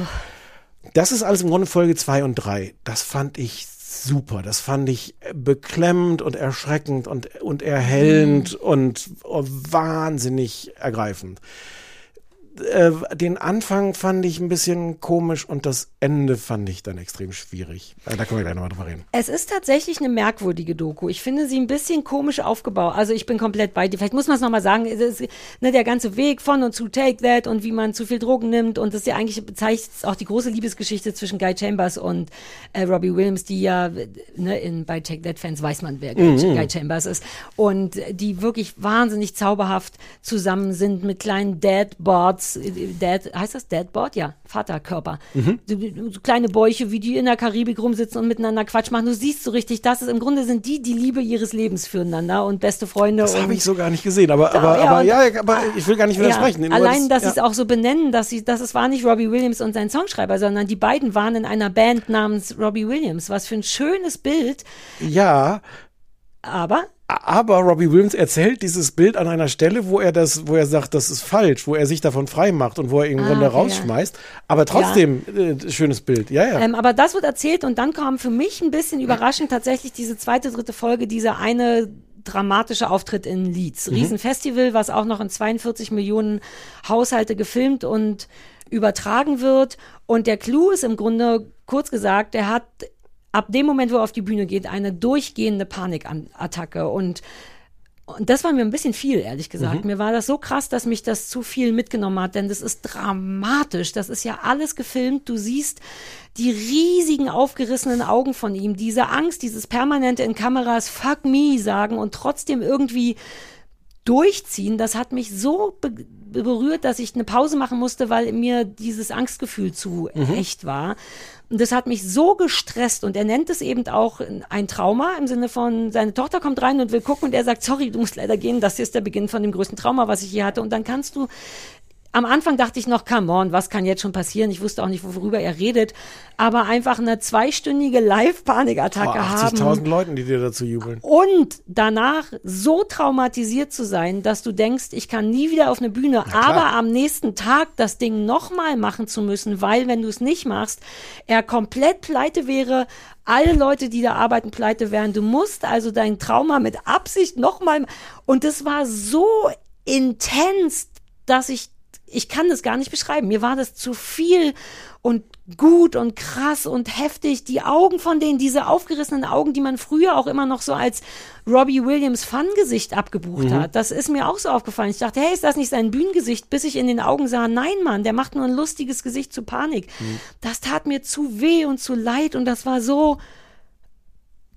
Das ist alles im Grunde Folge zwei und drei. Das fand ich super. Das fand ich beklemmend und erschreckend und, und erhellend Mhm. und oh, wahnsinnig ergreifend. Äh, den Anfang fand ich ein bisschen komisch und das Ende fand ich dann extrem schwierig. Äh, da können wir gleich nochmal drüber reden. Es ist tatsächlich eine merkwürdige Doku. Ich finde sie ein bisschen komisch aufgebaut. Also ich bin komplett bei dir. Vielleicht muss man es nochmal sagen. Es ist, ne, der ganze Weg von und zu Take That und wie man zu viel Drogen nimmt. Und das ist ja eigentlich bezeichnet auch die große Liebesgeschichte zwischen Guy Chambers und äh, Robbie Williams, die ja, ne, in, bei Take That-Fans weiß man, wer Guy, Guy Chambers ist. Und die wirklich wahnsinnig zauberhaft zusammen sind mit kleinen Dad-Boards. Dad, heißt das Dad-Board? Ja, Vaterkörper. So, so kleine Bäuche, wie die in der Karibik rumsitzen und miteinander Quatsch machen. Du siehst so richtig, das ist im Grunde sind die die Liebe ihres Lebens füreinander und beste Freunde. Das habe ich so gar nicht gesehen, aber, aber, ja, aber ja, aber ich will gar nicht widersprechen. ja, allein, dass ja. sie es auch so benennen, dass sie, dass es war nicht Robbie Williams und sein Songschreiber, sondern die beiden waren in einer Band namens Robbie Williams. Was für ein schönes Bild. Ja, Aber Aber Robbie Williams erzählt dieses Bild an einer Stelle, wo er das, wo er sagt, das ist falsch, wo er sich davon frei macht und wo er im Ah, okay, rausschmeißt. Aber trotzdem, äh, schönes Bild. Ja, ja. Ähm, aber das wird erzählt und dann kam für mich ein bisschen überraschend tatsächlich diese zweite, dritte Folge, dieser eine dramatischer Auftritt in Leeds. Riesenfestival, was auch noch in 42 Millionen Haushalte gefilmt und übertragen wird. Und der Clou ist im Grunde, kurz gesagt, er hat ab dem Moment, wo er auf die Bühne geht, eine durchgehende Panikattacke. Und und das war mir ein bisschen viel, ehrlich gesagt. Mir war das so krass, dass mich das zu viel mitgenommen hat, denn das ist dramatisch. Das ist ja alles gefilmt. Du siehst die riesigen aufgerissenen Augen von ihm, diese Angst, dieses permanente in Kameras Fuck me sagen und trotzdem irgendwie durchziehen, das hat mich so berührt, dass ich eine Pause machen musste, weil mir dieses Angstgefühl zu echt war. Und das hat mich so gestresst und er nennt es eben auch ein Trauma im Sinne von, seine Tochter kommt rein und will gucken und er sagt, sorry, du musst leider gehen, das ist der Beginn von dem größten Trauma, was ich hier hatte. Und dann kannst du am Anfang dachte ich noch, come on, was kann jetzt schon passieren? Ich wusste auch nicht, worüber er redet. Aber einfach eine zweistündige Live-Panikattacke haben 80.000 Leuten, die dir dazu jubeln. und danach so traumatisiert zu sein, dass du denkst, ich kann nie wieder auf eine Bühne, aber am nächsten Tag das Ding nochmal machen zu müssen, weil wenn du es nicht machst, er komplett pleite wäre, alle Leute, die da arbeiten, pleite wären. Du musst also dein Trauma mit Absicht nochmal und das war so intens, dass ich ich kann das gar nicht beschreiben. Mir war das zu viel und gut und krass und heftig. Die Augen von denen, diese aufgerissenen Augen, die man früher auch immer noch so als Robbie Williams Fun-Gesicht abgebucht hat. Das ist mir auch so aufgefallen. Ich dachte, hey, ist das nicht sein Bühnengesicht? Bis ich in den Augen sah, nein, Mann, der macht nur ein lustiges Gesicht zu Panik. Das tat mir zu weh und zu leid und das war so,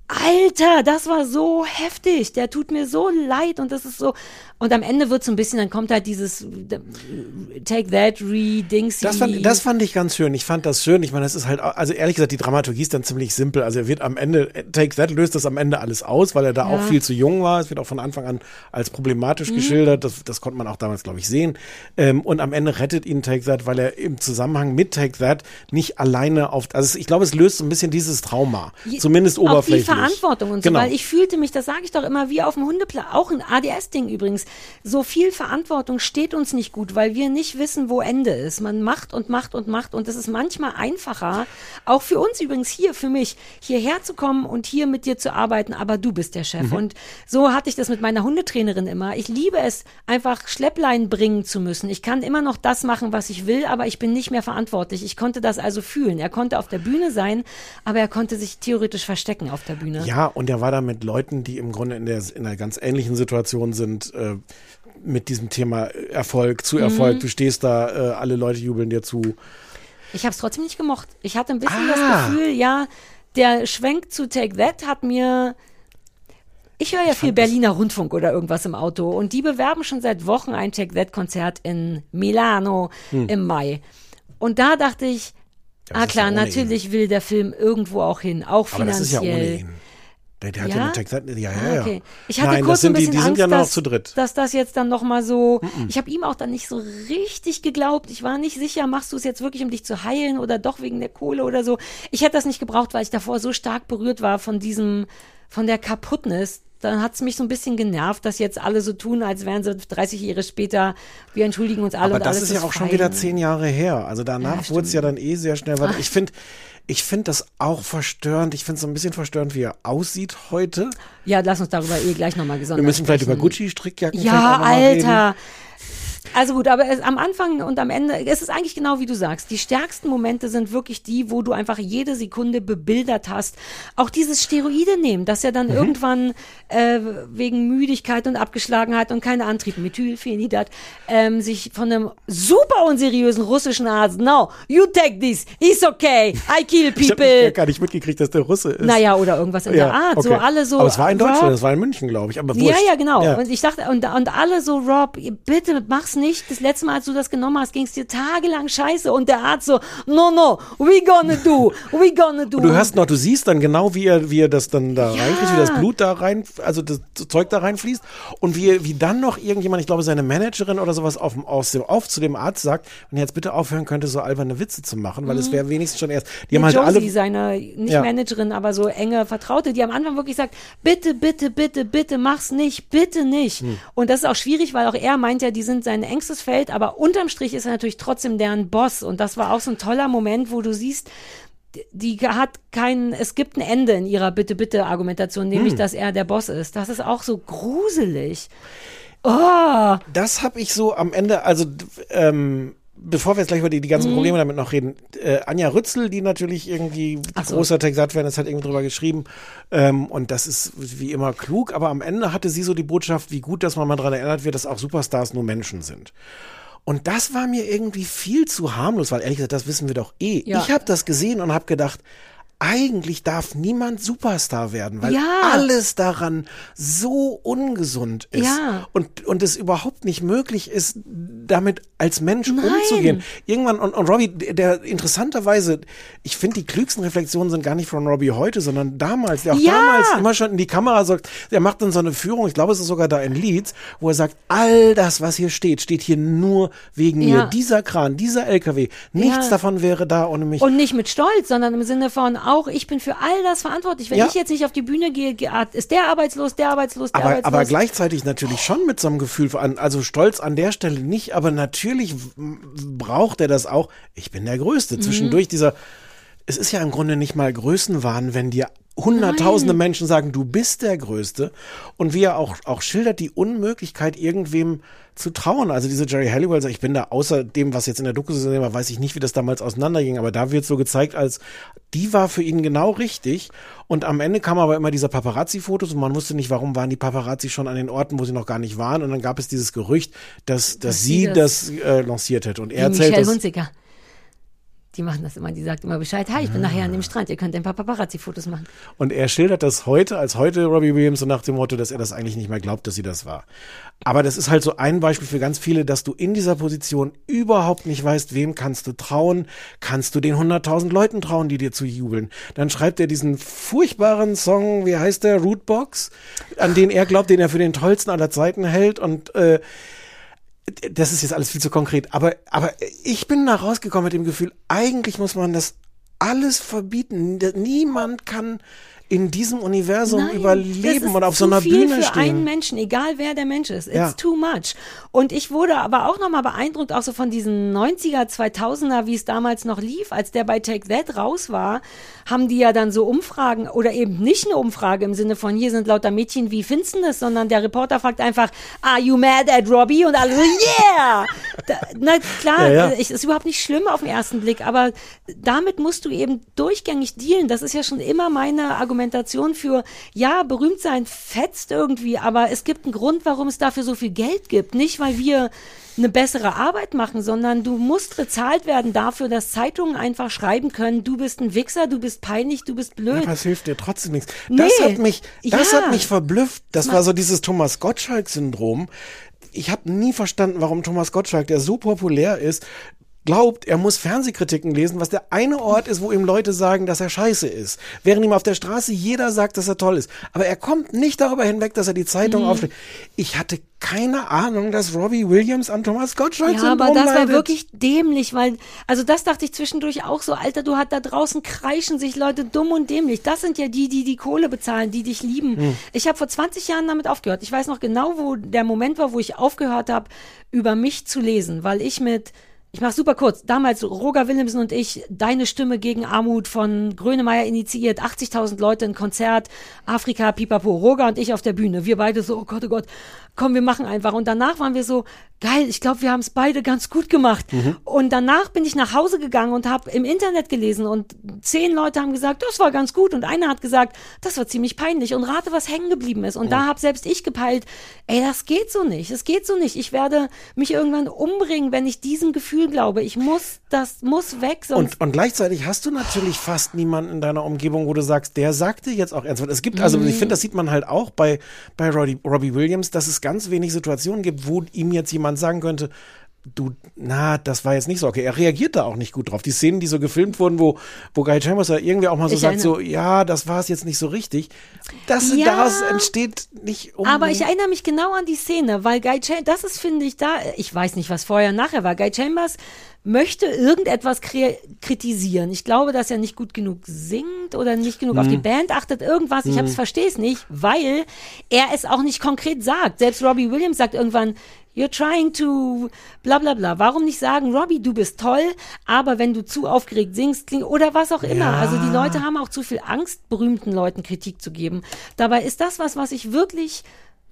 Alter, das war so heftig. Der tut mir so leid und das ist so. Und am Ende wird so ein bisschen, dann kommt halt dieses äh, Take That Re-Dings. Das fand, das fand ich ganz schön. Ich fand das schön. Ich meine, das ist halt, also ehrlich gesagt, die Dramaturgie ist dann ziemlich simpel. Also er wird am Ende, Take That löst das am Ende alles aus, weil er da auch viel zu jung war. Es wird auch von Anfang an als Mhm. problematisch geschildert. Das, das konnte man auch damals, glaube ich, sehen. Ähm, und am Ende rettet ihn Take That, weil er im Zusammenhang mit Take That nicht alleine auf, also ich glaube, es löst so ein bisschen dieses Trauma. Zumindest auch die oberflächlich. Verantwortung und so, Genau. weil ich fühlte mich, das sage ich doch immer, wie auf dem Hundeplatz, auch ein ADS-Ding übrigens, so viel Verantwortung steht uns nicht gut, weil wir nicht wissen, wo Ende ist. Man macht und macht und macht und es ist manchmal einfacher, auch für uns übrigens hier, für mich, hierher zu kommen und hier mit dir zu arbeiten, aber du bist der Chef. Und so hatte ich das mit meiner Hundetrainerin immer. Ich liebe es, einfach Schlepplein bringen zu müssen. Ich kann immer noch das machen, was ich will, aber ich bin nicht mehr verantwortlich. Ich konnte das also fühlen. Er konnte auf der Bühne sein, aber er konnte sich theoretisch verstecken auf der Bühne. Ja, und er war da mit Leuten, die im Grunde in, der, in einer ganz ähnlichen Situation sind, äh, mit diesem Thema Erfolg, zu Erfolg. Mhm. Du stehst da, äh, alle Leute jubeln dir zu. Ich habe es trotzdem nicht gemocht. Ich hatte ein bisschen Ah. das Gefühl, ja, der Schwenk zu Take That hat mir. Ich höre ja viel Berliner Rundfunk oder irgendwas im Auto und die bewerben schon seit Wochen ein Take That Konzert in Milano im Mai. Und da dachte ich, Hm. das ah ja klar, ohne natürlich will der Film irgendwo auch hin, auch Aber das ist ja finanziell. Der, der hat ja, Ja? mit ja, ja, Ah, ja. okay. Ich hatte Nein, kurz das sind ein bisschen die, die sind Angst, ja nur noch dass, zu dritt. dass das jetzt dann noch mal so. Ich habe ihm auch dann nicht so richtig geglaubt. Ich war nicht sicher, machst du es jetzt wirklich, um dich zu heilen oder doch wegen der Kohle oder so. Ich hätte das nicht gebraucht, weil ich davor so stark berührt war von diesem, von der Kaputtness. Dann hat es mich so ein bisschen genervt, dass jetzt alle so tun, als wären sie 30 Jahre später, wir entschuldigen uns alle Aber das ist ja auch schon fein. wieder zehn Jahre her. Also danach Ja, wurde es ja dann eh sehr schnell weiter. Ich finde, ich finde das auch verstörend. Ich finde es so ein bisschen verstörend, wie er aussieht heute. Ja, lass uns darüber eh gleich nochmal gesondert Wir müssen vielleicht über sprechen. Gucci-Strickjacken Ja, mal reden. Also gut, aber es, am Anfang und am Ende, es ist eigentlich genau wie du sagst. Die stärksten Momente sind wirklich die, wo du einfach jede Sekunde bebildert hast. Auch dieses Steroide nehmen, dass er dann Mhm. irgendwann äh, wegen Müdigkeit und Abgeschlagenheit und keine Antrieb, Methylphenidat, ähm, sich von einem super unseriösen russischen Arzt, no, you take this, it's okay, I kill (laughs) Ich habe people. gar nicht mitgekriegt, dass der Russe ist. Naja, oder irgendwas in der Art. So okay. alle so. Aber es war in Deutschland, das war in München, glaube ich. Aber ja, wurscht. ja, genau. Ja. Und ich dachte, und, und alle so, Rob, bitte mach's nicht. Das letzte Mal, als du das genommen hast, ging's dir tagelang scheiße. Und der Arzt so, no, no, we gonna do, we gonna do. Und du hörst noch, du siehst dann genau, wie er, wie er das dann da Ja. reinkriegt, wie das Blut da rein, also das Zeug da reinfließt und wie, wie dann noch irgendjemand, ich glaube seine Managerin oder sowas auf, dem- aus dem auf zu dem Arzt sagt, wenn er jetzt bitte aufhören könnte, so alberne Witze zu machen, weil es wäre wenigstens schon erst, die haben Die halt Josie, alle, seine, nicht Ja. Managerin, aber so enge Vertraute, die am Anfang wirklich sagt, bitte, bitte, bitte, bitte, mach's nicht, bitte nicht. Hm. Und das ist auch schwierig, weil auch er meint ja, die sind sein engstes Feld, aber unterm Strich ist er natürlich trotzdem deren Boss. Und das war auch so ein toller Moment, wo du siehst, die hat kein, es gibt ein Ende in ihrer Bitte-Bitte-Argumentation, nämlich, Hm. dass er der Boss ist. Das ist auch so gruselig. Oh, Das habe ich so am Ende, also ähm, bevor wir jetzt gleich über die, die Mhm. ganzen Probleme damit noch reden, äh, Anja Rützel, die natürlich irgendwie Ach so. großer Texat-Fan ist, hat irgendwie drüber geschrieben ähm, und das ist wie immer klug, aber am Ende hatte sie so die Botschaft, wie gut, dass man mal daran erinnert wird, dass auch Superstars nur Menschen sind. Und das war mir irgendwie viel zu harmlos, weil ehrlich gesagt, das wissen wir doch eh. Ja. Ich habe das gesehen und habe gedacht, eigentlich darf niemand Superstar werden, weil Ja. alles daran so ungesund ist Ja. und, und es überhaupt nicht möglich ist, damit als Mensch Nein. umzugehen. Irgendwann, und, und Robbie, der interessanterweise, ich finde, die klügsten Reflexionen sind gar nicht von Robbie heute, sondern damals, der auch Ja. damals immer schon in die Kamera sagt, der macht dann so eine Führung, ich glaube, es ist sogar da in Leeds, wo er sagt, all das, was hier steht, steht hier nur wegen Ja. mir. Dieser Kran, dieser LKW, nichts Ja. davon wäre da ohne mich. und nicht mit Stolz, sondern im Sinne von auch, ich bin für all das verantwortlich. Wenn ich jetzt nicht auf die Bühne gehe, ge- ah, ist der arbeitslos, der arbeitslos, der aber, arbeitslos. aber gleichzeitig natürlich schon mit so einem Gefühl an, also Stolz an der Stelle nicht, aber natürlich braucht er das auch. Ich bin der Größte. Mhm. Zwischendurch dieser, es ist ja im Grunde nicht mal Größenwahn, wenn dir hunderttausende Menschen sagen, du bist der Größte und wie er auch, auch schildert die Unmöglichkeit, irgendwem zu trauen. Also diese Jerry Halliwell, sagt, ich bin da außer dem, was jetzt in der Doku zu sehen war, weiß ich nicht, wie das damals auseinanderging, aber da wird so gezeigt, als die war für ihn genau richtig und am Ende kam aber immer dieser Paparazzi-Fotos und man wusste nicht, warum waren die Paparazzi schon an den Orten, wo sie noch gar nicht waren und dann gab es dieses Gerücht, dass, dass, Dass sie sie das, äh, lanciert hätte und er erzählt Michelle das. Hunziker. Die machen das immer, die sagt immer Bescheid, hi, ich bin nachher an dem Strand, ihr könnt ein paar Paparazzi-Fotos machen. Und er schildert das heute, als heute Robbie Williams, so nach dem Motto, dass er das eigentlich nicht mehr glaubt, dass sie das war. Aber das ist halt so ein Beispiel für ganz viele, dass du in dieser Position überhaupt nicht weißt, wem kannst du trauen. Kannst du den 100.000 Leuten trauen, die dir zu jubeln? Dann schreibt er diesen furchtbaren Song, wie heißt der, Rootbox, an den er glaubt, den er für den tollsten aller Zeiten hält und äh, das ist jetzt alles viel zu konkret, aber, aber ich bin da rausgekommen mit dem Gefühl, eigentlich muss man das alles verbieten. Niemand kann in diesem Universum Nein, überleben das ist und auf zu so einer viel Bühne für einen stehen. Menschen, egal wer der Mensch ist. It's Ja. too much. Und ich wurde aber auch nochmal beeindruckt, auch so von diesen 90er, 2000er, wie es damals noch lief, als der bei Take That raus war, haben die ja dann so Umfragen oder eben nicht eine Umfrage im Sinne von, hier sind lauter Mädchen, wie findest du das, sondern der Reporter fragt einfach, are you mad at Robbie? Und alle so, yeah! Da, na klar, Ja, ja. ich- ist überhaupt nicht schlimm auf den ersten Blick, aber damit musst du eben durchgängig dealen. Das ist ja schon immer meine Argumentation für, ja, berühmt sein fetzt irgendwie, aber es gibt einen Grund, warum es dafür so viel Geld gibt. Nicht, weil wir eine bessere Arbeit machen, sondern du musst bezahlt werden dafür, dass Zeitungen einfach schreiben können, du bist ein Wichser, du bist peinlich, du bist blöd. Aber es hilft dir trotzdem nichts. Das Nee. hat mich, das Ja. hat mich verblüfft. Das war so dieses Thomas Gottschalk-Syndrom. Ich habe nie verstanden, warum Thomas Gottschalk, der so populär ist, glaubt, er muss Fernsehkritiken lesen, was der eine Ort ist, wo ihm Leute sagen, dass er scheiße ist. Während ihm auf der Straße jeder sagt, dass er toll ist. Aber er kommt nicht darüber hinweg, dass er die Zeitung Mhm. aufschlägt. Ich hatte keine Ahnung, dass Robbie Williams an Thomas Gottschalk-Syndrom Ja, aber das war wirklich dämlich, weil, also das dachte ich zwischendurch auch so, Alter, du hat da draußen kreischen sich Leute dumm und dämlich. Das sind ja die, die die Kohle bezahlen, die dich lieben. Hm. Ich habe vor 20 Jahren damit aufgehört. Ich weiß noch genau, wo der Moment war, wo ich aufgehört habe, über mich zu lesen, weil ich mit ich mach's super kurz. Damals Roger Willemsen und ich, Deine Stimme gegen Armut von Grönemeyer initiiert, 80.000 Leute, ein Konzert, Afrika, Pipapo, Roger und ich auf der Bühne. Wir beide so, oh Gott, oh Gott, komm, wir machen einfach. Und danach waren wir so, geil, ich glaube, wir haben es beide ganz gut gemacht. Und danach bin ich nach Hause gegangen und habe im Internet gelesen und zehn Leute haben gesagt, das war ganz gut. Und einer hat gesagt, das war ziemlich peinlich. Und rate, was hängen geblieben ist. Und da habe selbst ich gepeilt, ey, das geht so nicht. Es geht so nicht. Ich werde mich irgendwann umbringen, wenn ich diesem Gefühl glaube. Ich muss, das muss weg, Und, und gleichzeitig hast du natürlich fast niemanden in deiner Umgebung, wo du sagst, der sagt dir jetzt auch ernsthaft. Es gibt, also Mhm. ich finde, das sieht man halt auch bei, bei Robbie, Robbie Williams, dass es ganz wenig Situationen gibt, wo ihm jetzt jemand sagen könnte, du, na, das war jetzt nicht so okay. Er reagiert da auch nicht gut drauf. Die Szenen, die so gefilmt wurden, wo, wo Guy Chambers ja irgendwie auch mal so Ich sagt, erinnere- so, ja, das war es jetzt nicht so richtig. Das, Ja. daraus entsteht nicht unbedingt. Aber ich erinnere mich genau an die Szene, weil Guy Chambers, das ist, finde ich, da, ich weiß nicht, was vorher nachher war. Guy Chambers möchte irgendetwas kritisieren. Ich glaube, dass er nicht gut genug singt oder nicht genug auf die Band achtet, irgendwas. Ich hab's, verstehe es nicht, weil er es auch nicht konkret sagt. Selbst Robbie Williams sagt irgendwann, You're trying to bla bla bla. Warum nicht sagen, Robbie, du bist toll, aber wenn du zu aufgeregt singst, kling oder was auch immer. Ja. Also die Leute haben auch zu viel Angst, berühmten Leuten Kritik zu geben. Dabei ist das was, was ich wirklich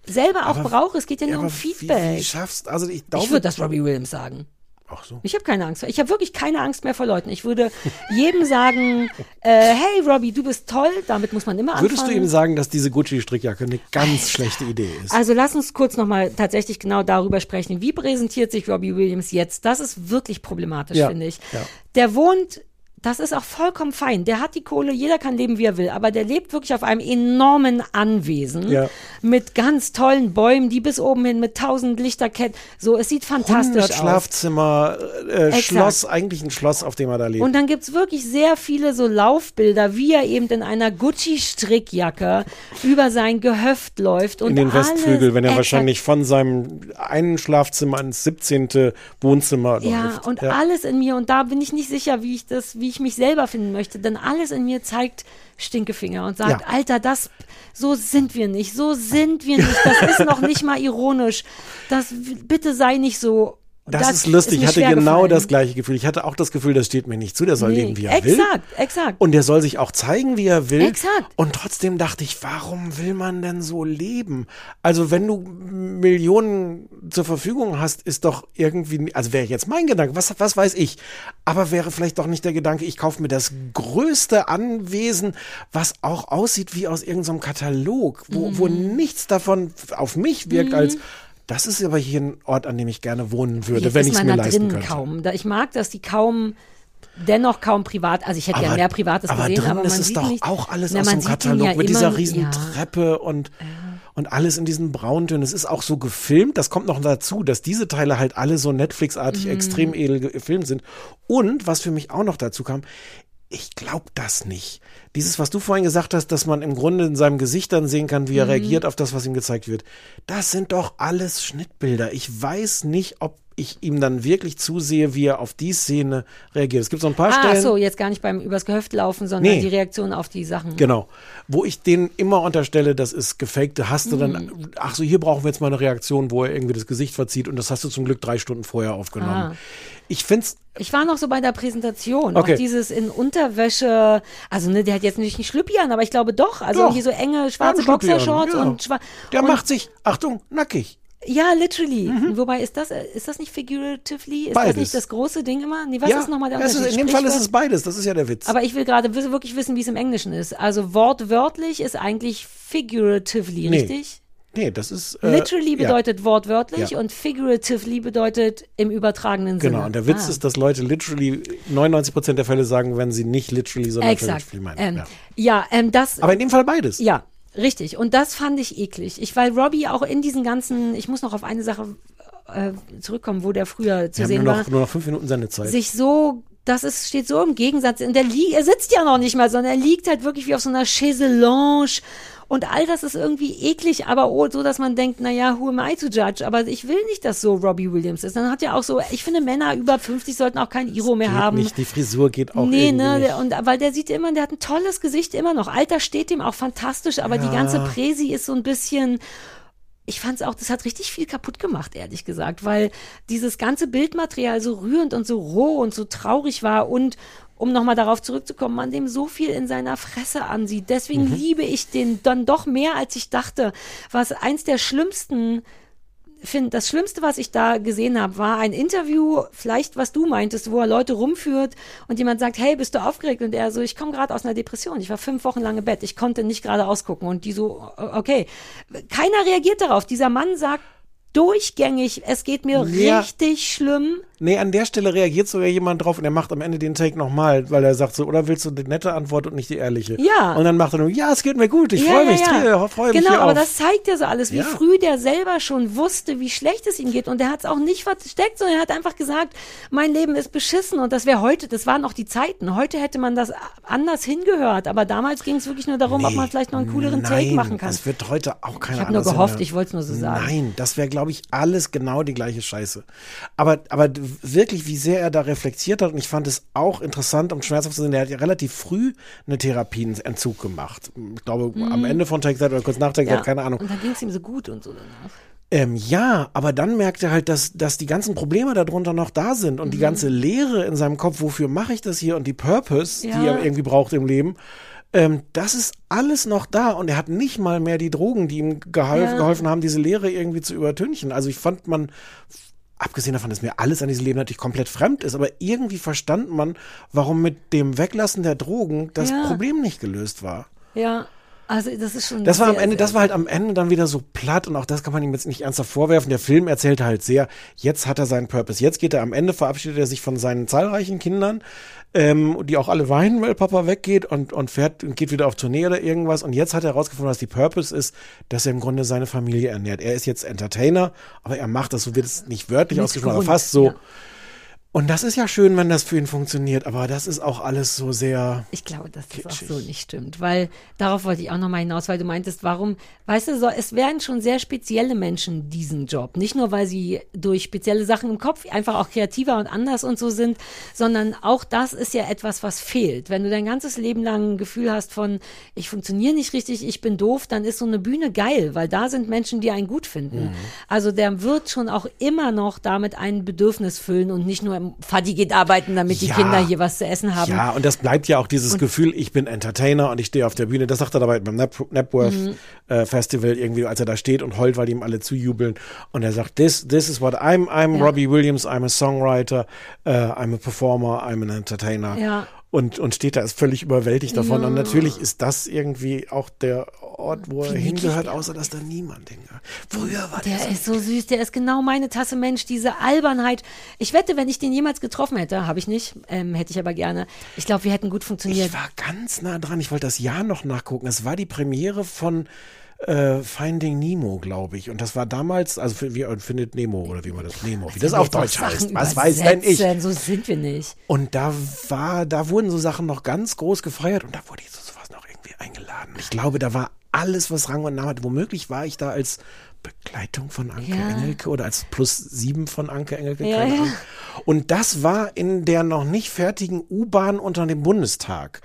selber auch Aber- brauche. Es geht ja nur Ja, um aber wie, Feedback. wie schaffst also ich ich glaube, würde das Robbie Williams sagen. Ach so. Ich habe keine Angst. Ich habe wirklich keine Angst mehr vor Leuten. Ich würde (laughs) jedem sagen, äh, hey Robbie, du bist toll. Damit muss man immer anfangen. Würdest du ihm sagen, dass diese Gucci-Strickjacke eine ganz schlechte Idee ist? Also lass uns kurz nochmal tatsächlich genau darüber sprechen. Wie präsentiert sich Robbie Williams jetzt? Das ist wirklich problematisch, Ja, finde ich. ja. Der wohnt, das ist auch vollkommen fein. Der hat die Kohle, jeder kann leben, wie er will, aber der lebt wirklich auf einem enormen Anwesen Ja. mit ganz tollen Bäumen, die bis oben hin mit tausend Lichterketten. So, es sieht 100 fantastisch aus. Schlafzimmer, äh, Exakt. Schloss, eigentlich ein Schloss, auf dem er da lebt. Und dann gibt's wirklich sehr viele so Laufbilder, wie er eben in einer Gucci-Strickjacke über sein Gehöft läuft. Und in den Westflügel, wenn er exakt. wahrscheinlich von seinem einen Schlafzimmer ins 17. Wohnzimmer Ja, läuft. und alles in mir, und da bin ich nicht sicher, wie ich das, wie ich mich selber finden möchte, denn alles in mir zeigt Stinkefinger und sagt, Ja. Alter, das, so sind wir nicht, so sind wir nicht, das ist noch nicht mal ironisch, das, bitte sei nicht so. Das, ist lustig. ich hatte genau gefallen. das gleiche Gefühl. Ich hatte auch das Gefühl, das steht mir nicht zu. Der soll Nee, leben, wie er will. exakt, exakt. Und der soll sich auch zeigen, wie er will. Exakt. Und trotzdem dachte ich, warum will man denn so leben? Also wenn du Millionen zur Verfügung hast, ist doch irgendwie, also wäre jetzt mein Gedanke, was, was weiß ich, aber wäre vielleicht doch nicht der Gedanke, ich kaufe mir das größte Anwesen, was auch aussieht wie aus irgendeinem Katalog, wo, wo Mhm. nichts davon auf mich wirkt als das ist aber hier ein Ort, an dem ich gerne wohnen würde, Jetzt wenn ich es mir da leisten könnte. kaum. Da, ich mag, dass die kaum dennoch kaum privat, also ich hätte ja mehr Privates aber gesehen, drin aber man ist es doch nicht, auch alles Na, aus dem Katalog ja mit immer- dieser riesen ja. Treppe und und alles in diesen Brauntönen. Es ist auch so gefilmt. Das kommt noch dazu, dass diese Teile halt alle so Netflix-artig Mhm. extrem edel gefilmt sind. Und was für mich auch noch dazu kam, ich glaube das nicht. Dieses, was du vorhin gesagt hast, dass man im Grunde in seinem Gesicht dann sehen kann, wie Mhm. er reagiert auf das, was ihm gezeigt wird. Das sind doch alles Schnittbilder. Ich weiß nicht, ob ich ihm dann wirklich zusehe, wie er auf die Szene reagiert. Es gibt so ein paar Ah, Stellen. so, jetzt gar nicht beim übers Gehöft laufen, sondern Nee. die Reaktion auf die Sachen. Genau. Wo ich denen immer unterstelle, das ist gefakte, hast du Mhm. dann, ach so, hier brauchen wir jetzt mal eine Reaktion, wo er irgendwie das Gesicht verzieht und das hast du zum Glück drei Stunden vorher aufgenommen. Ah. Ich find's, Ich war noch so bei der Präsentation. Okay. Auch dieses in Unterwäsche, also ne, der hat jetzt natürlich nicht Schlüppi an, aber ich glaube doch. Also Doch. irgendwie so enge schwarze Ja, Boxershorts ja. und schwa der und, macht sich, Achtung, nackig. Ja, literally. Wobei ist das, äh, ist das nicht figuratively? Ist Mhm. Beides. das nicht das große Ding immer? Nee, was ja, ist nochmal der das ist, Unterschied? in dem Fall ist es beides, das ist ja der Witz. Aber ich will gerade wirklich wissen, wie es im Englischen ist. Also wortwörtlich ist eigentlich figuratively, Nee. richtig? nee, das ist. Äh, Literally ja. bedeutet wortwörtlich Ja. und figuratively bedeutet im übertragenen Sinne. Genau, und der Witz Ah. ist, dass Leute literally 99% der Fälle sagen, wenn sie nicht literally, sondern figuratively meinen. Ähm, ja. ja, ähm, das. Aber in dem Fall beides. Ja, richtig. Und das fand ich eklig. Ich, weil Robbie auch in diesen ganzen, ich muss noch auf eine Sache äh, zurückkommen, wo der früher zu Wir haben sehen nur war, noch, nur noch fünf Minuten Sendezeit. sich so, das ist, steht so im Gegensatz. Und der liegt, er sitzt ja noch nicht mal, sondern er liegt halt wirklich wie auf so einer Chaiselange. Und all das ist irgendwie eklig, aber oh, so, dass man denkt, naja, who am I to judge? Aber ich will nicht, dass so Robbie Williams ist. Dann hat ja auch so, ich finde, Männer über 50 sollten auch kein Iro mehr haben. nicht, die Frisur geht auch Nee, irgendwie ne, nicht. und weil der sieht immer, der hat ein tolles Gesicht immer noch. Alter steht ihm auch fantastisch, aber die ganze Präsi ist so ein bisschen. Ich fand's auch, das hat richtig viel kaputt gemacht, ehrlich gesagt, weil dieses ganze Bildmaterial so rührend und so roh und so traurig war und um nochmal darauf zurückzukommen, man dem so viel in seiner Fresse ansieht. Deswegen liebe ich den dann doch mehr, als ich dachte. Was eins der schlimmsten finde, das Schlimmste, was ich da gesehen habe, war ein Interview, vielleicht was du meintest, wo er Leute rumführt und jemand sagt, hey, bist du aufgeregt? Und er so, ich komme gerade aus einer Depression, ich war fünf Wochen lang im Bett, ich konnte nicht gerade ausgucken. Und die so, okay. Keiner reagiert darauf. Dieser Mann sagt durchgängig, es geht mir Ja. richtig schlimm. Nee, an der Stelle reagiert sogar jemand drauf und er macht am Ende den Take nochmal, weil er sagt so, oder willst du die nette Antwort und nicht die ehrliche? Ja. Und dann macht er nur, ja, es geht mir gut, ich Ja, freue mich, ja. drehe, freue mich Genau, aber auf. das zeigt ja so alles, wie früh der selber schon wusste, wie schlecht es ihm geht. Und der hat es auch nicht versteckt, sondern er hat einfach gesagt, mein Leben ist beschissen. Und das wäre heute, das waren auch die Zeiten. Heute hätte man das anders hingehört. Aber damals ging es wirklich nur darum, ob man vielleicht noch einen cooleren Nein, Take machen kann. Das wird heute auch keiner Ich hab nur gehofft, ich wollt's nur so sagen. Nein, das wäre, glaube ich, alles genau die gleiche Scheiße. Aber, aber wirklich, wie sehr er da reflektiert hat, und ich fand es auch interessant und schmerzhaft zu sehen, der hat ja relativ früh eine Therapieentzug gemacht. Ich glaube, am Ende von Take That oder kurz nach Take Mhm. Ja. That, keine Ahnung. Und dann ging es ihm so gut und so danach. Ähm, ja, aber dann merkt er halt, dass, dass die ganzen Probleme darunter noch da sind und die ganze Leere in seinem Kopf, wofür mache ich das hier und die Purpose, Ja. die er irgendwie braucht im Leben, ähm, das ist alles noch da und er hat nicht mal mehr die Drogen, die ihm geholf, Ja. geholfen haben, diese Leere irgendwie zu übertünchen. Also ich fand man, abgesehen davon, dass mir alles an diesem Leben natürlich komplett fremd ist, aber irgendwie verstand man, warum mit dem Weglassen der Drogen das Ja. Problem nicht gelöst war. Ja, also das ist schon. Das war am Ende, das war halt am Ende dann wieder so platt und auch das kann man ihm jetzt nicht ernsthaft vorwerfen. Der Film erzählt halt sehr, jetzt hat er seinen Purpose. Jetzt geht er am Ende, verabschiedet er sich von seinen zahlreichen Kindern, ähm, die auch alle weinen, weil Papa weggeht und, und fährt und geht wieder auf Tournee oder irgendwas. Und jetzt hat er herausgefunden, was die Purpose ist, dass er im Grunde seine Familie ernährt. Er ist jetzt Entertainer, aber er macht das, so wird es nicht wörtlich ausgesprochen, aber fast so. ja. Und das ist ja schön, wenn das für ihn funktioniert, aber das ist auch alles so sehr. Ich glaube, dass das auch Kitschig. so nicht stimmt, weil darauf wollte ich auch nochmal hinaus, weil du meintest, warum, weißt du, so, es werden schon sehr spezielle Menschen diesen Job. Nicht nur, weil sie durch spezielle Sachen im Kopf einfach auch kreativer und anders und so sind, sondern auch das ist ja etwas, was fehlt. Wenn du dein ganzes Leben lang ein Gefühl hast von, ich funktioniere nicht richtig, ich bin doof, dann ist so eine Bühne geil, weil da sind Menschen, die einen gut finden. Mhm. Also der wird schon auch immer noch damit ein Bedürfnis füllen und nicht nur im Fadi geht arbeiten, damit die Ja. Kinder hier was zu essen haben. Ja, und das bleibt ja auch dieses Gefühl, ich bin Entertainer und ich stehe auf der Bühne. Das sagt er dabei beim Nap Napworth Mhm. äh, Festival irgendwie, als er da steht und heult, weil ihm alle zujubeln. Und er sagt, this, this is what I'm. I'm Ja. Robbie Williams, I'm a songwriter, uh, I'm a performer, I'm an entertainer. Ja. Und, und steht da, ist völlig überwältigt davon. Und natürlich ist das irgendwie auch der Ort, wo er hingehört, außer dass da niemand hingehört. Früher war der, Der so ist so süß, der ist genau meine Tasse Mensch, diese Albernheit. Ich wette, wenn ich den jemals getroffen hätte, habe ich nicht, ähm, hätte ich aber gerne. Ich glaube, wir hätten gut funktioniert. Ich war ganz nah dran. Ich wollte das Jahr noch nachgucken. Es war die Premiere von äh, Finding Nemo, glaube ich. Und das war damals, also für, wie äh, findet Nemo oder wie man das Nemo, wie das auf Deutsch heißt. Sachen Was weiß denn ich? So sind wir nicht. Und da war, da wurden so Sachen noch ganz groß gefeiert und da wurde ich zu sowas noch irgendwie eingeladen. Ich glaube, da war alles, was Rang und Namen hatte. Womöglich war ich da als Begleitung von Anke Ja. Engelke oder als Plus sieben von Anke Engelke. Ja, ja. Und das war in der noch nicht fertigen U-Bahn unter dem Bundestag.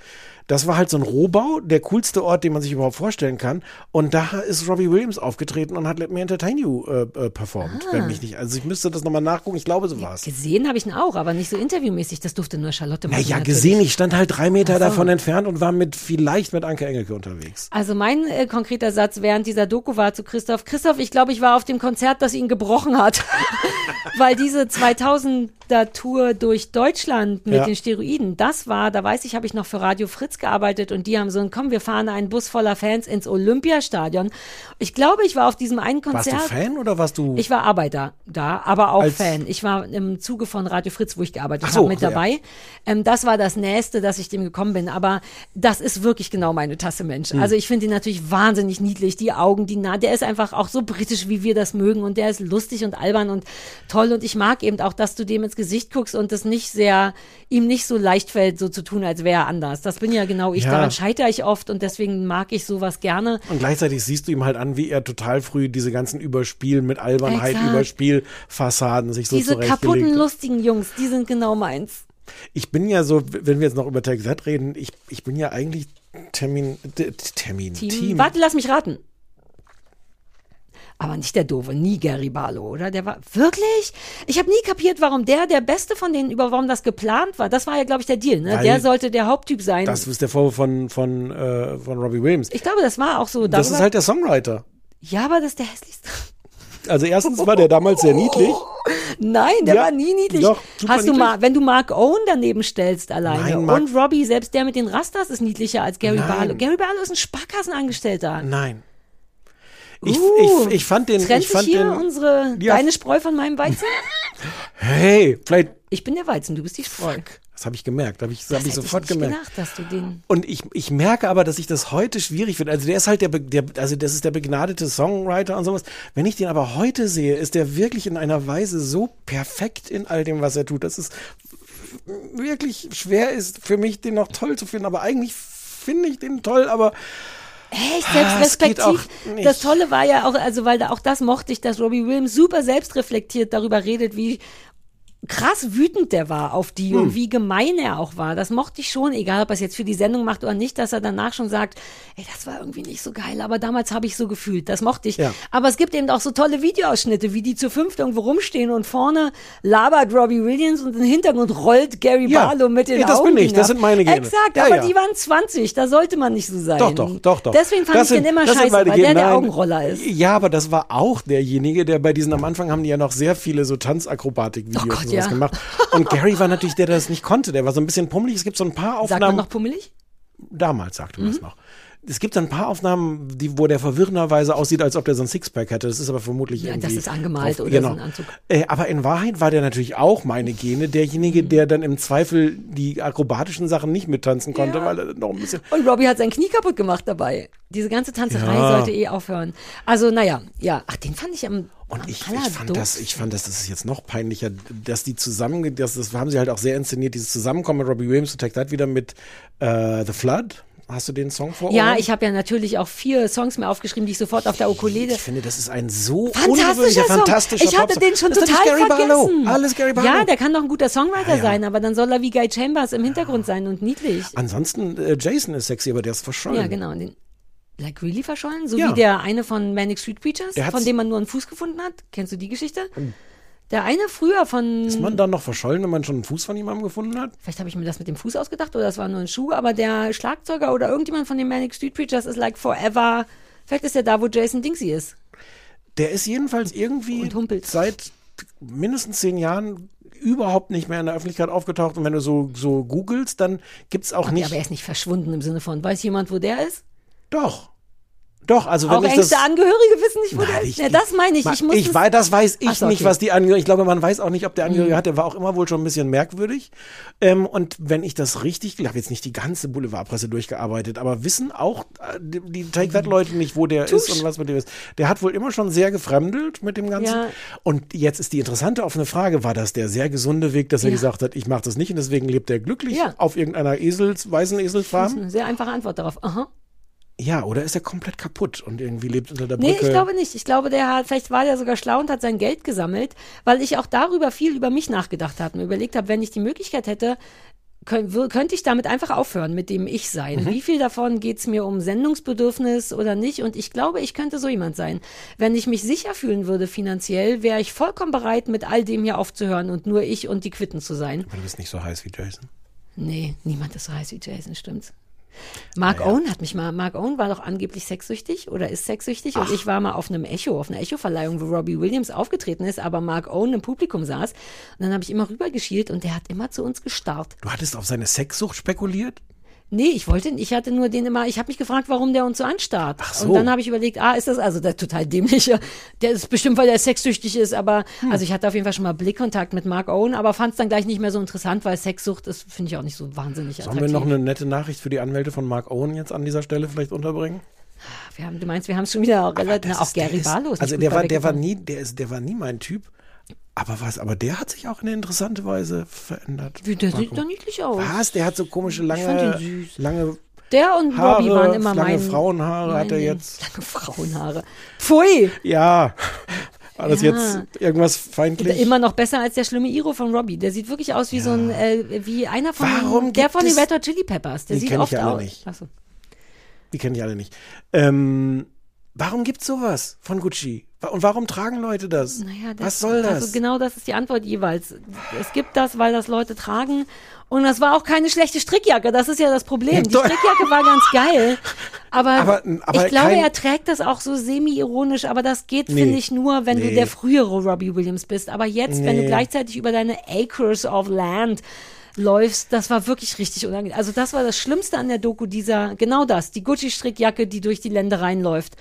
Das war halt so ein Rohbau, der coolste Ort, den man sich überhaupt vorstellen kann. Und da ist Robbie Williams aufgetreten und hat Let Me Entertain You äh, äh, performt. Ah. Wenn mich nicht, also ich müsste das nochmal nachgucken. Ich glaube, so war es. Gesehen habe ich ihn auch, aber nicht so interviewmäßig. Das durfte nur Charlotte machen. Naja, natürlich. gesehen, ich stand halt drei Meter so. davon entfernt und war mit vielleicht mit Anke Engelke unterwegs. Also mein äh, konkreter Satz während dieser Doku war zu Christoph, Christoph, ich glaube, ich war auf dem Konzert, das ihn gebrochen hat. (laughs) Weil diese 2000er Tour durch Deutschland mit Ja. den Steroiden, das war, da weiß ich, habe ich noch für Radio Fritz gearbeitet und die haben so ein, komm, wir fahren einen Bus voller Fans ins Olympiastadion. Ich glaube, ich war auf diesem einen Warst Konzert. du Fan oder warst du? Ich war Arbeiter da, aber auch Fan. Ich war im Zuge von Radio Fritz, wo ich gearbeitet so, habe, mit ja. dabei. Ähm, das war das Nächste, dass ich dem gekommen bin. Aber das ist wirklich genau meine Tasse Mensch. Hm. Also ich finde ihn natürlich wahnsinnig niedlich. Die Augen, die nah, der ist einfach auch so britisch, wie wir das mögen. Und der ist lustig und albern und toll. Und ich mag eben auch, dass du dem ins Gesicht guckst und es nicht sehr, ihm nicht so leicht fällt, so zu tun, als wäre er anders. Das bin ja genau ich. Ja. Daran scheitere ich oft und deswegen mag ich sowas gerne. und gleichzeitig siehst du ihm halt an, wie er total früh diese ganzen Überspiel mit Albernheit, Exakt. Überspielfassaden sich so Diese kaputten, lustigen Jungs, die sind genau meins. Ich bin ja so, wenn wir jetzt noch über Take That reden, ich, ich bin ja eigentlich Termin, Termin, Team. Team. Warte, lass mich raten. Aber nicht der Doofe, nie Gary Barlow, oder? Der war wirklich? Ich habe nie kapiert, warum der der Beste von denen, über warum das geplant war. Das war ja, glaube ich, der Deal. Ne? Weil Der sollte der Haupttyp sein. Das ist der Vorwurf von, von, äh, von Robbie Williams. ich glaube, das war auch so. Das ist halt der Songwriter. ja, aber das ist der hässlichste. Also erstens war der damals sehr niedlich. Nein, der Ja, war nie niedlich. doch, Hast du niedlich. mal, wenn du Mark Owen daneben stellst alleine Nein, und Robbie, selbst der mit den Rastas ist niedlicher als Gary. Barlow. Gary Barlow ist ein Sparkassenangestellter. Nein. Ich, Uh, ich, ich fand den, Trennt ich fand hier den, unsere, Ja. deine Spreu von meinem Weizen? (laughs) hey, vielleicht, Ich bin der Weizen, du bist die Spreu. das habe ich gemerkt, habe ich, Das hab ich sofort ich nicht gemerkt. gedacht, dass du den. Und ich, ich merke aber, dass ich das heute schwierig finde. Also der ist halt der, der, also das ist der begnadete Songwriter und sowas. Wenn ich den aber heute sehe, ist der wirklich in einer Weise so perfekt in all dem, was er tut, dass es wirklich schwer ist für mich, den noch toll zu finden. Aber eigentlich finde ich den toll, aber Echt Ah, selbstrespektiv. auch nicht. Das Tolle war ja auch, also weil da auch das mochte ich, dass Robbie Williams super selbstreflektiert darüber redet, wie krass wütend der war auf die Hm. und wie gemein er auch war. Das mochte ich schon, egal ob er es jetzt für die Sendung macht oder nicht, dass er danach schon sagt, ey, das war irgendwie nicht so geil, aber damals habe ich so gefühlt. Das mochte ich. Ja. Aber es gibt eben auch so tolle Videoausschnitte, wie die zu fünft irgendwo rumstehen und vorne labert Robbie Williams und im Hintergrund rollt Gary Ja. Barlow mit den Ja, das Augen bin ich. Das sind meine Gene. Exakt, Ja, aber ja. die waren 20, da sollte man nicht so sein. Doch, doch, doch, doch. Deswegen fand Das ich sind- den immer scheiße, weil der Gene. der Nein. Augenroller ist. Ja, aber das war auch derjenige, der bei diesen, am Anfang haben die ja noch sehr viele so Tanzakrobatik-Videos Oh sowas ja. gemacht. Und Gary war natürlich der, der das nicht konnte. Der war so ein bisschen pummelig. Es gibt so ein paar Sagt man Aufnahmen. noch pummelig? damals sagte man es Mhm. noch. Es gibt dann ein paar Aufnahmen, die, wo der verwirrenderweise aussieht, als ob der so ein Sixpack hätte. Das ist aber vermutlich Ja, irgendwie. das ist angemalt drauf- oder genau. so ein Anzug. Äh, aber in Wahrheit war der natürlich auch meine Gene, derjenige, der dann im Zweifel die akrobatischen Sachen nicht mittanzen konnte, Ja. weil er noch ein bisschen. Und Robbie hat sein Knie kaputt gemacht dabei. Diese ganze Tanzerei Ja. sollte eh aufhören. Also, naja, ja. Ach, den fand ich am. Und ich, ich fand das, ich fand das, das ist jetzt noch peinlicher, dass die zusammen, das, das haben sie halt auch sehr inszeniert, dieses Zusammenkommen mit Robbie Williams und Take That wieder mit äh, The Flood. Hast du den Song vor Ja, ich habe ja natürlich auch vier Songs mehr aufgeschrieben, die ich sofort auf der Ukulele. Ich finde, das ist ein so Fantastischer ungewöhnlicher, Song. fantastischer Ich hatte den schon das total Gary Barlow. vergessen. Alles Gary Barlow. Ja, der kann doch ein guter Songwriter Ja, ja. sein, aber dann soll er wie Guy Chambers im Hintergrund sein und niedlich. Ansonsten, äh, Jason ist sexy, aber der ist verschollen. Ja, genau. Den, like really verschollen? So Ja. wie der eine von Manic Street Preachers, von dem man nur einen Fuß gefunden hat. Kennst du die Geschichte? Der eine früher von. Ist man dann noch verschollen, wenn man schon einen Fuß von jemandem gefunden hat? Vielleicht habe ich mir das mit dem Fuß ausgedacht oder das war nur ein Schuh, aber der Schlagzeuger oder irgendjemand von den Manic Street Preachers ist like forever. Vielleicht ist er da, wo Jason Dingsy ist. Der ist jedenfalls irgendwie seit mindestens zehn Jahren überhaupt nicht mehr in der Öffentlichkeit aufgetaucht. Und wenn du so, so googelst, dann gibt's auch Ja, nicht. aber er ist nicht verschwunden im Sinne von, weiß jemand, wo der ist? Doch. Doch, also wenn Auch ich engste das. Angehörige wissen nicht, wo Nein, der ist. ich- Ja, das meine ich. Ich muss ich das- weiß, das weiß ich so, nicht, okay. was die Angehörigen. Ich glaube, man weiß auch nicht, ob der Angehörige hat. Der war auch immer wohl schon ein bisschen merkwürdig. Ähm, und wenn ich das richtig, ich habe jetzt nicht die ganze Boulevardpresse durchgearbeitet, aber wissen auch äh, die, die Take That Leute nicht, wo der ist und was mit dem ist. Der hat wohl immer schon sehr gefremdelt mit dem Ganzen. Ja. Und jetzt ist die interessante offene Frage: War das der sehr gesunde Weg, dass er Ja. gesagt hat, ich mache das nicht und deswegen lebt er glücklich auf irgendeiner Esels, weißen Das ist eine sehr einfache Antwort darauf. Aha. Ja, oder ist er komplett kaputt und irgendwie lebt unter der Nee, Brücke? ich glaube nicht. Ich glaube, der hat, vielleicht war der sogar schlau und hat sein Geld gesammelt, weil ich auch darüber viel über mich nachgedacht habe und überlegt habe, wenn ich die Möglichkeit hätte, könnte ich damit einfach aufhören, mit dem Ich sein. Mhm. Wie viel davon geht's mir um Sendungsbedürfnis oder nicht? Und ich glaube, ich könnte so jemand sein. Wenn ich mich sicher fühlen würde finanziell, wäre ich vollkommen bereit, mit all dem hier aufzuhören und nur ich und die Quitten zu sein. Aber du bist nicht so heiß wie Jason. Nee, niemand ist so heiß wie Jason, stimmt's. Mark Owen hat mich mal, Mark Owen war doch angeblich sexsüchtig oder ist sexsüchtig und ich war mal auf einem Echo, auf einer Echo-Verleihung, wo Robbie Williams aufgetreten ist, aber Mark Owen im Publikum saß und dann habe ich immer rübergeschielt und der hat immer zu uns gestarrt. Du hattest auf seine Sexsucht spekuliert? Nee, ich wollte, ich hatte nur den immer, ich habe mich gefragt, warum der uns so anstarrt. Ach so. Und dann habe ich überlegt, ah, ist das also der total dämliche, (laughs) der ist bestimmt, weil der sexsüchtig ist, aber Hm. also ich hatte auf jeden Fall schon mal Blickkontakt mit Mark Owen, aber fand es dann gleich nicht mehr so interessant, weil Sexsucht ist, finde ich auch nicht so wahnsinnig Sollen attraktiv. wir noch eine nette Nachricht für die Anwälte von Mark Owen jetzt an dieser Stelle vielleicht unterbringen? Wir haben, du meinst, wir haben es schon wieder relativ, auch Gary ist Also der war, der war nie, der ist, der war nie mein Typ. Aber was, aber der hat sich auch in eine interessante Weise verändert. Wie, der Mark sieht doch niedlich aus. Was? Der hat so komische lange, lange Der und Haare, Robbie waren immer lange mein... Frauenhaare hat er mein- jetzt. (laughs) Lange Frauenhaare. Pfui! Ja. War das Ja. jetzt irgendwas feindlich? Immer noch besser als der schlimme Iro von Robbie. Der sieht wirklich aus wie so ein, äh, wie einer von, Warum der von den Red Hot Chili Peppers. Der Die sieht ich oft ja alle aus. nicht. Achso. Die kenne ich alle nicht. Ähm, warum gibt's sowas von Gucci? Und warum tragen Leute das? Naja, das, Was soll das? Also genau das ist die Antwort jeweils. Es gibt das, weil das Leute tragen. Und das war auch keine schlechte Strickjacke. Das ist ja das Problem. Die. Strickjacke war ganz geil. (laughs) Aber, Aber- aber ich glaube, er trägt das auch so semi-ironisch. Aber das geht, Nee. finde ich, nur, wenn Nee. du der frühere Robbie Williams bist. Aber jetzt, wenn du Nee. gleichzeitig über deine Acres of Land läufst, das war wirklich richtig unangenehm. Also das war das Schlimmste an der Doku dieser, genau das, die Gucci-Strickjacke, die durch die Ländereien läuft.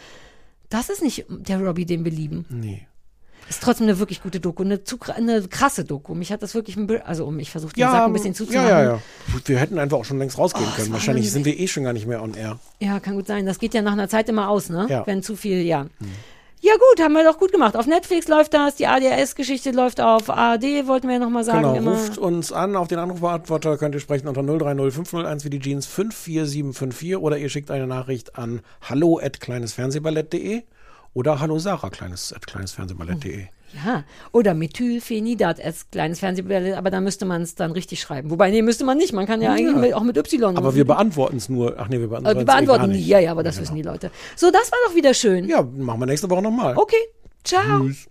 Das ist nicht der Robbie, den wir lieben. Nee. Ist trotzdem eine wirklich gute Doku, eine, zu, eine krasse Doku. Mich hat das wirklich, also um, ich versuche den Sack ein bisschen zuzumachen. ja, ja, ja. Wir hätten einfach auch schon längst rausgehen Oh, können. Wahrscheinlich sind wir eh schon gar nicht mehr on air. Ja, kann gut sein. Das geht ja nach einer Zeit immer aus, ne? Ja. Hm. Wenn zu viel, ja. Ja gut, haben wir doch gut gemacht. Auf Netflix läuft das, die ADS-Geschichte läuft auf ARD, wollten wir ja nochmal sagen. Genau, immer. ruft uns an auf den Anrufbeantworter, könnt ihr sprechen unter 030 501 wie die Jeans 54754 oder ihr schickt eine Nachricht an hallo at kleinesfernsehballett.de oder hallo Sarah kleines at kleinesfernsehballett.de. Ja, oder Methylphenidat als kleines Fernsehballett, aber da müsste man es dann richtig schreiben. Wobei, nee, müsste man nicht. Man kann ja, eigentlich mit, auch mit Y. Aber wir beantworten es nur. Ach nee, wir beantworten Äh, wir es eh gar beantworten nie. nicht. Ja, ja, aber das wissen die Leute. So, das war doch wieder schön. Ja, machen wir nächste Woche nochmal. Okay, ciao. Tschüss.